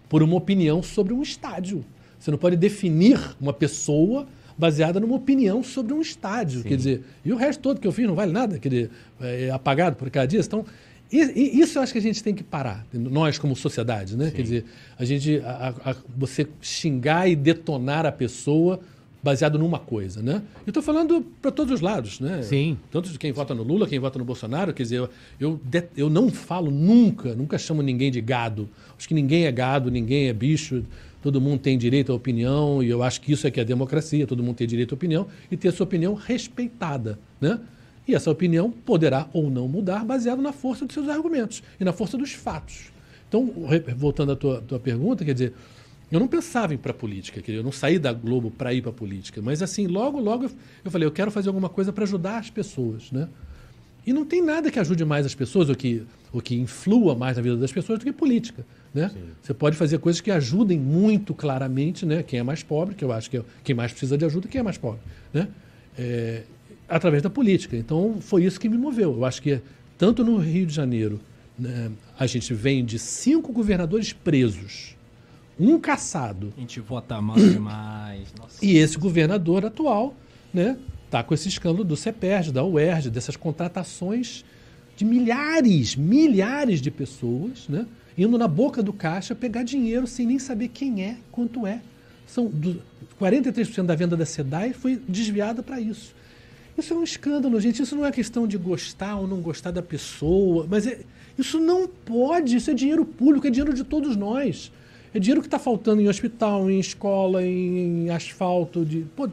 por uma opinião sobre um estádio. Você não pode definir uma pessoa baseada numa opinião sobre um estádio. Quer dizer, e o resto todo que eu fiz não vale nada, quer dizer, é apagado por cada dia. Então, isso eu acho que a gente tem que parar, nós como sociedade, né? Quer dizer, a gente, a- a- você xingar e detonar a pessoa baseado numa coisa, né? Eu estou falando para todos os lados, né? Sim. Tanto de quem vota no Lula, quem vota no Bolsonaro, quer dizer, eu, eu não falo nunca, nunca chamo ninguém de gado. Acho que ninguém é gado, ninguém é bicho, todo mundo tem direito à opinião, e eu acho que isso é que é democracia, todo mundo tem direito à opinião e ter a sua opinião respeitada, né? E essa opinião poderá ou não mudar baseado na força dos seus argumentos e na força dos fatos. Então, voltando à tua, tua pergunta, quer dizer, eu não pensava em ir para política, eu não saí da Globo para ir para política, mas assim, logo, logo eu- eu falei, eu quero fazer alguma coisa para ajudar as pessoas, né? E não tem nada que ajude mais as pessoas, ou que, ou que influa mais na vida das pessoas do que política. Né? Você pode fazer coisas que ajudem muito claramente né? quem é mais pobre, que eu acho que é quem mais precisa de ajuda, quem é mais pobre. Né? É, através da política. Então, foi isso que me moveu. Eu acho que, tanto no Rio de Janeiro, né, a gente vem de cinco governadores presos, um caçado, A gente vota mal demais. Nossa. e esse governador atual, né, tá com esse escândalo do CEPERJ, da UERJ, dessas contratações de milhares, milhares de pessoas, né, indo na boca do caixa pegar dinheiro sem nem saber quem é, quanto é. São do, 43% da venda da SEDAI foi desviada para isso. Isso é um escândalo, gente. Isso não é questão de gostar ou não gostar da pessoa, mas é- isso não pode. Isso é dinheiro público, é dinheiro de todos nós. É dinheiro que está faltando em hospital, em escola, em, em asfalto, de pô,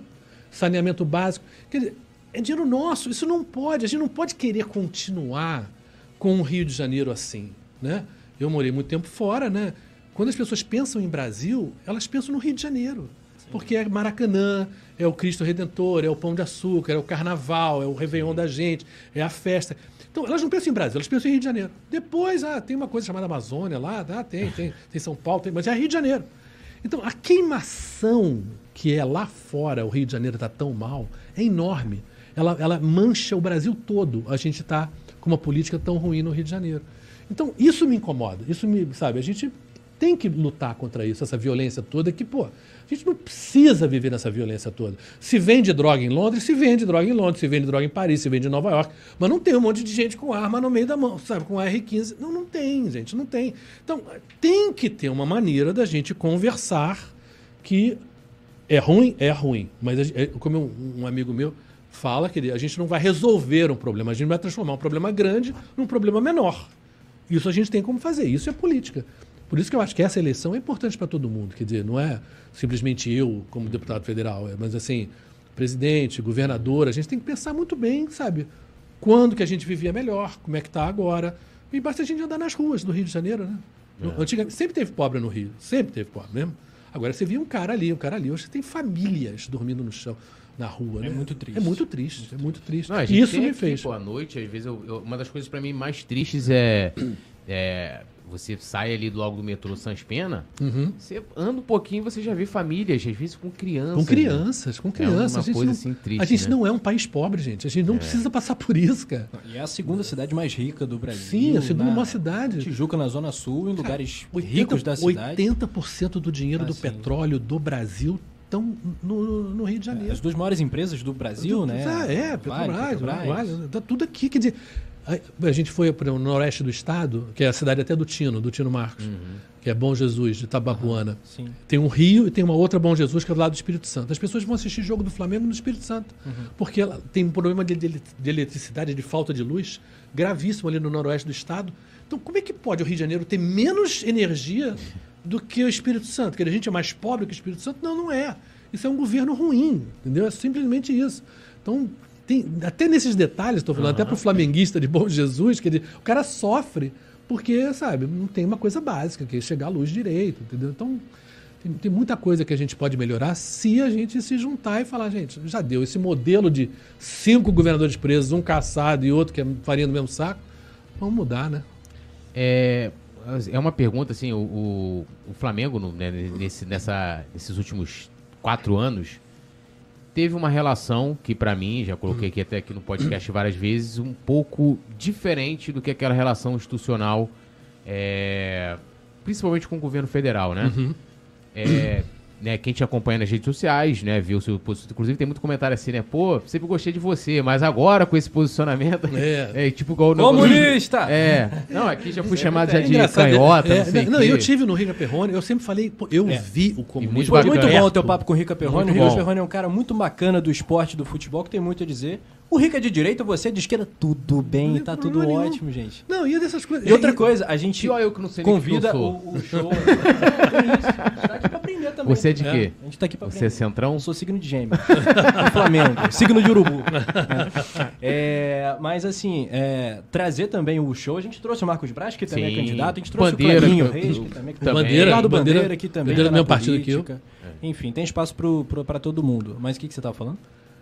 saneamento básico. Quer dizer, é dinheiro nosso. Isso não pode. A gente não pode querer continuar com o Rio de Janeiro assim, né? Eu morei muito tempo fora, né? Quando as pessoas pensam em Brasil, elas pensam no Rio de Janeiro. Porque é Maracanã, é o Cristo Redentor, é o Pão de Açúcar, é o Carnaval, é o Réveillon da gente, é a festa. Então, elas não pensam em Brasil, elas pensam em Rio de Janeiro. Depois, ah, tem uma coisa chamada Amazônia lá, ah, tem, tem, tem São Paulo, tem, mas é Rio de Janeiro. Então, a queimação que é lá fora, o Rio de Janeiro está tão mal, é enorme. Ela, ela mancha o Brasil todo. A gente está com uma política tão ruim no Rio de Janeiro. Então, isso me incomoda. Isso me, sabe, a gente tem que lutar contra isso, essa violência toda, que, pô, a gente não precisa viver nessa violência toda. Se vende droga em Londres, se vende droga em Londres, se vende droga em Paris, se vende em Nova York, mas não tem um monte de gente com arma no meio da mão, sabe, com R15. Não, não tem, gente, não tem. Então, tem que ter uma maneira da gente conversar que é ruim, é ruim, mas é, como um, amigo meu fala, que a gente não vai resolver um problema, a gente vai transformar um problema grande num problema menor. Isso a gente tem como fazer, isso é política. Por isso que eu acho que essa eleição é importante para todo mundo. Quer dizer, não é simplesmente eu como deputado federal, é, mas assim, presidente, governador, a gente tem que pensar muito bem, sabe? Quando que a gente vivia melhor, como é que está agora. E basta a gente andar nas ruas do Rio de Janeiro, né? No- Antigamente, sempre teve pobre no Rio, sempre teve pobre mesmo. Agora você via um cara ali, um cara ali. Hoje você tem famílias dormindo no chão, na rua. É né? muito triste. É muito triste, é muito triste. Não, a gente Isso me fez. Pô, à noite, às vezes, eu- eu- uma das coisas pra mim mais tristes é, é você sai ali logo do metrô Sans Pena, você anda um pouquinho você já vê famílias, às vezes com crianças. Com né? crianças, com crianças. uma a gente, coisa, não, assim, triste, a gente né? não é um país pobre, gente. A gente não precisa passar por isso, cara. E é a segunda cidade mais rica do Brasil. Sim, a segunda na maior cidade. Tijuca, na Zona Sul, em lugares 80, ricos da cidade. 80% do dinheiro Ah, do sim. petróleo do Brasil estão no, no Rio de Janeiro. As duas maiores empresas do Brasil, Tudo- né? Ah, é, Vale, Petrobras, Petrobras. Vale, tá tudo aqui. Quer dizer, a, gente foi para o noroeste do estado, que é a cidade até do Tino, do Tino Marcos, que é Bom Jesus, de Tabapuana. Sim. Tem um rio e tem uma outra Bom Jesus que é do lado do Espírito Santo. As pessoas vão assistir jogo do Flamengo no Espírito Santo, porque ela tem um problema de, de- de eletricidade, de falta de luz, gravíssimo ali no noroeste do estado. Então, como é que pode o Rio de Janeiro ter menos energia do que o Espírito Santo? Que a gente é mais pobre que o Espírito Santo? Não, não é. Isso é um governo ruim, entendeu? É simplesmente isso. Então, tem, até nesses detalhes, estou falando, até para o flamenguista de Bom Jesus, que ele- o cara sofre porque, sabe, não tem uma coisa básica, que é chegar à luz direito, entendeu? Então, tem, tem muita coisa que a gente pode melhorar se a gente se juntar e falar, gente, já deu esse modelo de cinco governadores presos, um caçado e outro que é farinha do mesmo saco, vamos mudar, né? É, é uma pergunta, assim, o, o, o Flamengo, né, nesse, nessa, nesses últimos quatro anos, teve uma relação que, pra mim, já coloquei aqui até aqui no podcast várias vezes, um pouco diferente do que aquela relação institucional, é, principalmente com o governo federal, né? É, né, quem te acompanha nas redes sociais, né, viu o seu posicionamento. Inclusive tem muito comentário assim, né? Pô, sempre gostei de você, mas agora com esse posicionamento. É. É, tipo igual o Comunista! É. Não, aqui já fui chamado já É de engraçado, canhota, é, não não, eu tive no Riga Perrone, eu sempre falei, pô, eu vi o comunismo. muito Foi muito bom o teu papo com o Rica Perrone. Muito o Rica. Perrone é um cara muito bacana do esporte, do futebol, que tem muito a dizer. O Rica é de direita, você é de esquerda, tudo bem, tá tudo nenhum. ótimo, gente. Não, e dessas coisas. E outra coisa, a gente Pior eu que não sei nem convida que eu sou. o, o show. É isso, a gente tá aqui pra também. Você é de quê? A gente tá aqui pra Você é aprender. centrão? Eu sou signo de gêmeo. Flamengo. Signo de urubu. É, mas assim, é, trazer também o show. A gente trouxe o Marcos Braz, que também Sim. é candidato. A gente trouxe Bandeira, o eu- Reis, que também, que também. Bandeira, Ricardo Bandeira- Bandeira, aqui também. Bandeira tá do na partido que eu. Enfim, tem espaço pra todo mundo. Mas o que, que você tava falando?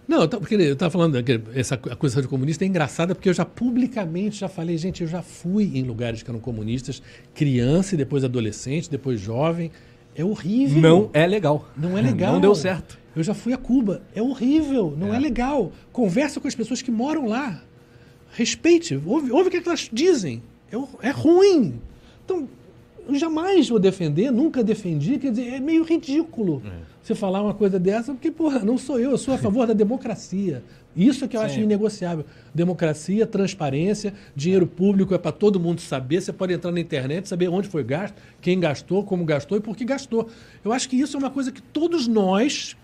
Não, porque eu estava falando que essa acusação de comunista é engraçada porque eu já publicamente já falei, gente, eu já fui em lugares que eram comunistas, criança e depois adolescente, depois jovem. É horrível. Não é legal. Não é legal. Não deu certo. Eu já fui a Cuba. É horrível. Não é, legal. Conversa com as pessoas que moram lá. Respeite. Ouve, ouve o que é que elas dizem. É, é ruim. Então, eu jamais vou defender, nunca defendi. Quer dizer, é meio ridículo você falar uma coisa dessa, porque, porra, não sou eu. Eu sou a favor da democracia. Isso é que eu acho Sim. inegociável. Democracia, transparência, dinheiro público é para todo mundo saber. Você pode entrar na internet, saber onde foi gasto, quem gastou, como gastou e por que gastou. Eu acho que isso é uma coisa que todos nós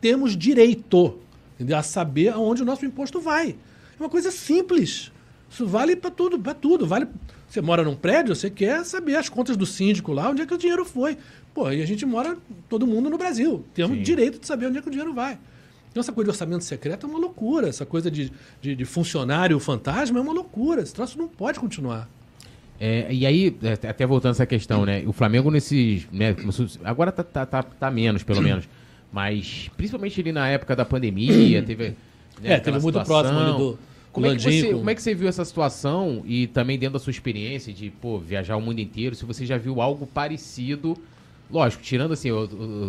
temos direito entendeu? a saber aonde o nosso imposto vai. É uma coisa simples. Isso vale para tudo, para tudo. Vale. Você mora num prédio, você quer saber as contas do síndico lá, onde é que o dinheiro foi. Pô, e a gente mora todo mundo no Brasil. Temos Sim. direito de saber onde é que o dinheiro vai. Então essa coisa de orçamento secreto é uma loucura. Essa coisa de, de, de funcionário fantasma é uma loucura. Esse troço não pode continuar. É, e aí, é, até voltando a essa questão, né? O Flamengo nesses. Né, agora tá, tá, tá, tá menos, pelo menos. Mas principalmente ali na época da pandemia, teve. né, É, teve muito situação. próximo ali do Como é, que você, com- como é que você viu essa situação e também dentro da sua experiência de pô, viajar o mundo inteiro, se você já viu algo parecido? Lógico, tirando assim, eu-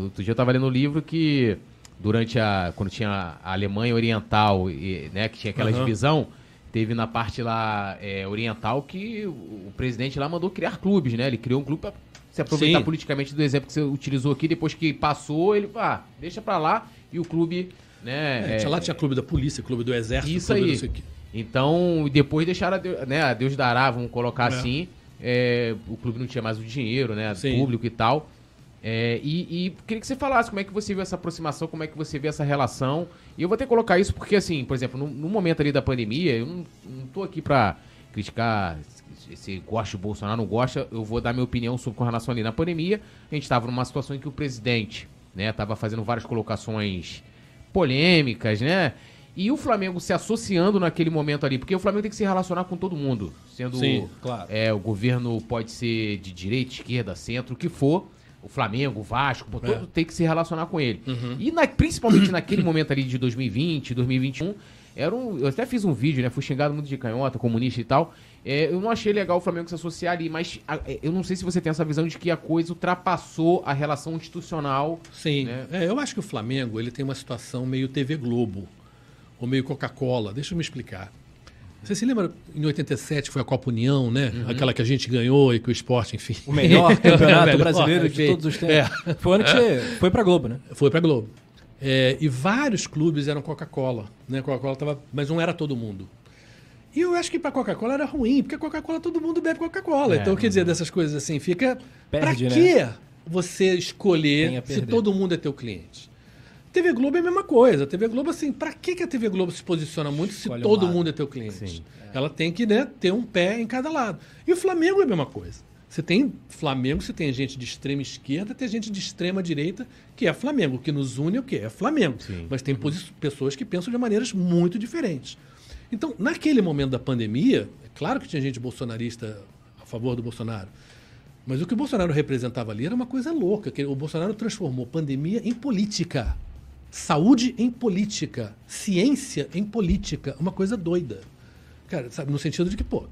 outro dia eu tava lendo um livro que durante a. quando tinha a Alemanha Oriental, e, né, que tinha aquela Aham. divisão, teve na parte lá é, oriental que o, o presidente lá mandou criar clubes, né? Ele criou um clube pra se aproveitar Sim. politicamente do exemplo que você utilizou aqui, depois que passou, ele, ah, deixa pra lá, e o clube, né? É, tinha lá tinha clube da polícia, clube do exército, Isso clube aí. Então, depois deixaram a Deus, né, a Deus dará, vamos colocar É. assim. é, o clube não tinha mais o dinheiro, né? Sim. Público e tal. É, e, e queria que você falasse como é que você viu essa aproximação, como é que você vê essa relação. E eu vou até colocar isso porque, assim, por exemplo, no, no momento ali da pandemia, eu não, não tô aqui pra criticar se- gosta do Bolsonaro, não gosta, eu vou dar minha opinião sobre com relação ali na pandemia. A gente estava numa situação em que o presidente, né, tava fazendo várias colocações polêmicas, né? E o Flamengo se associando naquele momento ali, porque o Flamengo tem que se relacionar com todo mundo, sendo Sim, claro. é, o governo pode ser de direita, esquerda, centro, o que for, o Flamengo, o Vasco, pô, todo tem que se relacionar com ele. E na- principalmente naquele momento ali de 2020, 2021, era um, eu até fiz um vídeo, né? Fui xingado muito de canhota, comunista e tal. É, eu não achei legal o Flamengo se associar ali, mas a- é, eu não sei se você tem essa visão de que a coisa ultrapassou a relação institucional. Sim. né? É, eu acho que o Flamengo ele tem uma situação meio TV Globo, ou meio Coca-Cola. Deixa eu me explicar. Você se lembra em 87 foi a Copa União, né? Aquela que a gente ganhou e que o esporte, enfim. O melhor campeonato Melhor, brasileiro de todos os tempos. Foi o ano que você foi pra Globo, né? Foi pra Globo. É, e vários clubes eram Coca-Cola, né? Coca-Cola tava, mas não era todo mundo. E eu acho que pra Coca-Cola era ruim, porque Coca-Cola todo mundo bebe Coca-Cola. É. então, quer dizer, dessas coisas assim, fica Perde, pra né? quê você Tem escolher se todo mundo é teu cliente? TV Globo é a mesma coisa. A TV Globo, assim, pra que que a TV Globo se posiciona muito se todo mundo é teu cliente? Sim. Ela tem que né, ter um pé em cada lado. E o Flamengo é a mesma coisa. Você tem Flamengo, você tem gente de extrema esquerda, tem gente de extrema direita, que é Flamengo. O que nos une é o quê? É Flamengo. Sim. Mas tem pessoas que pensam de maneiras muito diferentes. Então, naquele momento da pandemia, é claro que tinha gente bolsonarista a favor do Bolsonaro. Mas o que o Bolsonaro representava ali era uma coisa louca. Que o Bolsonaro transformou pandemia em política. Saúde em política. Ciência em política. Uma coisa doida. Cara, sabe, no sentido de que, pô,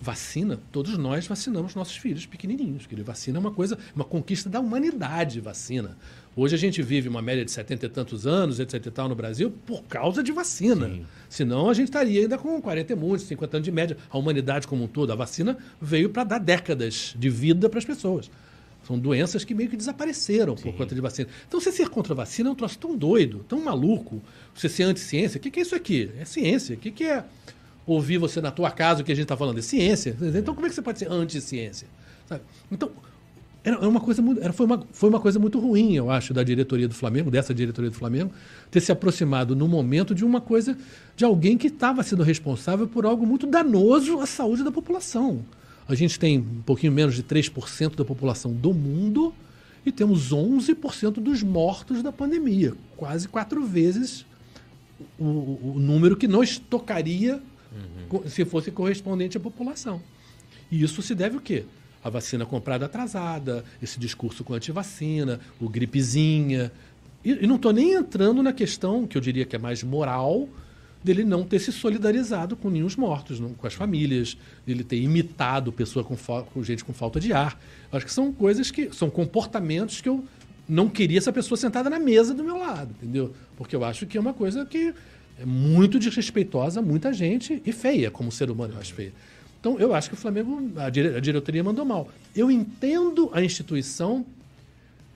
vacina, todos nós vacinamos nossos filhos pequenininhos. Quer dizer, vacina é uma coisa, uma conquista da humanidade, vacina. Hoje a gente vive uma média de 70 e tantos anos, etc e tal, no Brasil, por causa de vacina. Sim. Senão a gente estaria ainda com 40 e muitos, 50 anos de média. A humanidade como um todo, a vacina veio para dar décadas de vida para as pessoas. São doenças que meio que desapareceram por conta de vacina. Então, você ser contra a vacina é um troço tão doido, tão maluco. Você ser anti-ciência, o que, que é isso aqui? É ciência. O que, que é ouvir você na tua casa o que a gente está falando? É ciência. Então, como é que você pode ser anti-ciência? Então, era uma coisa muito, era, foi, uma, foi uma coisa muito ruim, eu acho, da diretoria do Flamengo, dessa diretoria do Flamengo, ter se aproximado no momento de uma coisa, de alguém que estava sendo responsável por algo muito danoso à saúde da população. A gente tem um pouquinho menos de 3% da população do mundo e temos 11% dos mortos da pandemia, quase quatro vezes o, o- o número que nos tocaria co- se fosse correspondente à população. E isso se deve o quê? A vacina comprada atrasada, esse discurso com antivacina, o gripezinha. E, e não estou nem entrando na questão, que eu diria que é mais moral, dele não ter se solidarizado com nenhum mortos, não- com as famílias, dele ter imitado pessoa com, com gente com falta de ar. Acho que são coisas que. são comportamentos que eu não queria essa pessoa sentada na mesa do meu lado, entendeu? Porque eu acho que é uma coisa que é muito desrespeitosa muita gente e feia, como ser humano eu acho feia. Então, eu acho que o Flamengo, a, dire- a diretoria mandou mal. Eu entendo a instituição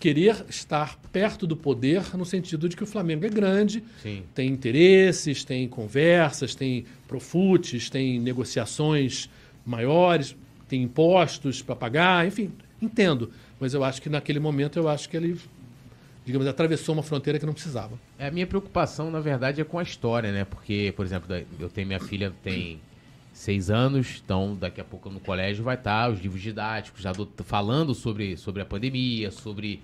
querer estar perto do poder no sentido de que o Flamengo é grande, Sim. tem interesses, tem conversas, tem profutes, tem negociações maiores, tem impostos para pagar, enfim, entendo. Mas eu acho que naquele momento eu acho que ele, digamos, atravessou uma fronteira que não precisava. É, a minha preocupação, na verdade, é com a história, né? Porque, por exemplo, eu tenho minha filha tem seis anos, então daqui a pouco no colégio vai estar os livros didáticos já do- falando sobre, sobre a pandemia, sobre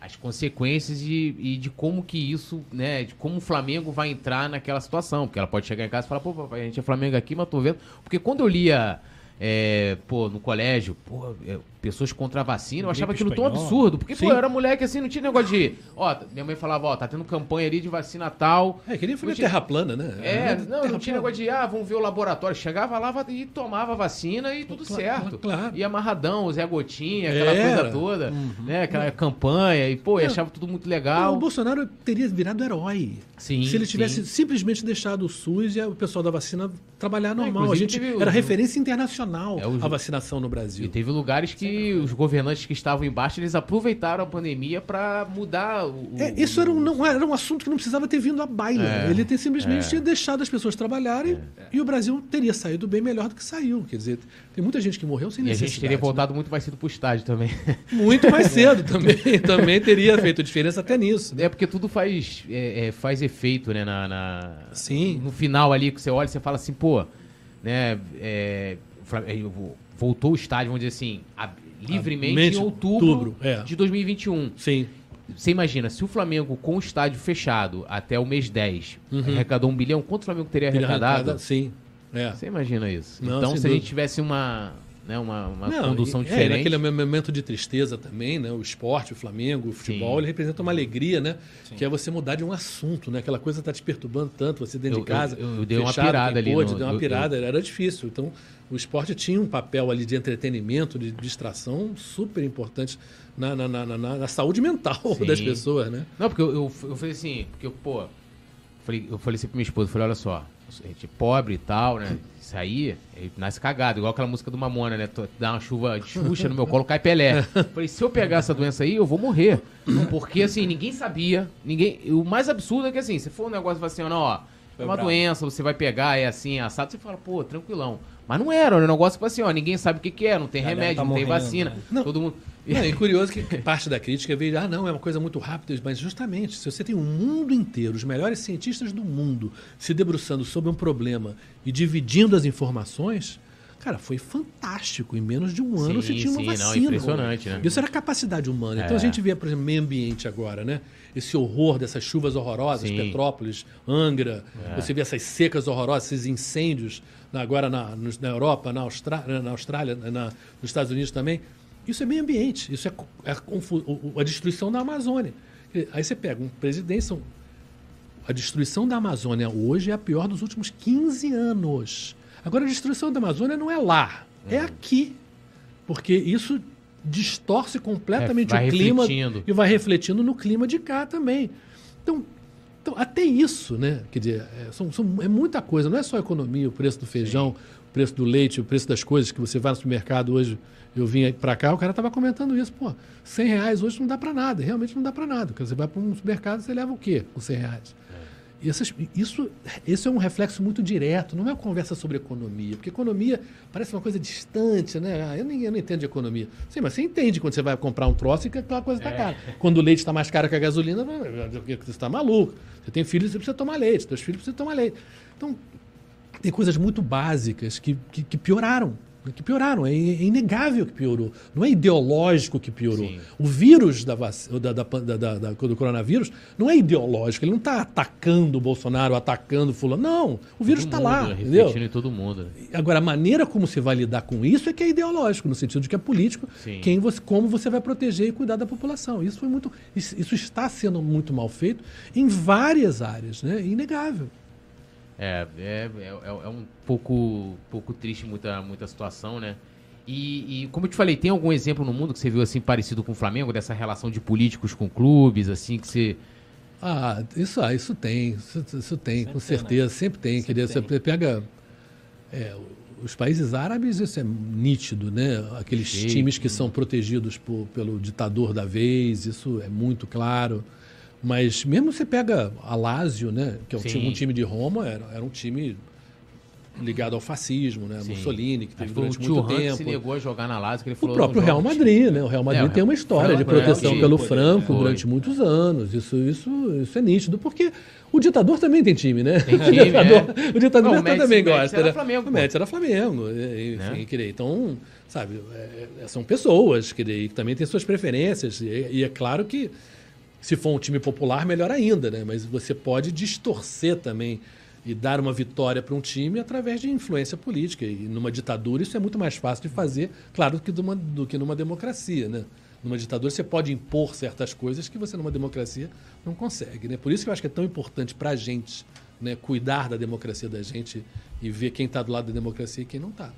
as consequências e, de como que isso, né, de como o Flamengo vai entrar naquela situação, porque ela pode chegar em casa e falar, pô, papai, a gente é Flamengo aqui, mas tô vendo, porque quando eu lia, é, pô, no colégio, pô, é, pessoas contra a vacina, eu achava aquilo tão absurdo, porque, pô, Sim. eu era moleque assim, não tinha negócio de, ó, minha mãe falava, ó, tá tendo campanha ali de vacina tal, É, queria fazer Não tinha- terra plana, né? é, não, não tinha negócio de, ah, vamos ver o laboratório. Chegava lá e tomava vacina e tudo Claro, certo. claro. E amarradão, Zé Gotinha, aquela Era. coisa toda, né? Aquela campanha, e pô, e achava tudo muito legal. o Bolsonaro teria virado herói. Sim, Se ele tivesse sim. simplesmente deixado o SUS e o pessoal da vacina trabalhar normal. a inclusive gente o- era referência internacional É, o- a vacinação no E Brasil. teve lugares que os governantes que estavam embaixo, eles aproveitaram a pandemia pra mudar o... É, isso era um, não, era um assunto que não precisava ter vindo à baila. É, ele ter simplesmente é. tinha deixado as pessoas trabalharem e o Brasil teria saído bem melhor do que saiu. Quer dizer, tem muita gente que morreu sem E a necessidade. gente teria né? voltado muito mais cedo pro estádio também. Muito mais cedo também. também teria feito diferença até nisso. né? É porque tudo faz, é, é, faz efeito, né? Na, na- Sim. No final ali, que você olha e você fala assim, pô, né? é, o é, voltou o estádio, vamos dizer assim, a- livremente Mente- em outubro, outubro, é. de 2021. Sim. Você imagina, se o Flamengo com o estádio fechado até o mês 10 arrecadou um bilhão, quanto o Flamengo teria arrecadado? Sim. É. Você imagina isso. Não, então, se a gente dúvida. tivesse uma. né? Uma, uma Não, condução e- diferente. É, naquele momento de tristeza também, né? O esporte, o Flamengo, o futebol, Sim. ele representa uma alegria, né? Que é você mudar de um assunto, né? Aquela coisa tá te perturbando tanto, você dentro Eu- de casa. eu- eu dei uma pirada ali pôde, no- deu uma eu- pirada, era difícil. Então, o esporte tinha um papel ali de entretenimento, de distração super importante na, na, na, na- na saúde mental Sim. das pessoas, né? Não, porque eu, eu, eu falei assim, porque, eu, pô, falei, eu falei assim pra minha esposa, eu falei, olha só, a gente é pobre e tal, né? Isso aí, nasce cagado, igual aquela música do Mamona, né? Dá uma chuva de xuxa no meu colo, cai Pelé. Falei, se eu pegar essa doença aí, eu vou morrer. Porque, assim, ninguém sabia, ninguém... O mais absurdo é que, assim, se for um negócio assim, ó, não, ó, é uma bravo. doença, você vai pegar, é assim, é assado, você fala, pô, tranquilão. Mas não era, era um negócio tipo assim, ó, ninguém sabe o que que é, não tem remédio, tá não tem morrendo, vacina, né? Não. todo mundo... Não, e curioso que parte da crítica veio, ah, não, é uma coisa muito rápida, mas justamente, se você tem o mundo inteiro, os melhores cientistas do mundo, se debruçando sobre um problema e dividindo as informações, cara, foi fantástico. Em menos de um ano você Sim, tinha uma sim, não, vacina. impressionante, né? Isso era capacidade humana. Então É. a gente vê, por exemplo, meio ambiente agora, né? Esse horror dessas chuvas horrorosas, Sim. Petrópolis, Angra, É. você vê essas secas horrorosas, esses incêndios agora na, na Europa, na Austrália, na Austrália na- nos Estados Unidos também. Isso é meio ambiente, isso é, é a destruição da Amazônia. Aí você pega um presidente, a destruição da Amazônia hoje é a pior dos últimos 15 anos. Agora, a destruição da Amazônia não é lá, é Uhum. aqui. Porque isso distorce completamente É, o clima refletindo. e vai refletindo no clima de cá também. Então, então até isso, né? Quer dizer, é, são- são- é muita coisa, não é só a economia, o preço do feijão, o preço do leite, o preço das coisas que você vai no supermercado hoje. Eu vim para cá, o cara estava comentando isso. Pô, 100 reais hoje não dá para nada, realmente não dá para nada. Porque você vai para um supermercado, você leva o quê com 100 reais? E essas- isso, isso é um reflexo muito direto, não é uma conversa sobre economia, porque economia parece uma coisa distante, né? Ah, eu, nem, eu não entendo de economia. Sim, mas você entende quando você vai comprar um troço e que aquela coisa está cara. Quando o leite está mais caro que a gasolina, você está maluco. Você tem filhos, você precisa tomar leite, seus filhos precisam tomar leite. Então, tem coisas muito básicas que, que, que pioraram. Que pioraram, é, é inegável que piorou. Não é ideológico que piorou. Sim. O vírus da, vac- da, da, do coronavírus não é ideológico. Ele não está atacando o Bolsonaro, atacando o fulano. Não, o vírus está lá. né? Entendeu? Em todo mundo. né? Agora, a maneira como se vai lidar com isso é que é ideológico, no sentido de que é político, Sim. quem você, como você vai proteger e cuidar da população. Isso foi muito. Isso, está sendo muito mal feito em várias áreas, né? É inegável. É, é, é, é um pouco, pouco triste muita, muita situação, né? E, e como eu te falei, tem algum exemplo no mundo que você viu assim parecido com o Flamengo, dessa relação de políticos com clubes, assim, que você. Ah, isso, ah, isso tem, isso, isso tem, com tem, certeza, sempre tem. Queria, tem. Você pega é, os países árabes, isso é nítido, né? Aqueles Cheio, times que são protegidos por- pelo ditador da vez, isso é muito claro. Mas mesmo você pega a Lazio, né? Que é um time, um time de Roma, era, era um time ligado ao fascismo, né? Sim. Mussolini, que teve o durante muito Hunt tempo. se negou a jogar na Lazio, que ele O falou. próprio "Não Real joga". Madrid, né? O Real Madrid É, o tem uma história de né? proteção pelo Franco foi. durante muitos anos. Isso, isso, isso é nítido, porque o ditador também tem time, né? Tem o time, ditador, é. o ditador Não, o Médici- também o gosta. era né? Flamengo, O Médici era Flamengo. e- Né? Enfim, queria. Então, sabe, é- é- são pessoas que também têm suas preferências. E, e é claro que se for um time popular, melhor ainda, né? Mas você pode distorcer também e dar uma vitória para um time através de influência política. E numa ditadura isso é muito mais fácil de fazer, claro, do que, numa, do que numa democracia, né? Numa ditadura você pode impor certas coisas que você numa democracia não consegue, né? Por isso que eu acho que é tão importante para a gente né, cuidar da democracia da gente e ver quem está do lado da democracia e quem não está.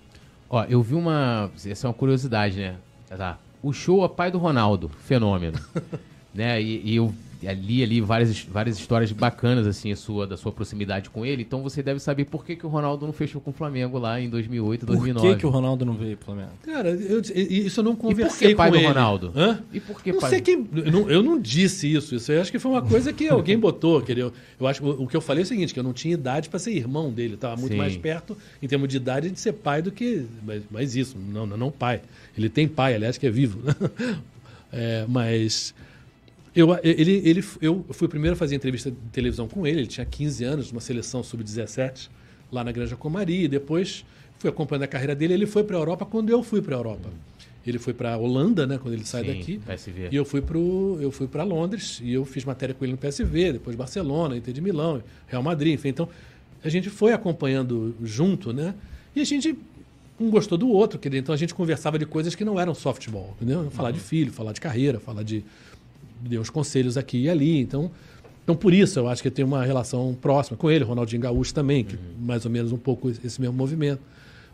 Ó, eu vi uma. Essa é uma curiosidade, né? Tá. O show é pai do Ronaldo, fenômeno. né? E, e eu li ali várias, várias histórias bacanas, assim, a sua, da sua proximidade com ele. Então você deve saber por que, que o Ronaldo não fechou com o Flamengo lá em 2008, Por 2009. que, que o Ronaldo não veio pro Flamengo? Cara, eu, isso eu não E por conversei que pai com do ele. Ronaldo? Hã? E por que não pai sei quem. Eu não, eu não disse isso. Isso eu acho que foi uma coisa que alguém botou. Queria, eu, acho, o, o que eu falei é o seguinte: que eu não tinha idade para ser irmão dele. Estava muito Sim. mais perto, em termos de idade, de ser pai do que. Mas, mas isso, não, não, não pai. Ele tem pai, aliás, que é vivo. É, mas. Eu, ele, ele, eu fui o primeiro a fazer entrevista de televisão com ele. Ele tinha 15 anos, uma seleção sub-17, lá na Granja Comari. E depois fui acompanhando a carreira dele. Ele foi para a Europa quando eu fui para a Europa. Ele foi para a Holanda, né, quando ele sai Sim, daqui. PSV. E eu fui pro, eu fui para Londres e eu fiz matéria com ele no PSV, depois Barcelona, Inter de Milão, Real Madrid, enfim. Então a gente foi acompanhando junto, né? E a gente um gostou do outro, quer dizer, então a gente conversava de coisas que não eram softball, entendeu? Falar de filho, falar de carreira, falar de deu uns conselhos aqui e ali, então então por isso eu acho que eu tenho uma relação próxima com ele, Ronaldinho Gaúcho também, que mais ou menos um pouco esse mesmo movimento.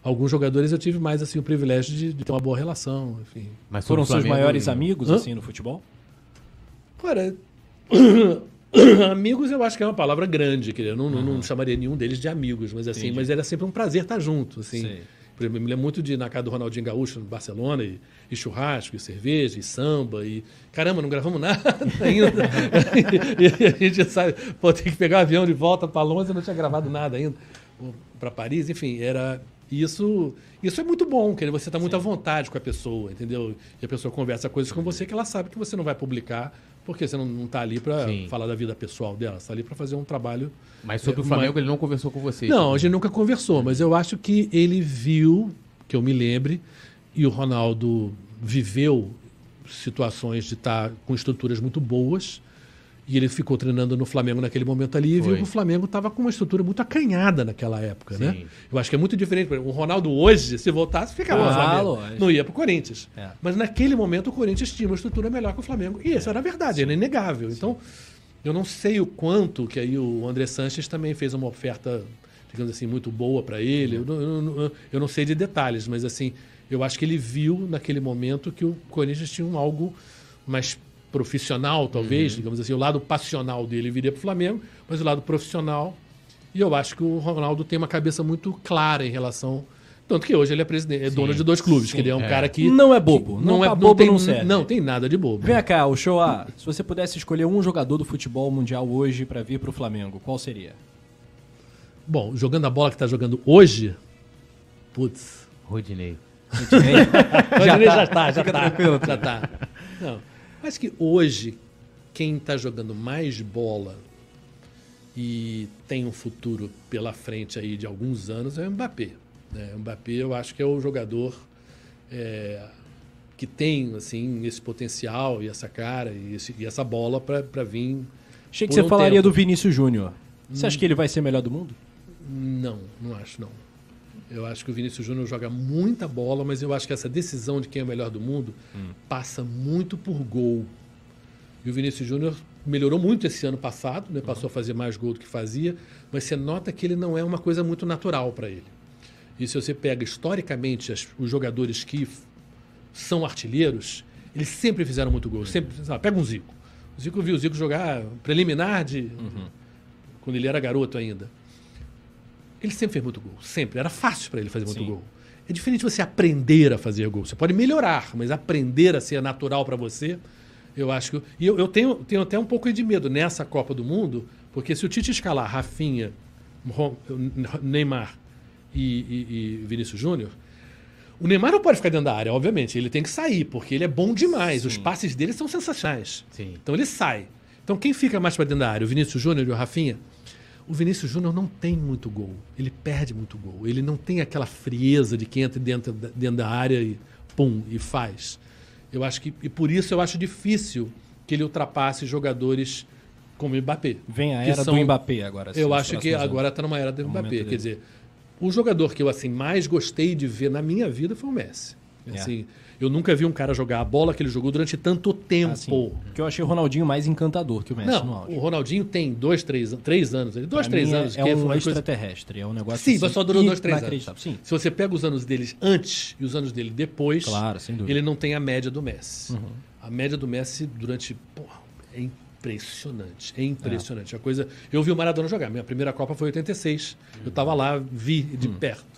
Alguns jogadores eu tive mais assim o privilégio de, de ter uma boa relação, enfim. Mas Foram seus maiores e- amigos, Hã? assim, no futebol? Cara, amigos eu acho que é uma palavra grande, quer dizer, eu não, não- não chamaria nenhum deles de amigos, mas assim, Entendi. mas era sempre um prazer estar junto, assim. Sei. Por exemplo, eu me lembro muito de na casa do Ronaldinho Gaúcho no Barcelona, e, e churrasco, e cerveja, e samba, e caramba, não gravamos nada ainda. e, a gente sabe, pô, tem que pegar o avião de volta para Londres, eu não tinha gravado nada ainda, para Paris, enfim, era isso. Isso é muito bom, quer dizer, você está muito à vontade com a pessoa, entendeu? E a pessoa conversa coisas com você que ela sabe que você não vai publicar, porque você não está ali para falar da vida pessoal dela, você está ali para fazer um trabalho Mas sobre É, o Flamengo mas- ele não conversou com vocês. não, a gente nunca conversou, mas eu acho que ele viu, que eu me lembre, e o Ronaldo viveu situações de estar com estruturas muito boas. E ele ficou treinando no Flamengo naquele momento ali e viu Foi. que o Flamengo estava com uma estrutura muito acanhada naquela época, né? Sim. Eu acho que é muito diferente. O Ronaldo hoje, se voltasse, ficava no Ah, Flamengo. lógico. Não ia para o Corinthians. É. Mas naquele momento o Corinthians tinha uma estrutura melhor que o Flamengo. E isso era verdade, era inegável. Então, eu não sei o quanto que aí o André Sanches também fez uma oferta, digamos assim, muito boa para ele. Eu não, eu não- eu não sei de detalhes, mas assim, eu acho que ele viu naquele momento que o Corinthians tinha um algo mais profissional, talvez, digamos assim, o lado passional dele viria para o Flamengo, mas o lado profissional. E eu acho que o Ronaldo tem uma cabeça muito clara em relação. Tanto que hoje ele é, presidente, é dono de dois clubes, que ele é um é. cara que. Não é bobo. que Não Não, é tá bobo, tem, não serve. Não, tem nada de bobo. Vem cá, o show A. Se você pudesse escolher um jogador do futebol mundial hoje pra vir pro Flamengo, qual seria? Bom, jogando a bola que tá jogando hoje. Putz. Rodinei. Já, já tá, já tá. tranquilo. Já tá. Não. Acho que hoje, quem tá jogando mais bola e tem um futuro pela frente aí de alguns anos é o Mbappé. Né? O Mbappé, eu acho que é o jogador é, que tem assim esse potencial e essa cara e, esse- e essa bola para vir. Achei que você um falaria tempo. do Vinícius Júnior. Você acha que ele vai ser melhor do mundo? Não, não acho não. Eu acho que o Vinícius Júnior joga muita bola, mas eu acho que essa decisão de quem é o melhor do mundo passa muito por gol. E o Vinícius Júnior melhorou muito esse ano passado, né? passou a fazer mais gol do que fazia, mas você nota que ele não é uma coisa muito natural para ele. E se você pega historicamente as- os jogadores que são artilheiros, eles sempre fizeram muito gol. Sempre, sabe, pega um Zico. O Zico eu vi o Zico jogar preliminar de quando ele era garoto ainda. Ele sempre fez muito gol, sempre. Era fácil para ele fazer muito Sim. gol. É diferente você aprender a fazer gol. Você pode melhorar, mas aprender a ser natural para você, eu acho que. E eu, eu tenho, tenho até um pouco de medo nessa Copa do Mundo, porque se o Tite escalar Rafinha, Neymar e, e- e Vinícius Júnior, o Neymar não pode ficar dentro da área, obviamente. Ele tem que sair, porque ele é bom demais. Os passes dele são sensacionais. Sim. Então ele sai. Então quem fica mais para dentro da área? O Vinícius Júnior e o Rafinha? O Vinícius Júnior não tem muito gol. Ele perde muito gol. Ele não tem aquela frieza de quem entra dentro da, dentro da área e pum, e faz. Eu acho que. E por isso eu acho difícil que ele ultrapasse jogadores como o Mbappé. Vem a era são- do Mbappé agora. assim, eu acho que anos. agora está numa era do No Mbappé. Quer dele. dizer, o jogador que eu assim mais gostei de ver na minha vida foi o Messi. É. Eu nunca vi um cara jogar a bola que ele jogou durante tanto tempo. Assim, porque eu achei o Ronaldinho mais encantador que o Messi no Não, auge. o Ronaldinho tem dois, três, três anos. Dois, Pra três é- anos. É, que um foi uma coisa- extraterrestre, é um negócio Sim, assim, mas só durou dois, três anos. Sim, Se você pega os anos deles antes e os anos dele depois, Claro, ele não tem a média do Messi. Uhum. A média do Messi durante. Porra, é impressionante. É impressionante. A coisa. Eu vi o Maradona jogar. Minha primeira Copa foi em 86. Eu estava lá, vi de Uhum. perto.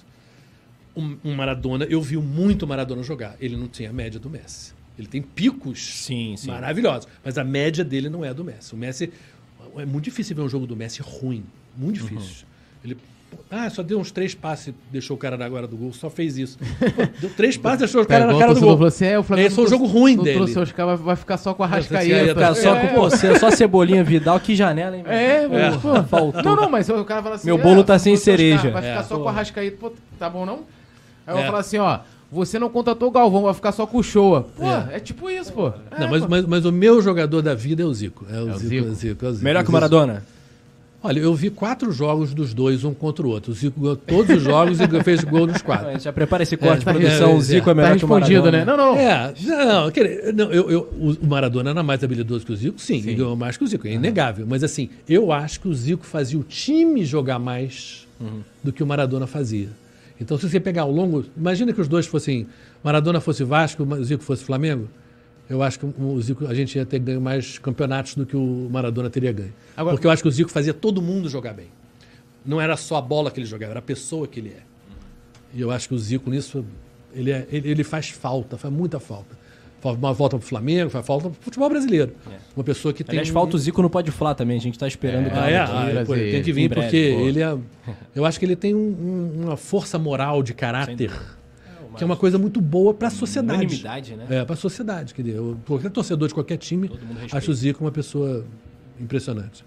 Um, um Maradona, eu vi muito Maradona jogar. Ele não tinha a média do Messi. Ele tem picos Sim, sim. maravilhosos, mas a média dele não é a do Messi. O Messi é muito difícil ver um jogo do Messi ruim, muito Uhum. difícil. Ele ah, só deu uns três passes, deixou o cara na guarda do gol, só fez isso. Pô, deu três passes, deixou o cara Pegou na cara do gol. falou assim, é, o Flamengo Esse foi não jogo ruim não dele. trouxe vai- ficar só com a. Rascaeta. Ficar só É. com você, só Cebolinha Vidal, que janela, hein? É, velho? mano, pô. Faltou. Não, não, mas o cara fala assim... Meu bolo tá sem cereja. Vai ficar É. só com a Rascaeta, pô, tá bom não? Aí eu É. vou falar assim, ó, você não contratou o Galvão, vai ficar só com o Showa. Pô, É. é, tipo isso, pô. É, Não, mas, pô. mas, mas o meu jogador da vida é o Zico. É o, É o Zico, Zico? é o Zico, é o Zico. Melhor que o Zico. Maradona? Olha, eu vi quatro jogos dos dois, um contra o outro. O Zico ganhou todos os jogos e fez gol nos quatro. Já prepara esse corte, tá- produção. é, o Zico é, é, melhor Tá que o Maradona. né? Não, não. É, não, quer- não, eu, eu- o Maradona era mais habilidoso que o Zico, sim, ele ganhou mais que o Zico, é inegável. Mas assim, eu acho que o Zico fazia o time jogar mais do que o Maradona fazia. Então, se você pegar ao longo. Imagina que os dois fossem. Maradona fosse Vasco, o Zico fosse Flamengo. Eu acho que o Zico, a gente ia ter ganho mais campeonatos do que o Maradona teria ganho. Agora- Porque eu acho que o Zico fazia todo mundo jogar bem. Não era só a bola que ele jogava, era a pessoa que ele é. E eu acho que o Zico nisso, ele, é- ele, ele faz falta, faz muita falta. Uma volta pro Flamengo, faz falta pro futebol brasileiro. Uma pessoa que tem. Aliás, falta o Zico no Pode Falar também. A gente tá esperando o Ah, cara é? aqui. Ah, pô, tem que vir breve, porque pô. ele é. Eu acho que ele tem um- um- uma força moral de caráter que é uma coisa muito boa para a sociedade. Unanimidade, né? É, para a sociedade. Quer dizer, qualquer torcedor de qualquer time, acho o Zico uma pessoa impressionante.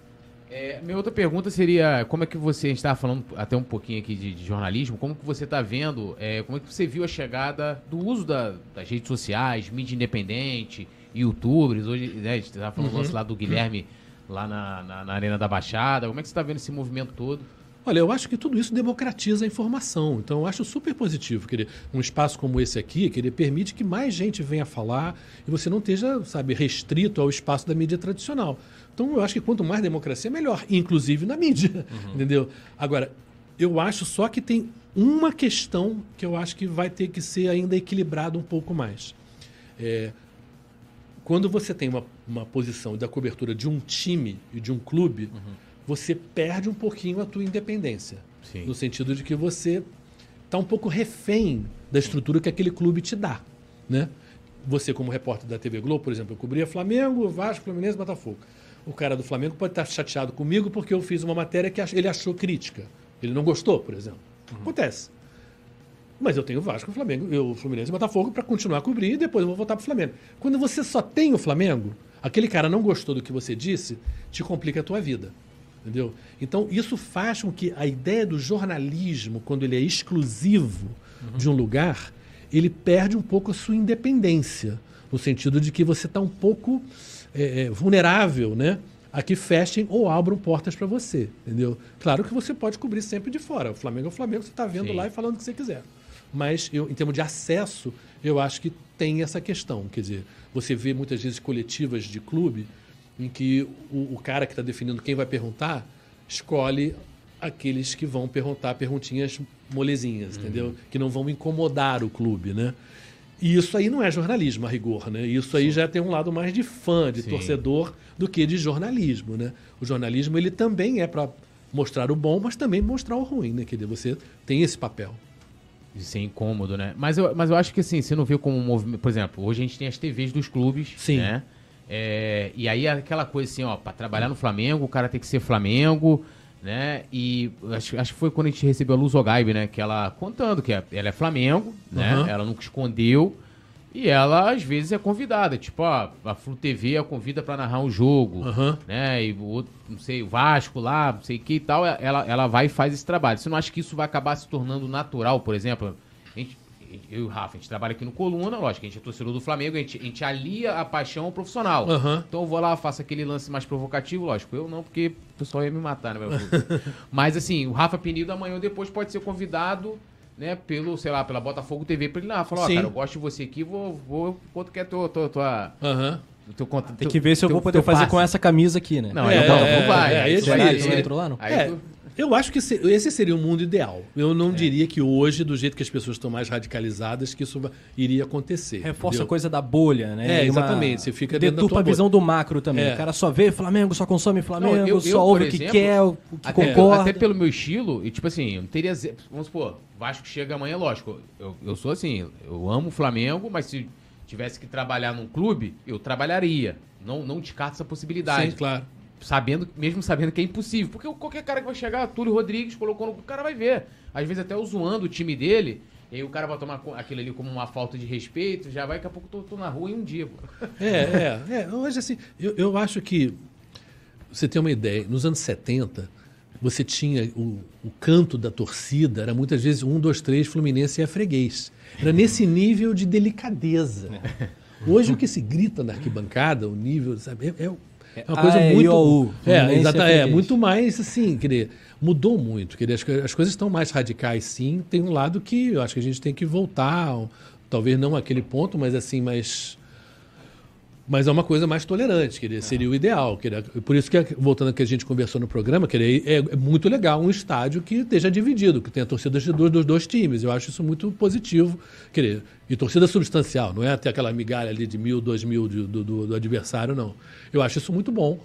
É, minha outra pergunta seria, como é que você, a gente estava falando até um pouquinho aqui de, de jornalismo, como que você está vendo, é, como é que você viu a chegada do uso da- das redes sociais, mídia independente, youtubers, hoje, né, a gente estava falando Uhum. lá do Guilherme, lá na, na- na Arena da Baixada, como é que você está vendo esse movimento todo? Olha, eu acho que tudo isso democratiza a informação. Então, eu acho super positivo. Querer um espaço como esse aqui, que ele permite que mais gente venha falar e você não esteja, sabe, restrito ao espaço da mídia tradicional. Então, eu acho que quanto mais democracia, melhor, inclusive na mídia, entendeu? Agora, eu acho só que tem uma questão que eu acho que vai ter que ser ainda equilibrado um pouco mais. É, quando você tem uma, uma posição da cobertura de um time e de um clube, você perde um pouquinho a tua independência. Sim. No sentido de que você está um pouco refém da estrutura que aquele clube te dá. Né? Você, como repórter da TV Globo, por exemplo, eu cobria Flamengo, Vasco, Fluminense, Botafogo. O cara do Flamengo pode estar chateado comigo porque eu fiz uma matéria que ele achou crítica. Ele não gostou, por exemplo. Acontece. Mas eu tenho o Vasco, o Flamengo, eu, o Fluminense e o Botafogo para continuar a cobrir e depois eu vou voltar para o Flamengo. Quando você só tem o Flamengo, aquele cara não gostou do que você disse, te complica a tua vida. Entendeu? Então, isso faz com que a ideia do jornalismo, quando ele é exclusivo de um lugar, ele perde um pouco a sua independência. No sentido de que você está um pouco é, é, vulnerável, né? A que fechem ou abram portas para você, entendeu? Claro que você pode cobrir sempre de fora. O Flamengo é o Flamengo, você está vendo Sim. lá e falando o que você quiser. Mas, eu, em termos de acesso, eu acho que tem essa questão. Quer dizer, você vê muitas vezes coletivas de clube em que o, o cara que está definindo quem vai perguntar escolhe aqueles que vão perguntar perguntinhas molezinhas, entendeu? Que não vão incomodar o clube, né? E isso aí não é jornalismo, a rigor, né? Isso aí já tem um lado mais de fã, de Sim. torcedor, do que de jornalismo, né? O jornalismo, ele também é para mostrar o bom, mas também mostrar o ruim, né? Quer dizer, você tem esse papel. De ser incômodo, né? Mas eu, mas eu acho que assim, você não vê como um movimento. Por exemplo, hoje a gente tem as TVs dos clubes, Sim. né? É, e aí aquela coisa assim, ó, pra trabalhar no Flamengo, o cara tem que ser Flamengo, né? E acho, acho que foi quando a gente recebeu a Luz Ogaibe, né? Que ela contando que é- ela é Flamengo, né? Aham. Ela nunca escondeu. E ela, às vezes, é convidada. Tipo, ó, a Flu TV a convida pra narrar um jogo, Aham. né? E o outro, não sei, o Vasco lá, não sei o que e tal. Ela, ela vai e faz esse trabalho. Você não acha que isso vai acabar se tornando natural, por exemplo? A gente, eu e o Rafa, a gente trabalha aqui no Coluna, lógico, a gente é torcedor do Flamengo, a gente, a gente alia a paixão ao profissional. Aham. Então eu vou lá, faço aquele lance mais provocativo, lógico. Eu não, porque o pessoal ia me matar, né? meu? Mas assim, o Rafa Penido amanhã ou depois pode ser convidado, né, pelo, sei lá, pela Botafogo TV pra ele ir lá. Falar, ó, Sim. cara, eu gosto de você aqui, vou, vou quanto que é tua, tua, tua, Aham. teu, conta- Tem teu- que ver se eu teu- vou poder teu fazer passe. com essa camisa aqui, né? Não, É, aí não, é, não vai. é, aí é não? Aí É, tu- eu acho que esse, esse seria o mundo ideal. Eu não diria que hoje, do jeito que as pessoas estão mais radicalizadas, que isso iria acontecer. Reforça entendeu? a coisa da bolha, né? É, uma- exatamente, você fica Deturpa a visão do macro também. É. O cara só vê Flamengo, só consome Flamengo, Não, eu- só ouve o que exemplo, quer, o que até, concorda. até pelo meu estilo, e tipo assim, eu não teria. Vamos supor, Vasco chega amanhã, lógico. Eu, eu sou assim, eu amo o Flamengo, mas se tivesse que trabalhar num clube, eu trabalharia. Não, não descarto essa possibilidade. Sim, claro. Sabendo, mesmo sabendo que é impossível. Porque qualquer cara que vai chegar, Túlio Rodrigues colocou no. O cara vai ver. Às vezes até eu zoando o time dele. E aí o cara vai tomar aquilo ali como uma falta de respeito, já vai, daqui a pouco tô, tô na rua em um dia. pô. É, é, é. Hoje, assim, eu, eu acho que. Você tem uma ideia, nos anos 70, você tinha o, o canto da torcida, era muitas vezes um, dois, três, Fluminense e a freguês. Era nesse nível de delicadeza. Hoje o que se grita na arquibancada, o nível, sabe, é, é- É uma coisa Ah, é muito. IOU, é, exata, é, FT. muito mais assim, querer. Mudou muito, querer. As, as coisas estão mais radicais, sim. Tem um lado que eu acho que a gente tem que voltar, talvez não aquele ponto, mas assim, mais. Mas é uma coisa mais tolerante, querer, seria o ideal. Querer, por isso que, voltando ao que a gente conversou no programa, querer, é, é muito legal um estádio que esteja dividido, que tenha torcidas de dois, dos dois times. Eu acho isso muito positivo. Querer, e torcida substancial, não é até aquela migalha ali de mil, dois mil do, do- do adversário, não. Eu acho isso muito bom.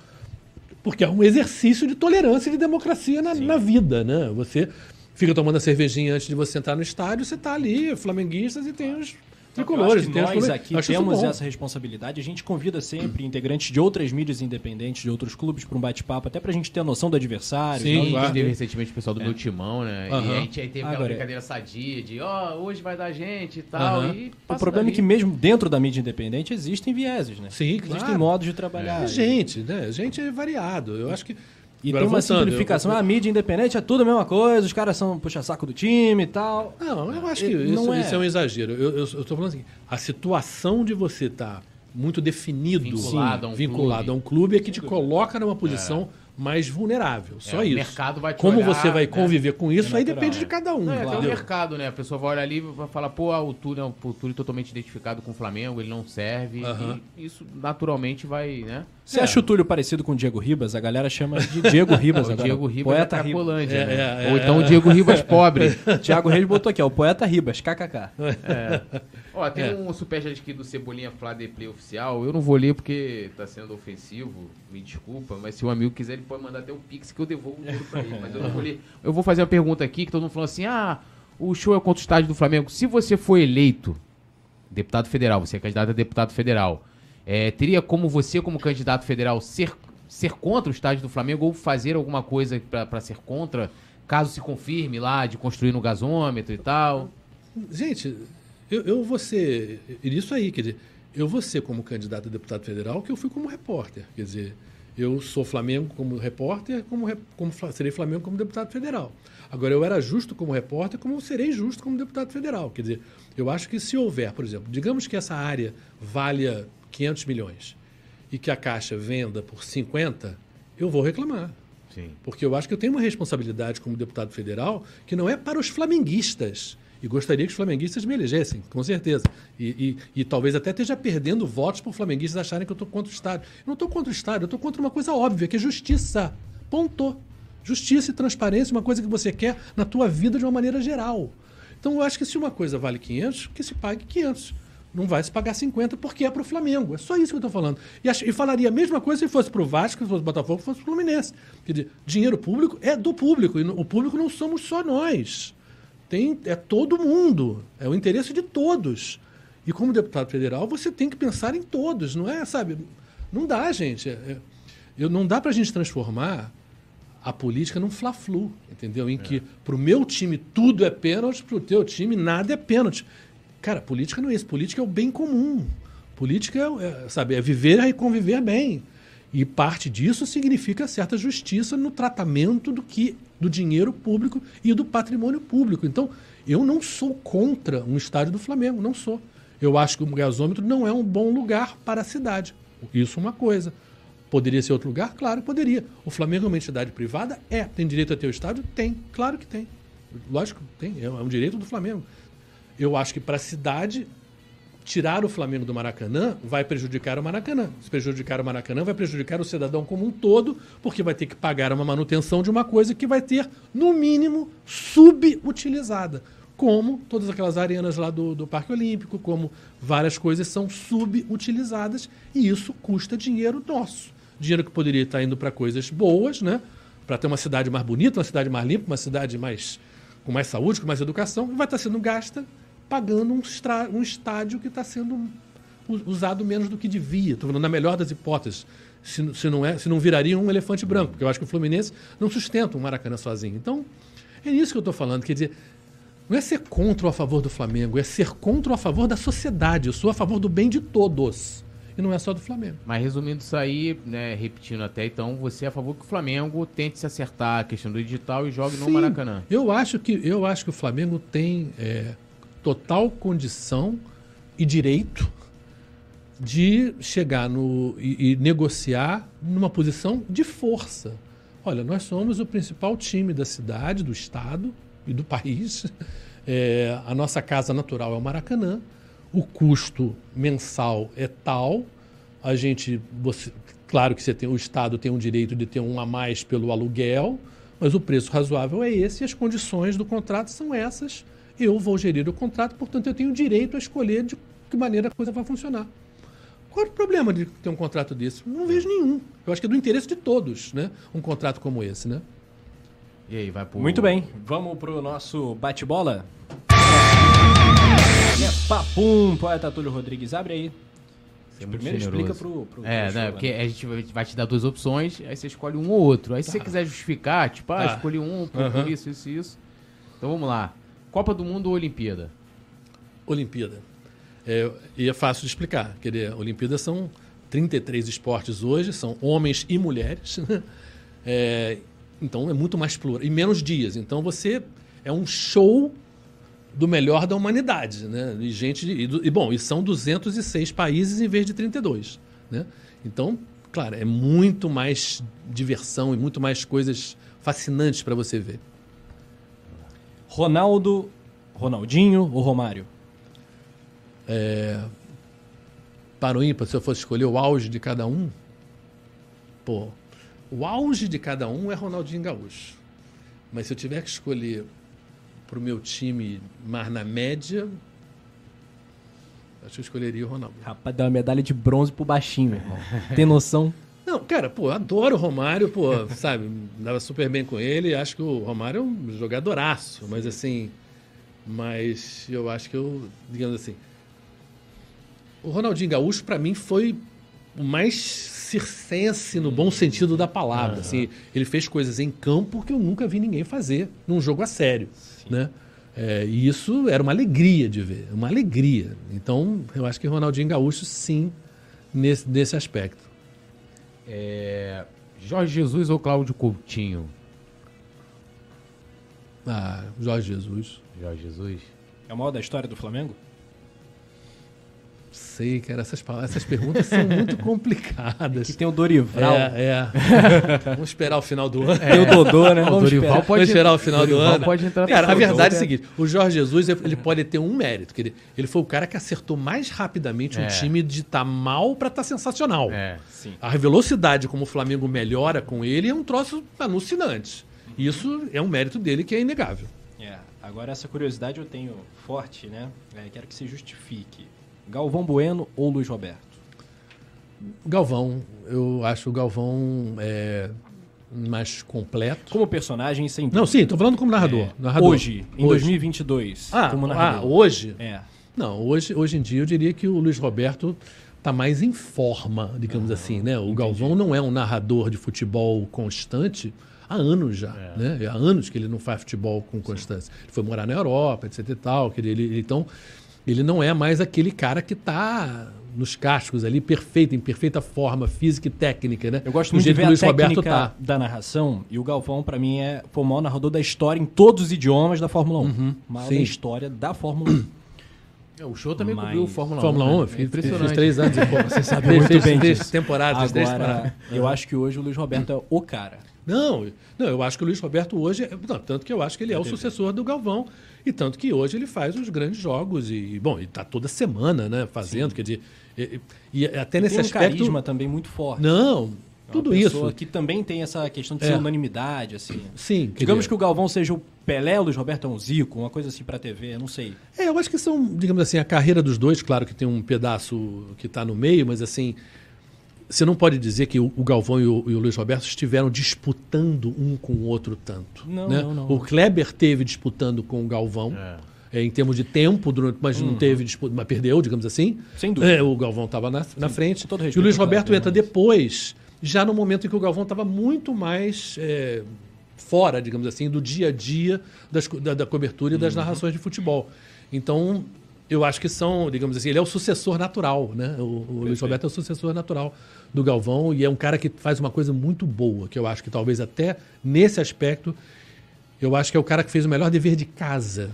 Porque é um exercício de tolerância e de democracia na, na vida, né? Você fica tomando a cervejinha antes de você entrar no estádio, você está ali, flamenguistas, e tem os tricolores. Eu acho que tem os nós aqui temos essa responsabilidade. A gente convida sempre integrantes de outras mídias independentes, de outros clubes, para um bate-papo, até pra gente ter a noção do adversário. Sim, tal, E claro. teve recentemente o pessoal do meu timão, né? E Aham. a gente aí teve aquela Agora, brincadeira sadia de, ó, hoje vai dar gente e tal. Aham. E O passa problema é que mesmo dentro da mídia independente existem vieses, né? Sim, Existem claro. modos de trabalhar. É gente, né? Gente é variado. Eu acho que. E Agora, tem uma voltando, simplificação. eu- a mídia independente é tudo a mesma coisa, os caras são puxa-saco do time e tal. Não, eu acho que Não isso, é. isso é um exagero. Eu, tô falando assim, a situação de você estar muito definido, Vinculado a um vinculado clube. a um clube é que te coloca numa posição mais vulnerável. Só É, o isso. mercado vai te Como olhar, você vai né? conviver com isso, É aí depende é. de cada um. Não, é até o mercado, né? A pessoa vai olhar ali e vai falar, pô, ah, o Túlio é um o Túlio totalmente identificado com o Flamengo, ele não serve. E isso naturalmente vai, né? Você É. acha o Túlio parecido com o Diego Ribas? A galera chama de Diego Ribas O agora. Diego Ribas Poeta da Ribas. É, né? é, é, Ou então é. o Diego Ribas pobre. Tiago Reis botou aqui, ó, o Poeta Ribas, kkk. Ó, tem É. um superchat aqui do Cebolinha Flá de Play oficial. Eu não vou ler porque tá sendo ofensivo, me desculpa, mas se o amigo quiser, ele pode mandar até um pix que eu devolvo o dinheiro pra ele. Mas eu não vou ler. Eu vou fazer uma pergunta aqui que todo mundo falou assim: ah, o show é contra o estádio do Flamengo. Se você for eleito deputado federal, você é candidato a deputado federal, é, teria como você, como candidato federal, ser, ser contra o estádio do Flamengo ou fazer alguma coisa pra ser contra, caso se confirme lá de construir no gasômetro e tal? Gente, eu, eu vou ser. Isso aí, quer dizer, eu vou ser como candidato a deputado federal que eu fui como repórter. Quer dizer, eu sou Flamengo como repórter, como, como serei Flamengo como deputado federal. Agora, eu era justo como repórter, como serei justo como deputado federal. Quer dizer, eu acho que se houver, por exemplo, digamos que essa área valha 500 milhões e que a Caixa venda por 50, eu vou reclamar. Sim. Porque eu acho que eu tenho uma responsabilidade como deputado federal que não é para os flamenguistas. E gostaria que os flamenguistas me elegessem, com certeza. E, e- e talvez até esteja perdendo votos por flamenguistas acharem que eu estou contra o Estado. Eu não estou contra o Estado, eu estou contra uma coisa óbvia, que é justiça. Ponto. Justiça e transparência, uma coisa que você quer na tua vida de uma maneira geral. Então eu acho que se uma coisa vale 500, que se pague 500. Não vai se pagar 50 porque é para o Flamengo. É só isso que eu estou falando. E, ach- e falaria a mesma coisa se fosse para o Vasco, se fosse para o Botafogo, se fosse para o Fluminense. Quer dizer, dinheiro público é do público. E o público não somos só nós. Tem, é todo mundo. É o interesse de todos. E como deputado federal, você tem que pensar em todos, não é, sabe? Não dá, gente. É- é- eu, não dá para a gente transformar a política num fla-flu, entendeu? Em que pro meu time tudo é pênalti, pro teu time nada é pênalti. Cara, política não é isso. Política é o bem comum. Política é, é, sabe, é viver e conviver bem. E parte disso significa certa justiça no tratamento do que do dinheiro público e do patrimônio público. Então, eu não sou contra um estádio do Flamengo, não sou. Eu acho que o gasômetro não é um bom lugar para a cidade. Isso é uma coisa. Poderia ser outro lugar? Claro poderia. O Flamengo é uma entidade privada? É. Tem direito a ter o estádio? Tem. Claro que tem. Lógico, tem. É um direito do Flamengo. Eu acho que para a cidade, tirar o Flamengo do Maracanã vai prejudicar o Maracanã. Se prejudicar o Maracanã, vai prejudicar o cidadão como um todo, porque vai ter que pagar uma manutenção de uma coisa que vai ter, no mínimo, subutilizada. Como todas aquelas arenas lá do, do Parque Olímpico, como várias coisas são subutilizadas, e isso custa dinheiro nosso. Dinheiro que poderia estar indo para coisas boas, né? Para ter uma cidade mais bonita, uma cidade mais limpa, uma cidade mais com mais saúde, com mais educação, e vai estar sendo gasta pagando um, estra- um estádio que está sendo usado menos do que devia. Estou falando na melhor das hipóteses. Se, se não é, se não viraria um elefante branco, porque eu acho que o Fluminense não sustenta um Maracanã sozinho. Então, é isso que eu estou falando. Quer dizer, não é ser contra ou a favor do Flamengo, é ser contra ou a favor da sociedade. Eu sou a favor do bem de todos. E não é só do Flamengo. Mas resumindo isso aí, né, repetindo até então, você é a favor que o Flamengo tente se acertar a questão do digital e jogue no Sim, Maracanã. Eu acho que, eu acho que o Flamengo tem é, total condição e direito, de chegar no, e, e negociar numa posição de força. Olha, nós somos o principal time da cidade, do estado e do país. É, a nossa casa natural é o Maracanã. O custo mensal é tal. A gente, você, claro que você tem, o estado tem o direito de ter um a mais pelo aluguel, mas o preço razoável é esse e as condições do contrato são essas. Eu vou gerir o contrato, portanto eu tenho o direito a escolher de que maneira a coisa vai funcionar. Qual é o problema de ter um contrato desse? Não vejo nenhum. Eu acho que é do interesse de todos, né? Um contrato como esse, né? E aí, vai pro. Muito bem, vamos pro nosso bate-bola? É papum, poeta Túlio Rodrigues, abre aí. Você é Primeiro generoso. explica pro, pro É, né? show, Porque a gente vai- te dar duas opções, aí você escolhe um ou outro. Aí se Tá. você quiser justificar, tipo, ah, Tá. escolhi um, por Aham. isso, isso, isso. Então vamos lá. Copa do Mundo ou Olimpíada? Olimpíada. É, e é fácil de explicar. Quer dizer, Olimpíadas são 33 esportes hoje, são homens e mulheres. É, então é muito mais plural. E menos dias. Então você é um show do melhor da humanidade. Né? E, gente, e, e, bom, e são 206 países em vez de 32. Né? Então, claro, é muito mais diversão e muito mais coisas fascinantes para você ver. Ronaldo, Ronaldinho ou Romário? para o ímpar, se eu fosse escolher o auge de cada um, pô, o auge de cada um é Ronaldinho Gaúcho. Mas se eu tiver que escolher para o meu time mais na média, acho que eu escolheria o Ronaldo. Rapaz, deu uma medalha de bronze pro baixinho, meu irmão. Tem noção? Não, cara, pô, adoro o Romário, pô, sabe, dava super bem com ele, acho que o Romário é um jogadoraço, mas assim, mas eu acho que eu, digamos assim, o Ronaldinho Gaúcho para mim foi o mais circense no bom sentido da palavra, assim, ele fez coisas em campo que eu nunca vi ninguém fazer num jogo a sério, né? É, e isso era uma alegria de ver, uma alegria. Então, eu acho que Ronaldinho Gaúcho, sim, nesse, nesse aspecto. É, Jorge Jesus ou Cláudio Coutinho? Ah, Jorge Jesus. Jorge Jesus. É o maior da história do Flamengo? Sei, cara, essas, palavras- essas perguntas são muito complicadas. Que tem o Dorival. É, é. Vamos esperar o final do ano. Tem o Dodô, né? O Vamos Dorival esperar. pode Vamos esperar o final do Dorival ano. pode entrar Cara, a verdade é jogo, o seguinte: o Jorge Jesus ele pode ter um mérito. Que ele, ele foi o cara que acertou mais rapidamente um É. time de estar mal para estar sensacional. É. Sim. A velocidade como o Flamengo melhora com ele é um troço alucinante. Isso é um mérito dele que é inegável. É, agora essa curiosidade eu tenho forte, né? É, quero que você justifique. Galvão Bueno ou Luiz Roberto? Galvão, eu acho o Galvão é, mais completo. Como personagem, sem Não, sim, tô falando como narrador. É, narrador. Hoje, em 2022, Ah, como ah, narrador. hoje? É. Não, hoje, hoje em dia eu diria que o Luiz Roberto está mais em forma, digamos assim, né? O Galvão não é um narrador de futebol constante há anos já, né? Há anos que ele não faz futebol com constância. Ele foi morar na Europa, etc e tal, que ele, ele- então ele não é mais aquele cara que está nos cascos ali, perfeito, em perfeita forma física e técnica, né? Eu gosto Do muito de jeito ver que o Luiz a Roberto técnica tá. da narração e o Galvão, pra mim, é, foi o maior narrador da história em todos os idiomas da Fórmula 1. maior Uhum. sim. da história da Fórmula 1. É, O show também Mas- cobriu Fórmula 1. Fórmula 1, né? eu É três anos. Você sabe muito fez, bem fez disso. temporadas, fez três temporadas. Agora, eu acho que hoje o Luiz Roberto é o cara. Não, não, eu acho que o Luiz Roberto hoje, é- não, tanto que eu acho que ele é o sucessor do Galvão, e tanto que hoje ele faz os grandes jogos, e, bom, está toda semana, né, fazendo, quer dizer, e, e- e até nesse tem um aspecto... carisma também muito forte. Não, É tudo isso, que também tem essa questão de É. ser unanimidade, assim. sim. Digamos dizer, que o Galvão seja o Pelé, o Luiz Roberto é um Zico, uma coisa assim pra TV, eu não sei. É, eu acho que são, digamos assim, a carreira dos dois, claro que tem um pedaço que está no meio, mas assim, você não pode dizer que o, Galvão e o, e o Luiz Roberto estiveram disputando um com o outro tanto. Não, né? não, não. O Kleber teve disputando com o Galvão. é, em termos de tempo, durante, mas não teve disputa, mas perdeu, digamos assim. Uhum. Sem dúvida. É, o Galvão estava na, na frente. todo e respeito o Luiz Roberto Kleber, entra mas- depois, já no momento em que o Galvão estava muito mais é, fora, digamos assim, do dia a dia das da, da cobertura e das Uhum. narrações de futebol. Então, eu acho que são, digamos assim, ele é o sucessor natural, né? O, o Luiz Roberto é o sucessor natural do Galvão e é um cara que faz uma coisa muito boa, que eu acho que talvez até nesse aspecto, eu acho que é o cara que fez o melhor dever de casa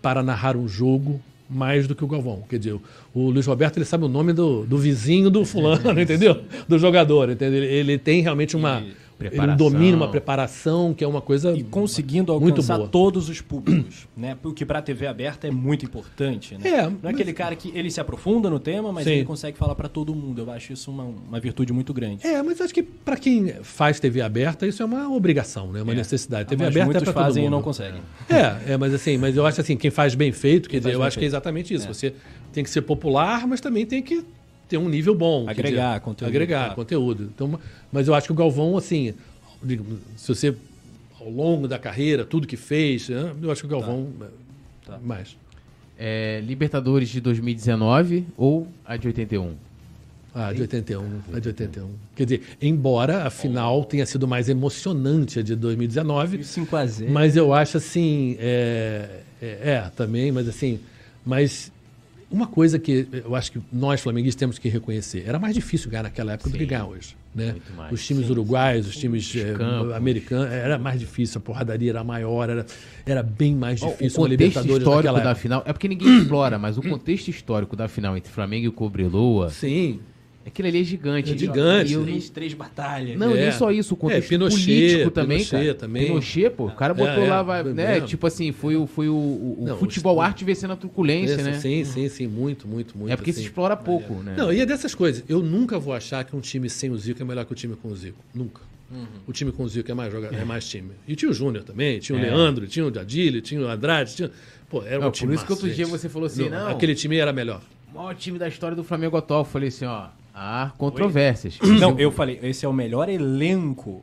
para narrar um jogo mais do que o Galvão. Quer dizer, o, Luiz Roberto ele sabe o nome do, do vizinho do fulano, entendeu? Do jogador, entendeu? Ele, ele tem realmente uma ele Preparação. domina uma preparação que é uma coisa E conseguindo muito alcançar boa. todos os públicos, né? O que pra TV aberta é muito importante, né? É, Não é mas- aquele cara que ele se aprofunda no tema, mas Sim. ele consegue falar pra todo mundo. Eu acho isso uma, uma virtude muito grande. É, mas acho que para quem faz TV aberta, isso é uma obrigação, né? Uma necessidade. TV mas aberta muitos é para todo fazem mundo. e não conseguem. É, é, mas assim, mas eu acho assim, quem faz bem feito, quer dizer, eu acho que é feito. exatamente isso. Você tem que ser popular, mas também tem que ter um nível bom. Agregar dizer, conteúdo, Agregar claro. conteúdo. Então, mas eu acho que o Galvão, assim, digo, se você, ao longo da carreira, tudo que fez, né, eu acho que o Galvão, é, Tá. mais. É, Libertadores de 2019 ou a de 81? Ah, de 81. A de 81. Quer dizer, embora a final tenha sido mais emocionante a de 2019, 5x0. Mas eu acho assim. É, é, é, também, mas assim. Mas uma coisa que eu acho que nós, flamenguistas, temos que reconhecer: era mais difícil ganhar naquela época do que Sim. ganhar hoje. Né? Mais. Os times uruguaios, os times eh, campos. americanos, era mais difícil, a porradaria era maior, era, era bem mais O difícil uma contexto Libertadores histórico da época. final, é porque ninguém explora, mas o contexto histórico da final entre Flamengo e Cobreloa, Sim, aquilo ali é gigante. É gigante. E eu Três, três batalhas. Não, É. nem só isso, o contexto É, Pinochet, político também, Pinochet cara. também. Pinochet, pô, o cara botou É, é, lá, vai, né? mesmo. Tipo assim, foi o, foi o, o- Não, futebol os- arte vencendo a truculência, Esse- né? sim, sim, sim, muito, muito, muito. É porque se assim. explora pouco, né? Não, e é dessas coisas. Eu nunca vou achar que um time sem o Zico é melhor que o time com o Zico. Nunca. O time com o Zico é mais, joga... é mais time. E tinha o Júnior também, tinha o É. Leandro, tinha o Adílio, tinha o Andrade, tinha... Pô, era um Não, time por isso que massa, outro dia gente. você falou assim, não. Aquele time era melhor. O maior time da história do Flamengo atual. Eu falei assim, ó, há controvérsias. Não, eu falei, esse é o melhor elenco.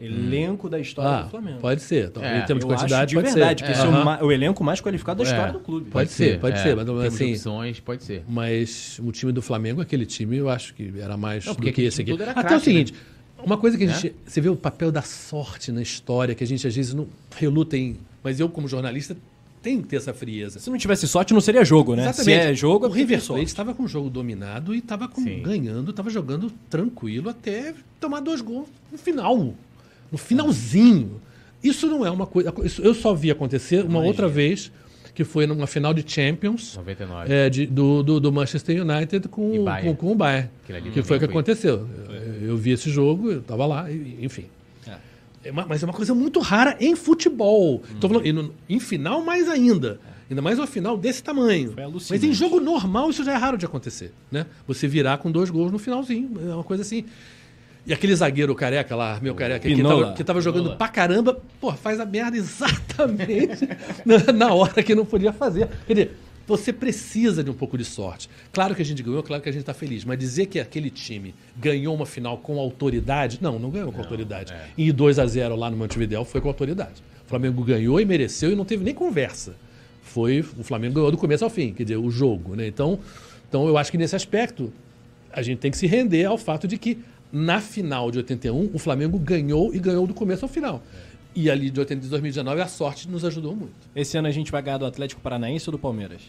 Elenco da história Ah, do Flamengo. pode ser. Então, É, em termos de eu acho quantidade, de pode verdade, ser. que esse é o, elenco mais qualificado da É. história do clube. Pode ser, pode ser, mas, em termos de assim- opções, pode ser. Mas o time do Flamengo, aquele time, eu acho que era mais Não, do porque que esse aqui. Até craque, o seguinte, né? uma coisa que a Né? gente... Você vê o papel da sorte na história, que a gente às vezes não reluta em... Mas eu, como jornalista, tenho que ter essa frieza. Se não tivesse sorte, não seria jogo, né? Exatamente. Se é jogo, é o River tem Plate estava com o jogo dominado e estava ganhando, estava jogando tranquilo até tomar dois gols no final. No finalzinho. Isso não é uma coisa. isso eu só vi acontecer uma outra vez, que foi numa final de Champions. 99. é, de- do, do, do Manchester United com, com, com o Bayern. Ali Que foi o que aconteceu. Eu, eu vi esse jogo, eu estava lá, enfim. É uma- mas é uma coisa muito rara em futebol. Tô falando, no- em final, mais ainda. Ainda mais uma final desse tamanho. Mas em jogo normal, isso já é raro de acontecer. Né? Você virar com dois gols no finalzinho. É uma coisa assim. E aquele zagueiro careca lá, meu careca, que Pinola. tava, que tava jogando pra caramba, pô, faz a merda exatamente na, na hora que não podia fazer. Quer dizer, você precisa de um pouco de sorte. Claro que a gente ganhou, claro que a gente tá feliz, mas dizer que aquele time ganhou uma final com autoridade, não, não ganhou com autoridade. E 2 a 0 lá no Montevideo foi com autoridade. O Flamengo ganhou e mereceu e não teve nem conversa. Foi, o Flamengo ganhou do começo ao fim, quer dizer, o jogo, né? Então, então eu acho que nesse aspecto a gente tem que se render ao fato de que na final de 81 o Flamengo ganhou e ganhou do começo ao final. E ali de 80 de 2019 a sorte nos ajudou muito. Esse ano a gente vai ganhar do Atlético Paranaense ou do Palmeiras?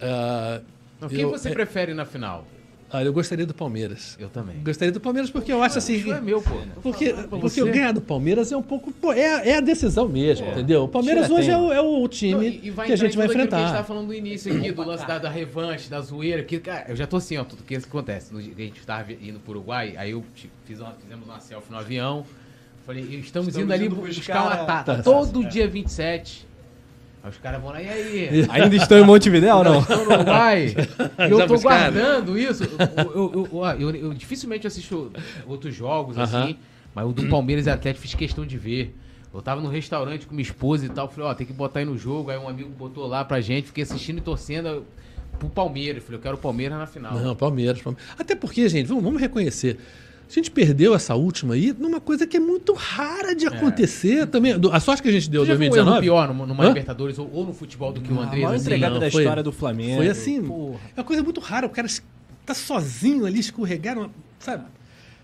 Ah, Então, quem eu- você é- prefere na final? ah, eu gostaria do Palmeiras. Eu também. Gostaria do Palmeiras porque eu acho assim. É meu, pô. Porque, porque você. o ganhar do Palmeiras é um pouco. pô, é, é a decisão mesmo, entendeu? O Palmeiras Tira hoje é o, é o Não, time e- e vai que a gente em vai aquilo Que a gente enfrentar. tava falando no início aqui, do lance da, da revanche, da zoeira. Que, cara, eu já tô assim, ó, tudo que acontece. No a gente tava indo pro Uruguai, aí eu tipo, fiz uma, fizemos uma selfie no avião. Falei, estamos, Estamos indo ali indo buscar uma tata. Tá. Todo dia 27. Aí os caras vão lá, e aí? Ainda estão em Montevideo ou não? Estou no Uruguai. E eu tô guardando isso. Eu, eu- eu- eu- eu dificilmente assisto outros jogos, Aham. assim. Mas o do Palmeiras e Atlético fiz questão de ver. Eu tava no restaurante com minha esposa e tal. Falei, ó, tem que botar aí no jogo. Aí um amigo botou lá pra gente. Fiquei assistindo e torcendo pro Palmeiras. Falei, eu quero o Palmeiras na final. Não, Palmeiras, Palmeiras. Até porque, gente, vamos, vamos reconhecer. A gente perdeu essa última aí numa coisa que é muito rara de acontecer também. Do- A sorte que a gente deu em Você já viu um erro 2019 pior numa, numa Hã? Libertadores ou, ou no futebol do que o A Andrés? maior assim? entregada não, da foi- história do Flamengo. Foi assim. Porra. É uma coisa muito rara. O cara tá sozinho ali, escorregar, uma- sabe?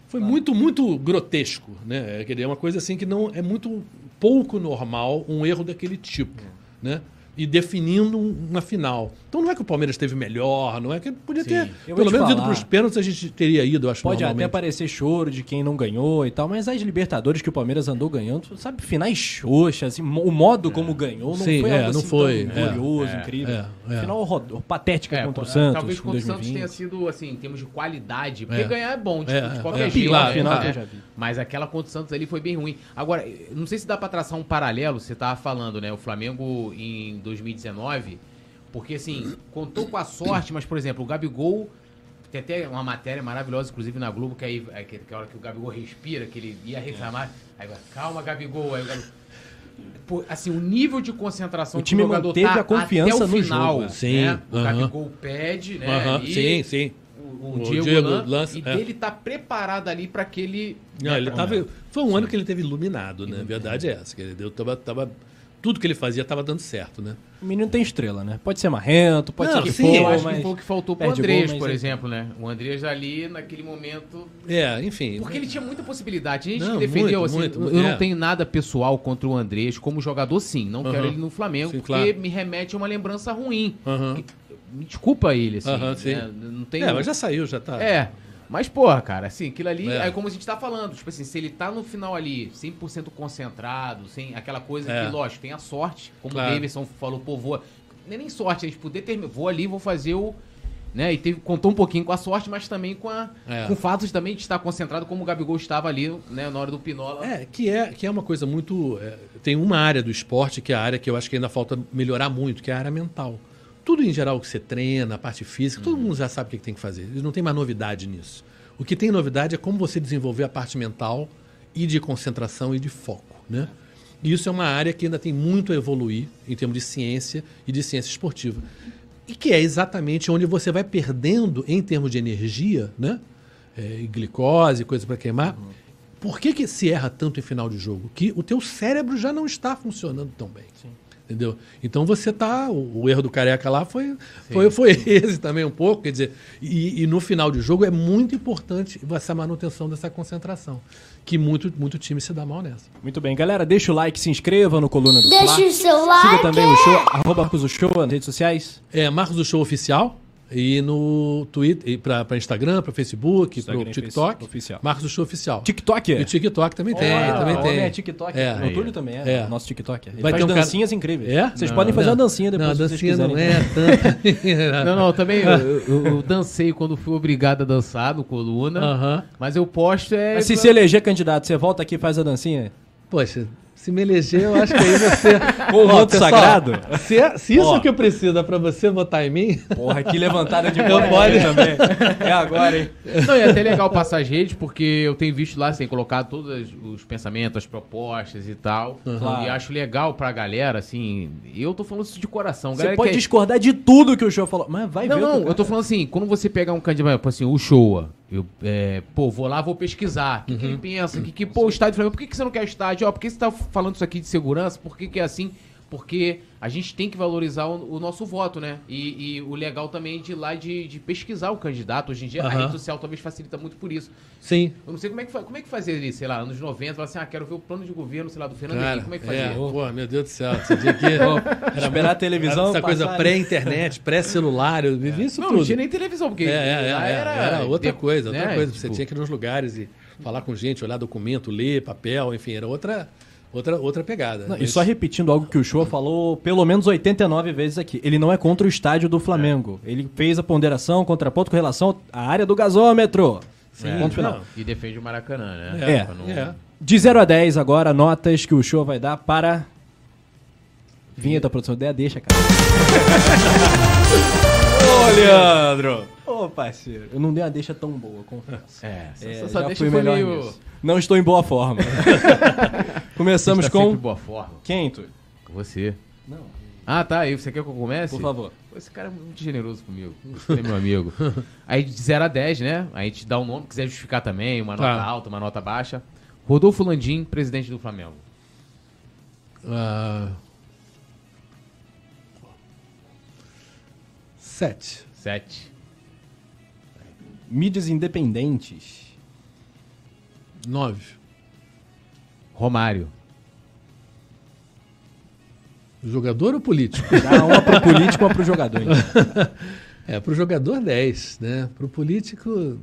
Foi muito, muito grotesco, né? É, quer dizer, É uma coisa assim que não é muito pouco normal um erro daquele tipo, né? E definindo um- uma final. Então não é que o Palmeiras esteve melhor, não é que podia ter. Eu Pelo te menos ido falar. para os pênaltis a gente teria ido, acho Pode até parecer choro de quem não ganhou e tal, mas as Libertadores que o Palmeiras andou ganhando, sabe, finais xoxas, assim, o modo como ganhou não Sim, foi é, algo não assim foi, tão é, glorioso, é, incrível. é, é. Final horror- patética É, contra o Santos Talvez contra o Santos 2020. tenha sido, assim, em termos de qualidade. Porque É. ganhar é bom, tipo, É, de qualquer é, jeito. claro, né? final eu já vi. Mas aquela contra o Santos ali foi bem ruim. Agora, não sei se dá pra traçar um paralelo, você tava falando, né? O Flamengo em 2019, porque assim, contou com a sorte, mas, por exemplo, o Gabigol. Tem até uma matéria maravilhosa, inclusive na Globo, que aí é que, que a hora que o Gabigol respira, que ele ia reclamar. Aí vai, calma, Gabigol. Aí o Gabigol. Pô, assim, o nível de concentração O time que o jogador manteve tá a confiança até o no final, jogo. Sim, né? O aham. Gabigol pede, né? Aham, ali, Sim, sim. O, o O Diego, Diego Lan- lança, e é. dele tá preparado ali pra aquele. Não, ele tava, foi um ano que ele teve iluminado, né? A verdade é essa. Que ele deu, tava, tava, tudo que ele fazia estava dando certo, né? O menino tem estrela, né? Pode ser marrento, pode Não, ser que sim, for, eu acho mas... que foi o que faltou pro gol, Andrés, por é- exemplo, né? O Andrés ali, naquele momento. É, enfim. Porque ele tinha muita possibilidade. A gente Não, que defendeu, muito, assim, muito, eu muito, não é. tenho nada pessoal contra o Andrés como jogador, sim. Não quero Aham. ele no Flamengo, Sim, porque claro. me remete a uma lembrança ruim. Aham. Que- Me desculpa ele, assim. Aham, sim. né? Não tem. É, mas já saiu, já tá. É. Mas, porra, cara, assim, aquilo ali, É. é como a gente tá falando, tipo assim, se ele tá no final ali, 100% concentrado, sem aquela coisa É. que, lógico, tem a sorte, como Claro. o Davidson falou, pô, vou, nem nem sorte, a gente poder ter, vou ali, vou fazer o, né, e teve, contou um pouquinho com a sorte, mas também com a, É. com fatos também de estar concentrado, como o Gabigol estava ali, né, na hora do Pinola. É, que é, que é uma coisa muito. é, tem uma área do esporte que é a área que eu acho que ainda falta melhorar muito, que é a área mental. Tudo em geral que você treina, a parte física, todo mundo já sabe o que tem que fazer. Não tem mais novidade nisso. O que tem novidade é como você desenvolver a parte mental e de concentração e de foco, né? E isso é uma área que ainda tem muito a evoluir em termos de ciência e de ciência esportiva. E que é exatamente onde você vai perdendo em termos de energia, né? É, glicose, coisa para queimar. Por que, que se erra tanto em final de jogo? Que o teu cérebro já não está funcionando tão bem. Entendeu? Então você tá. O, o erro do careca lá foi, foi, foi esse também um pouco. Quer dizer, e, e no final de jogo é muito importante essa manutenção dessa concentração. Que muito, muito time se dá mal nessa. Muito bem, galera, deixa o like, se inscreva no Coluna do Deixa Fla. o seu Siga like. também o show, arroba Marcos o Show nas redes sociais. É Marcos do Show Oficial. E no Twitter, para Instagram, para Facebook, para TikTok. Oficial. Marcos do Show Oficial. TikTok? E TikTok também tem, Ah, também o tem. é TikTok. É. o Túlio também é, É. nosso TikTok. Ele Vai faz ter um cara- dancinhas incríveis. É? Vocês Não, podem fazer não. uma dancinha depois Não, se vocês dancinha não quiserem. é tanto. Não, não, também eu, eu- eu dancei quando fui obrigado a dançar no Coluna, Aham. mas eu posto é... Mas se se eleger candidato, você volta aqui e faz a dancinha? Poxa, se me eleger, eu acho que aí você. O Ó, voto pessoal, sagrado? Se, é- se isso Ó. que precisa pra você votar em mim, Porra, que levantada de Eu bola pode. também. É agora, hein? Não, e é até legal passar as redes, porque eu tenho visto lá, você tem colocado todos os pensamentos, as propostas e tal. Claro. E acho legal pra galera, assim. Eu tô falando isso de coração. Você galera pode que- discordar de tudo que o show falou, mas vai Não, ver. o não, que- eu tô falando assim, quando você pegar um candidato, tipo assim, o Showa, eu, é, pô, vou lá, vou pesquisar. O que, que ele pensa? Que, que, pô, o estádio do Flamengo, por que, que você não quer estádio? Ó, por que você tá falando isso aqui de segurança? Por que, que é assim? Porque a gente tem que valorizar o, o nosso voto, né? E, e o legal também de ir lá de, de pesquisar o candidato. Hoje em dia, a Aham. rede social talvez facilita muito por isso. sim. Eu não sei como é que, como é que fazia ali, sei lá, anos 90, falar assim, ah, quero ver o plano de governo, sei lá, do Fernando Cara, Henrique, como é que fazia? é, pô, meu Deus do céu. Você tinha que. Esperar a televisão Essa coisa pré-internet, pré-celular, eu vivi isso Não, tudo. não tinha nem televisão, porque É, é, é, lá é, era, outra de- coisa, outra né, coisa. Você tipo, tinha que ir nos lugares e falar com gente, olhar documento, ler papel, enfim, era outra, outra, outra pegada. Não, e só repetindo algo que o Show falou pelo menos 89 vezes aqui. Ele não é contra o estádio do Flamengo. Ele fez a ponderação, contraponto com relação à área do gasômetro. Sim, Ponto final. não. E defende o Maracanã, né? É. Pra não- É. De 0 a 10 agora, notas que o Show vai dar para... Vinheta, produção. Ideia deixa, cara. Ô, Leandro! Ô, parceiro. Eu não dei uma deixa tão boa, confesso. É, É, essa já deixa foi melhor meio... nisso. Não estou em boa forma. Começamos Tá com... boa forma. Quem, tu? Com você. Não, Ah, tá. E você quer que eu comece? por favor. Pô, esse cara é muito generoso comigo. Você é meu amigo. Aí de 0 a 10, né? Aí a gente dá um nome, quiser justificar também, uma nota Tá. alta, uma nota baixa. Rodolfo Landim, presidente do Flamengo. Ah, Sete. 7. Mídias independentes. Nove. Romário. Jogador ou político? Dá uma pro político, uma pro jogador. então. É, para o jogador 10, né? Para o político,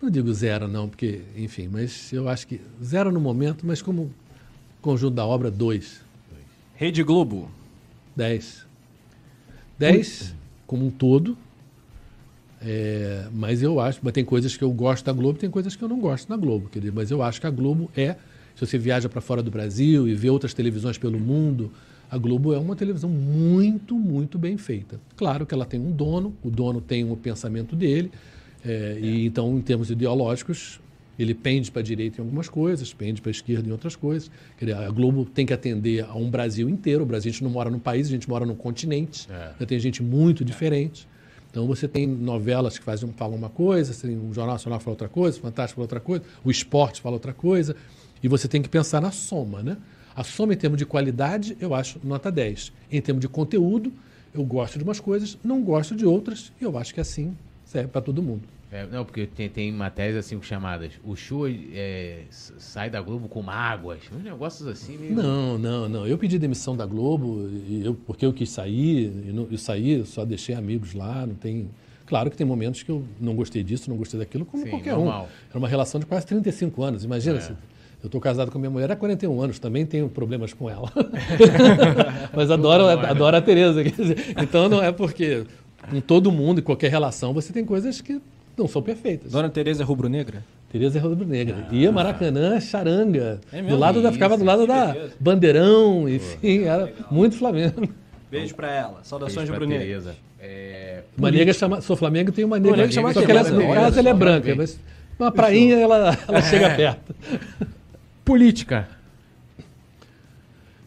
não digo zero não, porque, enfim, mas eu acho que zero no momento, mas como conjunto da obra, dois. Rede Globo. 10. 10 como um todo. É, mas eu acho, mas tem coisas que eu gosto da Globo, tem coisas que eu não gosto da Globo, quer dizer, mas eu acho que a Globo é, se você viaja para fora do Brasil e vê outras televisões pelo mundo, a Globo é uma televisão muito, muito bem feita. Claro que ela tem um dono, o dono tem um pensamento dele, é, e então, em termos ideológicos, ele pende para a direita em algumas coisas, pende para a esquerda em outras coisas. A Globo tem que atender a um Brasil inteiro. O Brasil, a gente não mora num país, a gente mora num continente. É. Tem gente muito diferente. Então você tem novelas que fazem, falam uma coisa, tem um jornal nacional fala outra coisa, o Fantástico fala outra coisa, o esporte fala outra coisa. E você tem que pensar na soma, né? A soma em termos de qualidade, eu acho nota 10. Em termos de conteúdo, eu gosto de umas coisas, não gosto de outras, e eu acho que assim serve para todo mundo. É, não, porque tem, tem matérias assim chamadas. O show é, sai da Globo com mágoas. Uns negócios assim meio. Não, não, não. Eu pedi demissão da Globo eu, porque eu quis sair. E não, eu saí, eu só deixei amigos lá. Não tem. Claro que tem momentos que eu não gostei disso, não gostei daquilo, como Sim, qualquer normal. um. Era uma relação de quase 35 anos. Imagina, É. se eu estou casado com minha mulher há 41 anos, também tenho problemas com ela. Mas adoro, é. adoro a Tereza. Então não é porque em todo mundo, em qualquer relação, você tem coisas que não são perfeitas. Dona Tereza é rubro-negra? Tereza é rubro-negra. Ia Maracanã, charanga. É do mesmo? lado da, ficava do lado da beleza. Bandeirão, enfim, era muito Flamengo. Beijo pra ela. Saudações rubro-negras. Tereza. É, Uma negra chama, sou Flamengo tem uma negra. Uma negra chama só que ela, Mas no caso ela é branca, mas uma prainha ela, ela chega perto. política.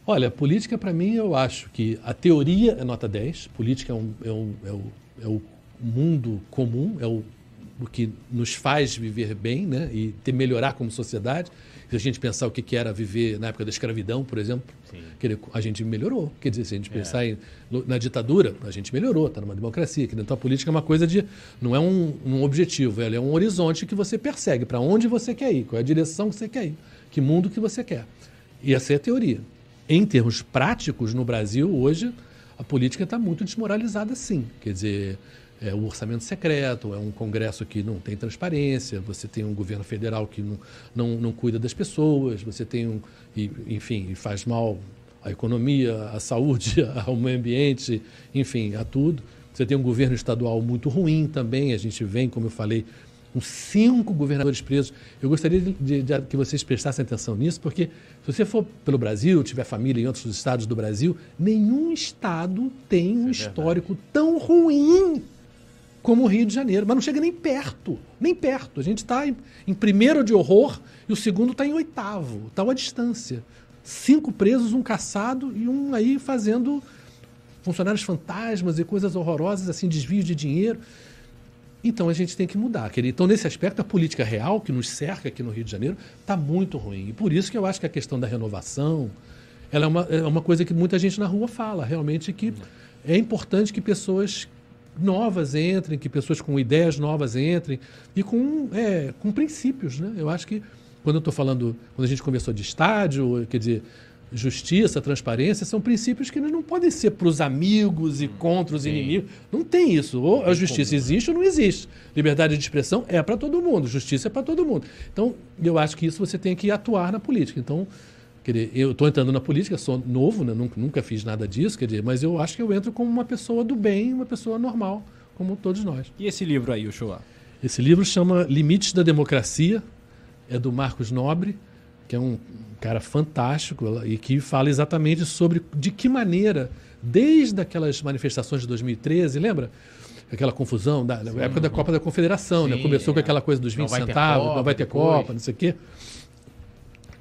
Olha, política para mim eu acho que a teoria é nota 10, política é, um, é, um, é, o, é o mundo comum, é o, o que nos faz viver bem né? e ter, melhorar como sociedade. Se a gente pensar o que que era viver na época da escravidão, por exemplo, a gente melhorou. Quer dizer, se a gente pensar em- no- na ditadura, a gente melhorou, está numa democracia. Quer dizer, Então a política é uma coisa de. não é um, um objetivo, ela é um horizonte que você persegue, para onde você quer ir, qual é a direção que você quer ir, que mundo que você quer. E essa é a teoria. Em termos práticos, no Brasil, hoje, a política está muito desmoralizada, sim. Quer dizer, é o orçamento secreto, é um Congresso que não tem transparência, você tem um governo federal que não, não, não cuida das pessoas, você tem um. e, enfim, faz mal à economia, à saúde, ao meio ambiente, enfim, a tudo. Você tem um governo estadual muito ruim também, a gente vem, como eu falei, com cinco governadores presos. Eu gostaria de, de- de que vocês prestassem atenção nisso, porque se você for pelo Brasil, tiver família em outros estados do Brasil, nenhum estado tem um histórico tão ruim como o Rio de Janeiro, mas não chega nem perto, nem perto. A gente está em, em primeiro de horror e o segundo está em oitavo, está a distância. Cinco presos, um caçado e um aí fazendo funcionários fantasmas e coisas horrorosas, assim, desvio de dinheiro. Então a gente tem que mudar. querido. Então, nesse aspecto, a política real que nos cerca aqui no Rio de Janeiro está muito ruim. E por isso que eu acho que a questão da renovação ela é, uma, é uma coisa que muita gente na rua fala, realmente, que é importante que pessoas novas entrem, que pessoas com ideias novas entrem e com, é, com princípios. Né? Eu acho que quando eu estou falando, quando a gente conversou de estádio, quer dizer, justiça, transparência, são princípios que não podem ser para os amigos e contra os inimigos. Não tem isso. Ou a justiça existe ou não existe. Liberdade de expressão é para todo mundo, justiça é para todo mundo. Então, eu acho que isso você tem que atuar na política. Então, quer dizer, eu estou entrando na política, sou novo, né? nunca, nunca fiz nada disso, quer dizer, mas eu acho que eu entro como uma pessoa do bem, uma pessoa normal, como todos nós. E esse livro aí, o? Esse livro chama Limites da Democracia, é do Marcos Nobre, que é um cara fantástico e que fala exatamente sobre de que maneira, desde aquelas manifestações de 2013, lembra? Aquela confusão da, da época da Copa da Confederação, né? Sim, Começou com é. aquela coisa dos 20 Não centavos, Copa não vai ter depois. Copa, não sei o quê.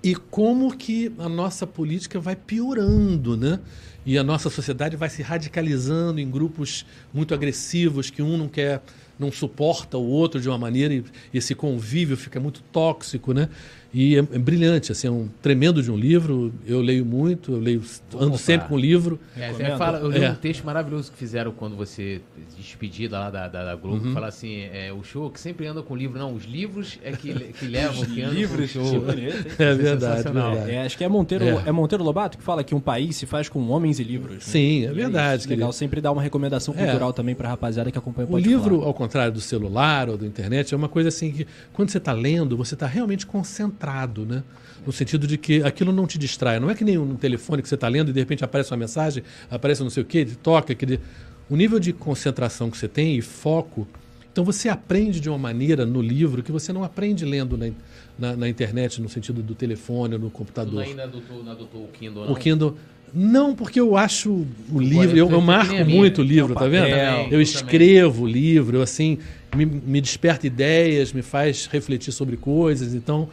E como que a nossa política vai piorando, né? E a nossa sociedade vai se radicalizando em grupos muito agressivos que um não quer, não suporta o outro de uma maneira e esse convívio fica muito tóxico, né? E é, é brilhante, assim, é um tremendo de um livro. Eu leio muito, eu leio, ando Opa. sempre com livro. É, você fala, eu li É. um texto maravilhoso que fizeram quando você despedida lá da, da, da Globo, Uhum. fala assim, é, o show que sempre anda com livro, não, os livros é que, que levam, que andam Livros, com o show. É verdade, verdade. É, acho que é Monteiro, É. é. Monteiro Lobato que fala que um país se faz com homens e livros. né? Sim, é E verdade, isso, legal sempre dar uma recomendação É. cultural também pra rapaziada que acompanha o O Pode livro, Falar. ao contrário do celular ou da internet, é uma coisa assim que, quando você está lendo, você está realmente concentrado, né? No sentido de que aquilo não te distrai. Não é que nem um telefone que você está lendo e de repente aparece uma mensagem, aparece não sei o quê, toca. Aquele... O nível de concentração que você tem e foco. Então você aprende de uma maneira no livro que você não aprende lendo na, na, na internet, no sentido do telefone ou no computador. ainda adotou, não adotou o Kindle, não? O Kindle. Não, porque eu acho o livro, eu, eu marco muito o livro, É o tá vendo? eu também. escrevo o livro, eu, assim, me, me desperta ideias, me faz refletir sobre coisas, então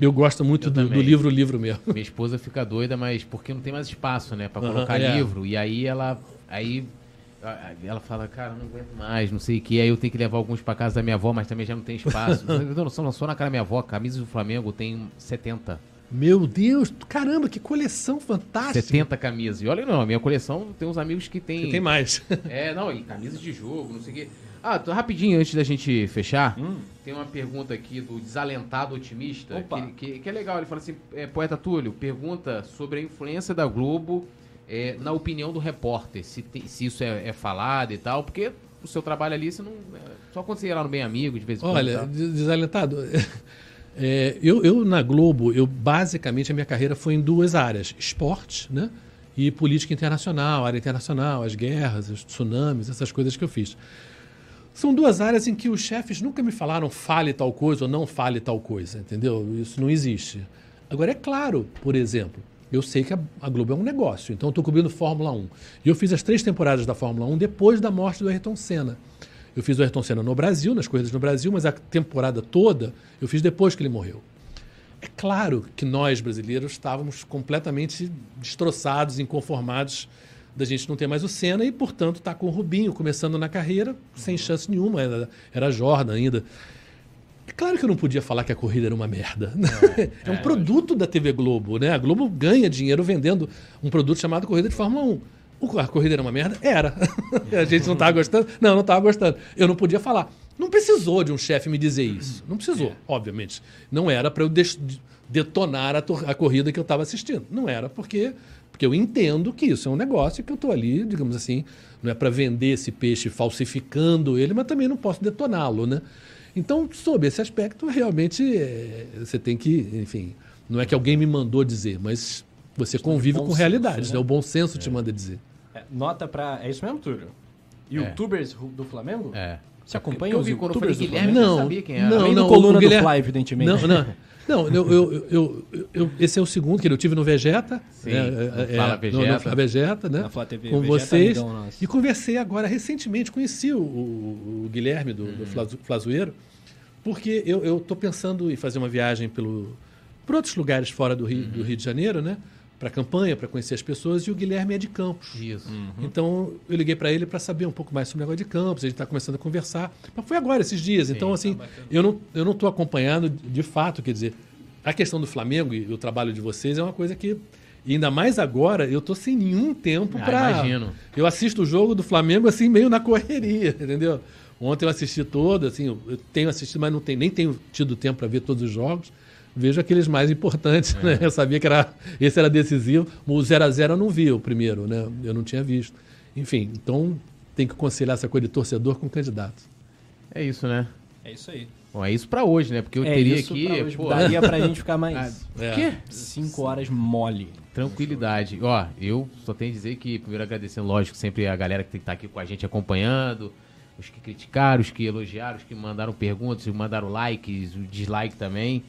eu gosto muito Eu do, livro, livro mesmo. Minha esposa fica doida, mas porque não tem mais espaço, né, pra Aham, colocar é. livro. E aí ela, aí ela fala, cara, não aguento mais, não sei o que. Aí eu tenho que levar alguns pra casa da minha avó, mas também já não tem espaço. não, só, só na cara da minha avó, camisa do Flamengo tem 70. Meu Deus, caramba, que coleção fantástica. 70 camisas. E olha, não, a minha coleção tem uns amigos que tem. Tem mais. É, não, e camisas de jogo, não sei o quê. Ah, rapidinho, antes da gente fechar, tem uma pergunta aqui do Desalentado Otimista, que, que, que é legal. Ele fala assim, é, poeta Túlio, pergunta sobre a influência da Globo é, na opinião do repórter, se, tem- se isso é, é falado e tal, porque o seu trabalho ali, você não... é, só quando você ia lá no Bem Amigo, de vez em quando. Olha, tá? des- desalentado. é, eu, eu, na Globo, eu basicamente a minha carreira foi em duas áreas: esporte, né? E política internacional, área internacional, as guerras, os tsunamis, essas coisas que eu fiz. São duas áreas em que os chefes nunca me falaram fale tal coisa ou não fale tal coisa, entendeu? Isso não existe. Agora, é claro, por exemplo, eu sei que a, Globo é um negócio, então estou cobrindo Fórmula 1. E eu fiz as três temporadas da Fórmula 1 depois da morte do Ayrton Senna. Eu fiz o Ayrton Senna no Brasil, nas corridas no Brasil, mas a temporada toda eu fiz depois que ele morreu. É claro que nós, brasileiros, estávamos completamente destroçados, inconformados da gente não ter mais o Senna e, portanto, tá com o Rubinho começando na carreira sem chance nenhuma. Era, era Jordan ainda. É claro que eu não podia falar que a corrida era uma merda. É, um produto da TV Globo, né? A Globo ganha dinheiro vendendo um produto chamado Corrida de Fórmula 1. O- A corrida era uma merda? Era. A gente não estava gostando? Não, não estava gostando. Eu não podia falar. Não precisou de um chefe me dizer isso. Não precisou, obviamente. Não era para eu detonar a, a corrida que eu estava assistindo. Não era porque, porque eu entendo que isso é um negócio que eu estou ali, digamos assim, não é para vender esse peixe falsificando ele, mas também não posso detoná-lo, né? Então, sob esse aspecto, realmente é, você tem que, enfim, não é que alguém me mandou dizer, mas você convive bom com realidades, né? né? O bom senso te manda dizer. É, nota pra. É isso mesmo, Túlio? Youtubers do Flamengo? É. Você acompanha eu os vi quando eu falei do Guilherme, eu Não, sabia quem era. não, Além do não, coluna o do Guilherme- Fly, evidentemente. Não, não. Não, eu, eu, eu, esse é o segundo que eu tive no Vegeta. Sim, né, no é, Fala no- Vegeta. No, Fala Vegeta, né? Na Flá TV, com Vegeta vocês. amigão nosso. E conversei agora recentemente, conheci o, o- o Guilherme do, Uhum. do Flazo- Flazoeiro, porque eu estou pensando em fazer uma viagem pelo, por outros lugares fora do Rio, Uhum. do Rio de Janeiro, né? Para campanha, para conhecer as pessoas, e o Guilherme é de Campos. Isso. Então eu liguei para ele para saber um pouco mais sobre o negócio de campos. A gente está começando a conversar. Mas foi agora, esses dias. então, assim, eu não eu não estou acompanhando de fato. Quer dizer, a questão do Flamengo e o trabalho de vocês é uma coisa que. ainda mais agora, eu tô sem nenhum tempo Ah, para. imagino. Eu assisto o jogo do Flamengo assim, meio na correria, entendeu? Ontem eu assisti todo, assim, eu tenho assistido, mas não tenho, nem tenho tido tempo para ver todos os jogos. Vejo aqueles mais importantes, né? Eu sabia que era, esse era decisivo. O 0x0 eu não vi o primeiro, né? Eu não tinha visto. Enfim, então tem que conciliar essa coisa de torcedor com candidato. É isso, né? É isso aí. Bom, é isso pra hoje, né? Porque eu é teria isso aqui, pra hoje. pô, Daria pra gente ficar mais Ah, É. quê? cinco horas mole. Tranquilidade. Ó, eu só tenho a dizer que, primeiro agradecendo, lógico, sempre a galera que tem que estar aqui com a gente acompanhando, os que criticaram, os que elogiaram, os que mandaram perguntas, os que mandaram likes, o dislike também.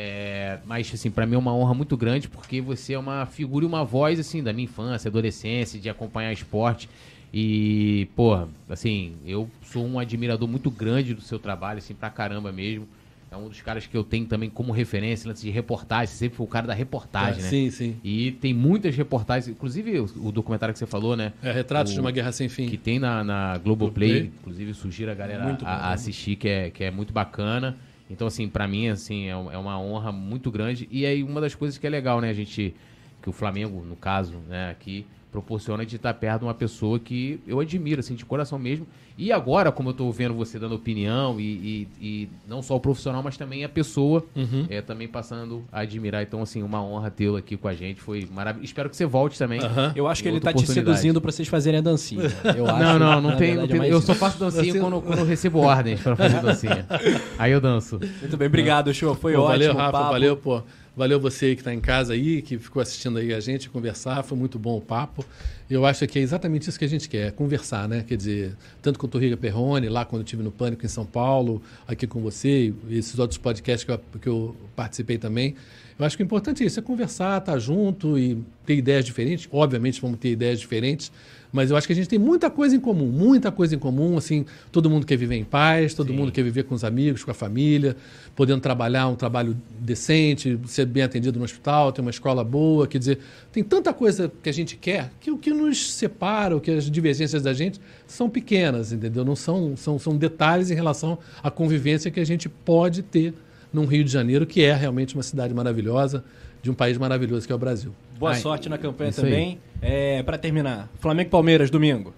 É, mas, assim, pra mim é uma honra muito grande, porque você é uma figura e uma voz, assim, da minha infância, adolescência, de acompanhar esporte. E, pô, assim, eu sou um admirador muito grande do seu trabalho, assim, pra caramba mesmo. É um dos caras que eu tenho também como referência, lance de reportagem. Você sempre foi o cara da reportagem, né? Sim, sim. E tem muitas reportagens, inclusive o, o documentário que você falou, né? É, Retratos O- de uma Guerra Sem Fim. Que tem na, na Globoplay, Globoplay. inclusive sugiro a galera a, a assistir, que é, que é muito bacana. Então, assim, pra mim, assim, é é uma honra muito grande. E aí, uma das coisas que é legal, né, a gente, que o Flamengo, no caso, né, aqui, proporciona de estar perto de uma pessoa que eu admiro, assim, de coração mesmo. E agora, como eu tô vendo você dando opinião, e, e- e não só o profissional, mas também a pessoa, é, também passando a admirar. Então, assim, uma honra tê-lo aqui com a gente. Foi maravilhoso. Espero que você volte também. Aham. Eu acho que ele outra tá te seduzindo pra vocês fazerem a dancinha. Eu acho, Não, não, não tem. verdade, Não é tem eu isso. só faço dancinha Você- quando, quando eu recebo ordens pra fazer dancinha. Aí eu danço. Muito bem, obrigado, show. Foi Pô, ótimo. valeu, Rafa, papo. valeu, pô. Valeu você que está em casa aí, que ficou assistindo aí a gente conversar. Foi muito bom o papo. Eu acho que é exatamente isso que a gente quer, conversar, né? Quer dizer, tanto com o Torriga Perrone, lá quando eu estive no Pânico em São Paulo, aqui com você, esses outros podcasts que eu, que eu participei também. Eu acho que o importante é isso, é conversar, estar junto e ter ideias diferentes. Obviamente vamos ter ideias diferentes, mas eu acho que a gente tem muita coisa em comum, muita coisa em comum. Assim, todo mundo quer viver em paz, todo mundo quer viver com os amigos, com a família, podendo trabalhar um trabalho decente, ser bem atendido no hospital, ter uma escola boa. Quer dizer, tem tanta coisa que a gente quer que o que nos separa, o que as divergências da gente são pequenas, entendeu? Não são, são, são detalhes em relação à convivência que a gente pode ter num Rio de Janeiro, que é realmente uma cidade maravilhosa, de um país maravilhoso que é o Brasil. Boa Ai, sorte na campanha também. É, pra terminar, Flamengo e Palmeiras, domingo.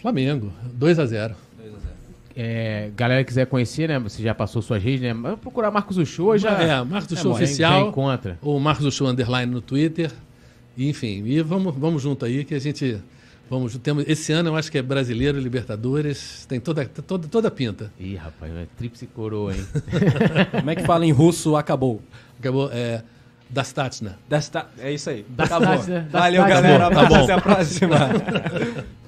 Flamengo, 2 a 0 É, galera que quiser conhecer, né? Você já passou suas redes, né? Mas procurar Marcos Uchoa já. É, Marcos é bom, já- Oficial. Já encontra. O Marcos do Show Underline no Twitter. Enfim, e vamos, vamos junto aí que a gente. Vamos, temos, esse ano eu acho que é brasileiro, Libertadores, tem toda, toda, toda a pinta. Ih, rapaz, é tríplice coroa, hein? Como é que fala em russo acabou? Acabou. É, Dastatna. Desta... É isso aí. Dastatina, Acabou. Valeu, galera. tá bom. Até a próxima.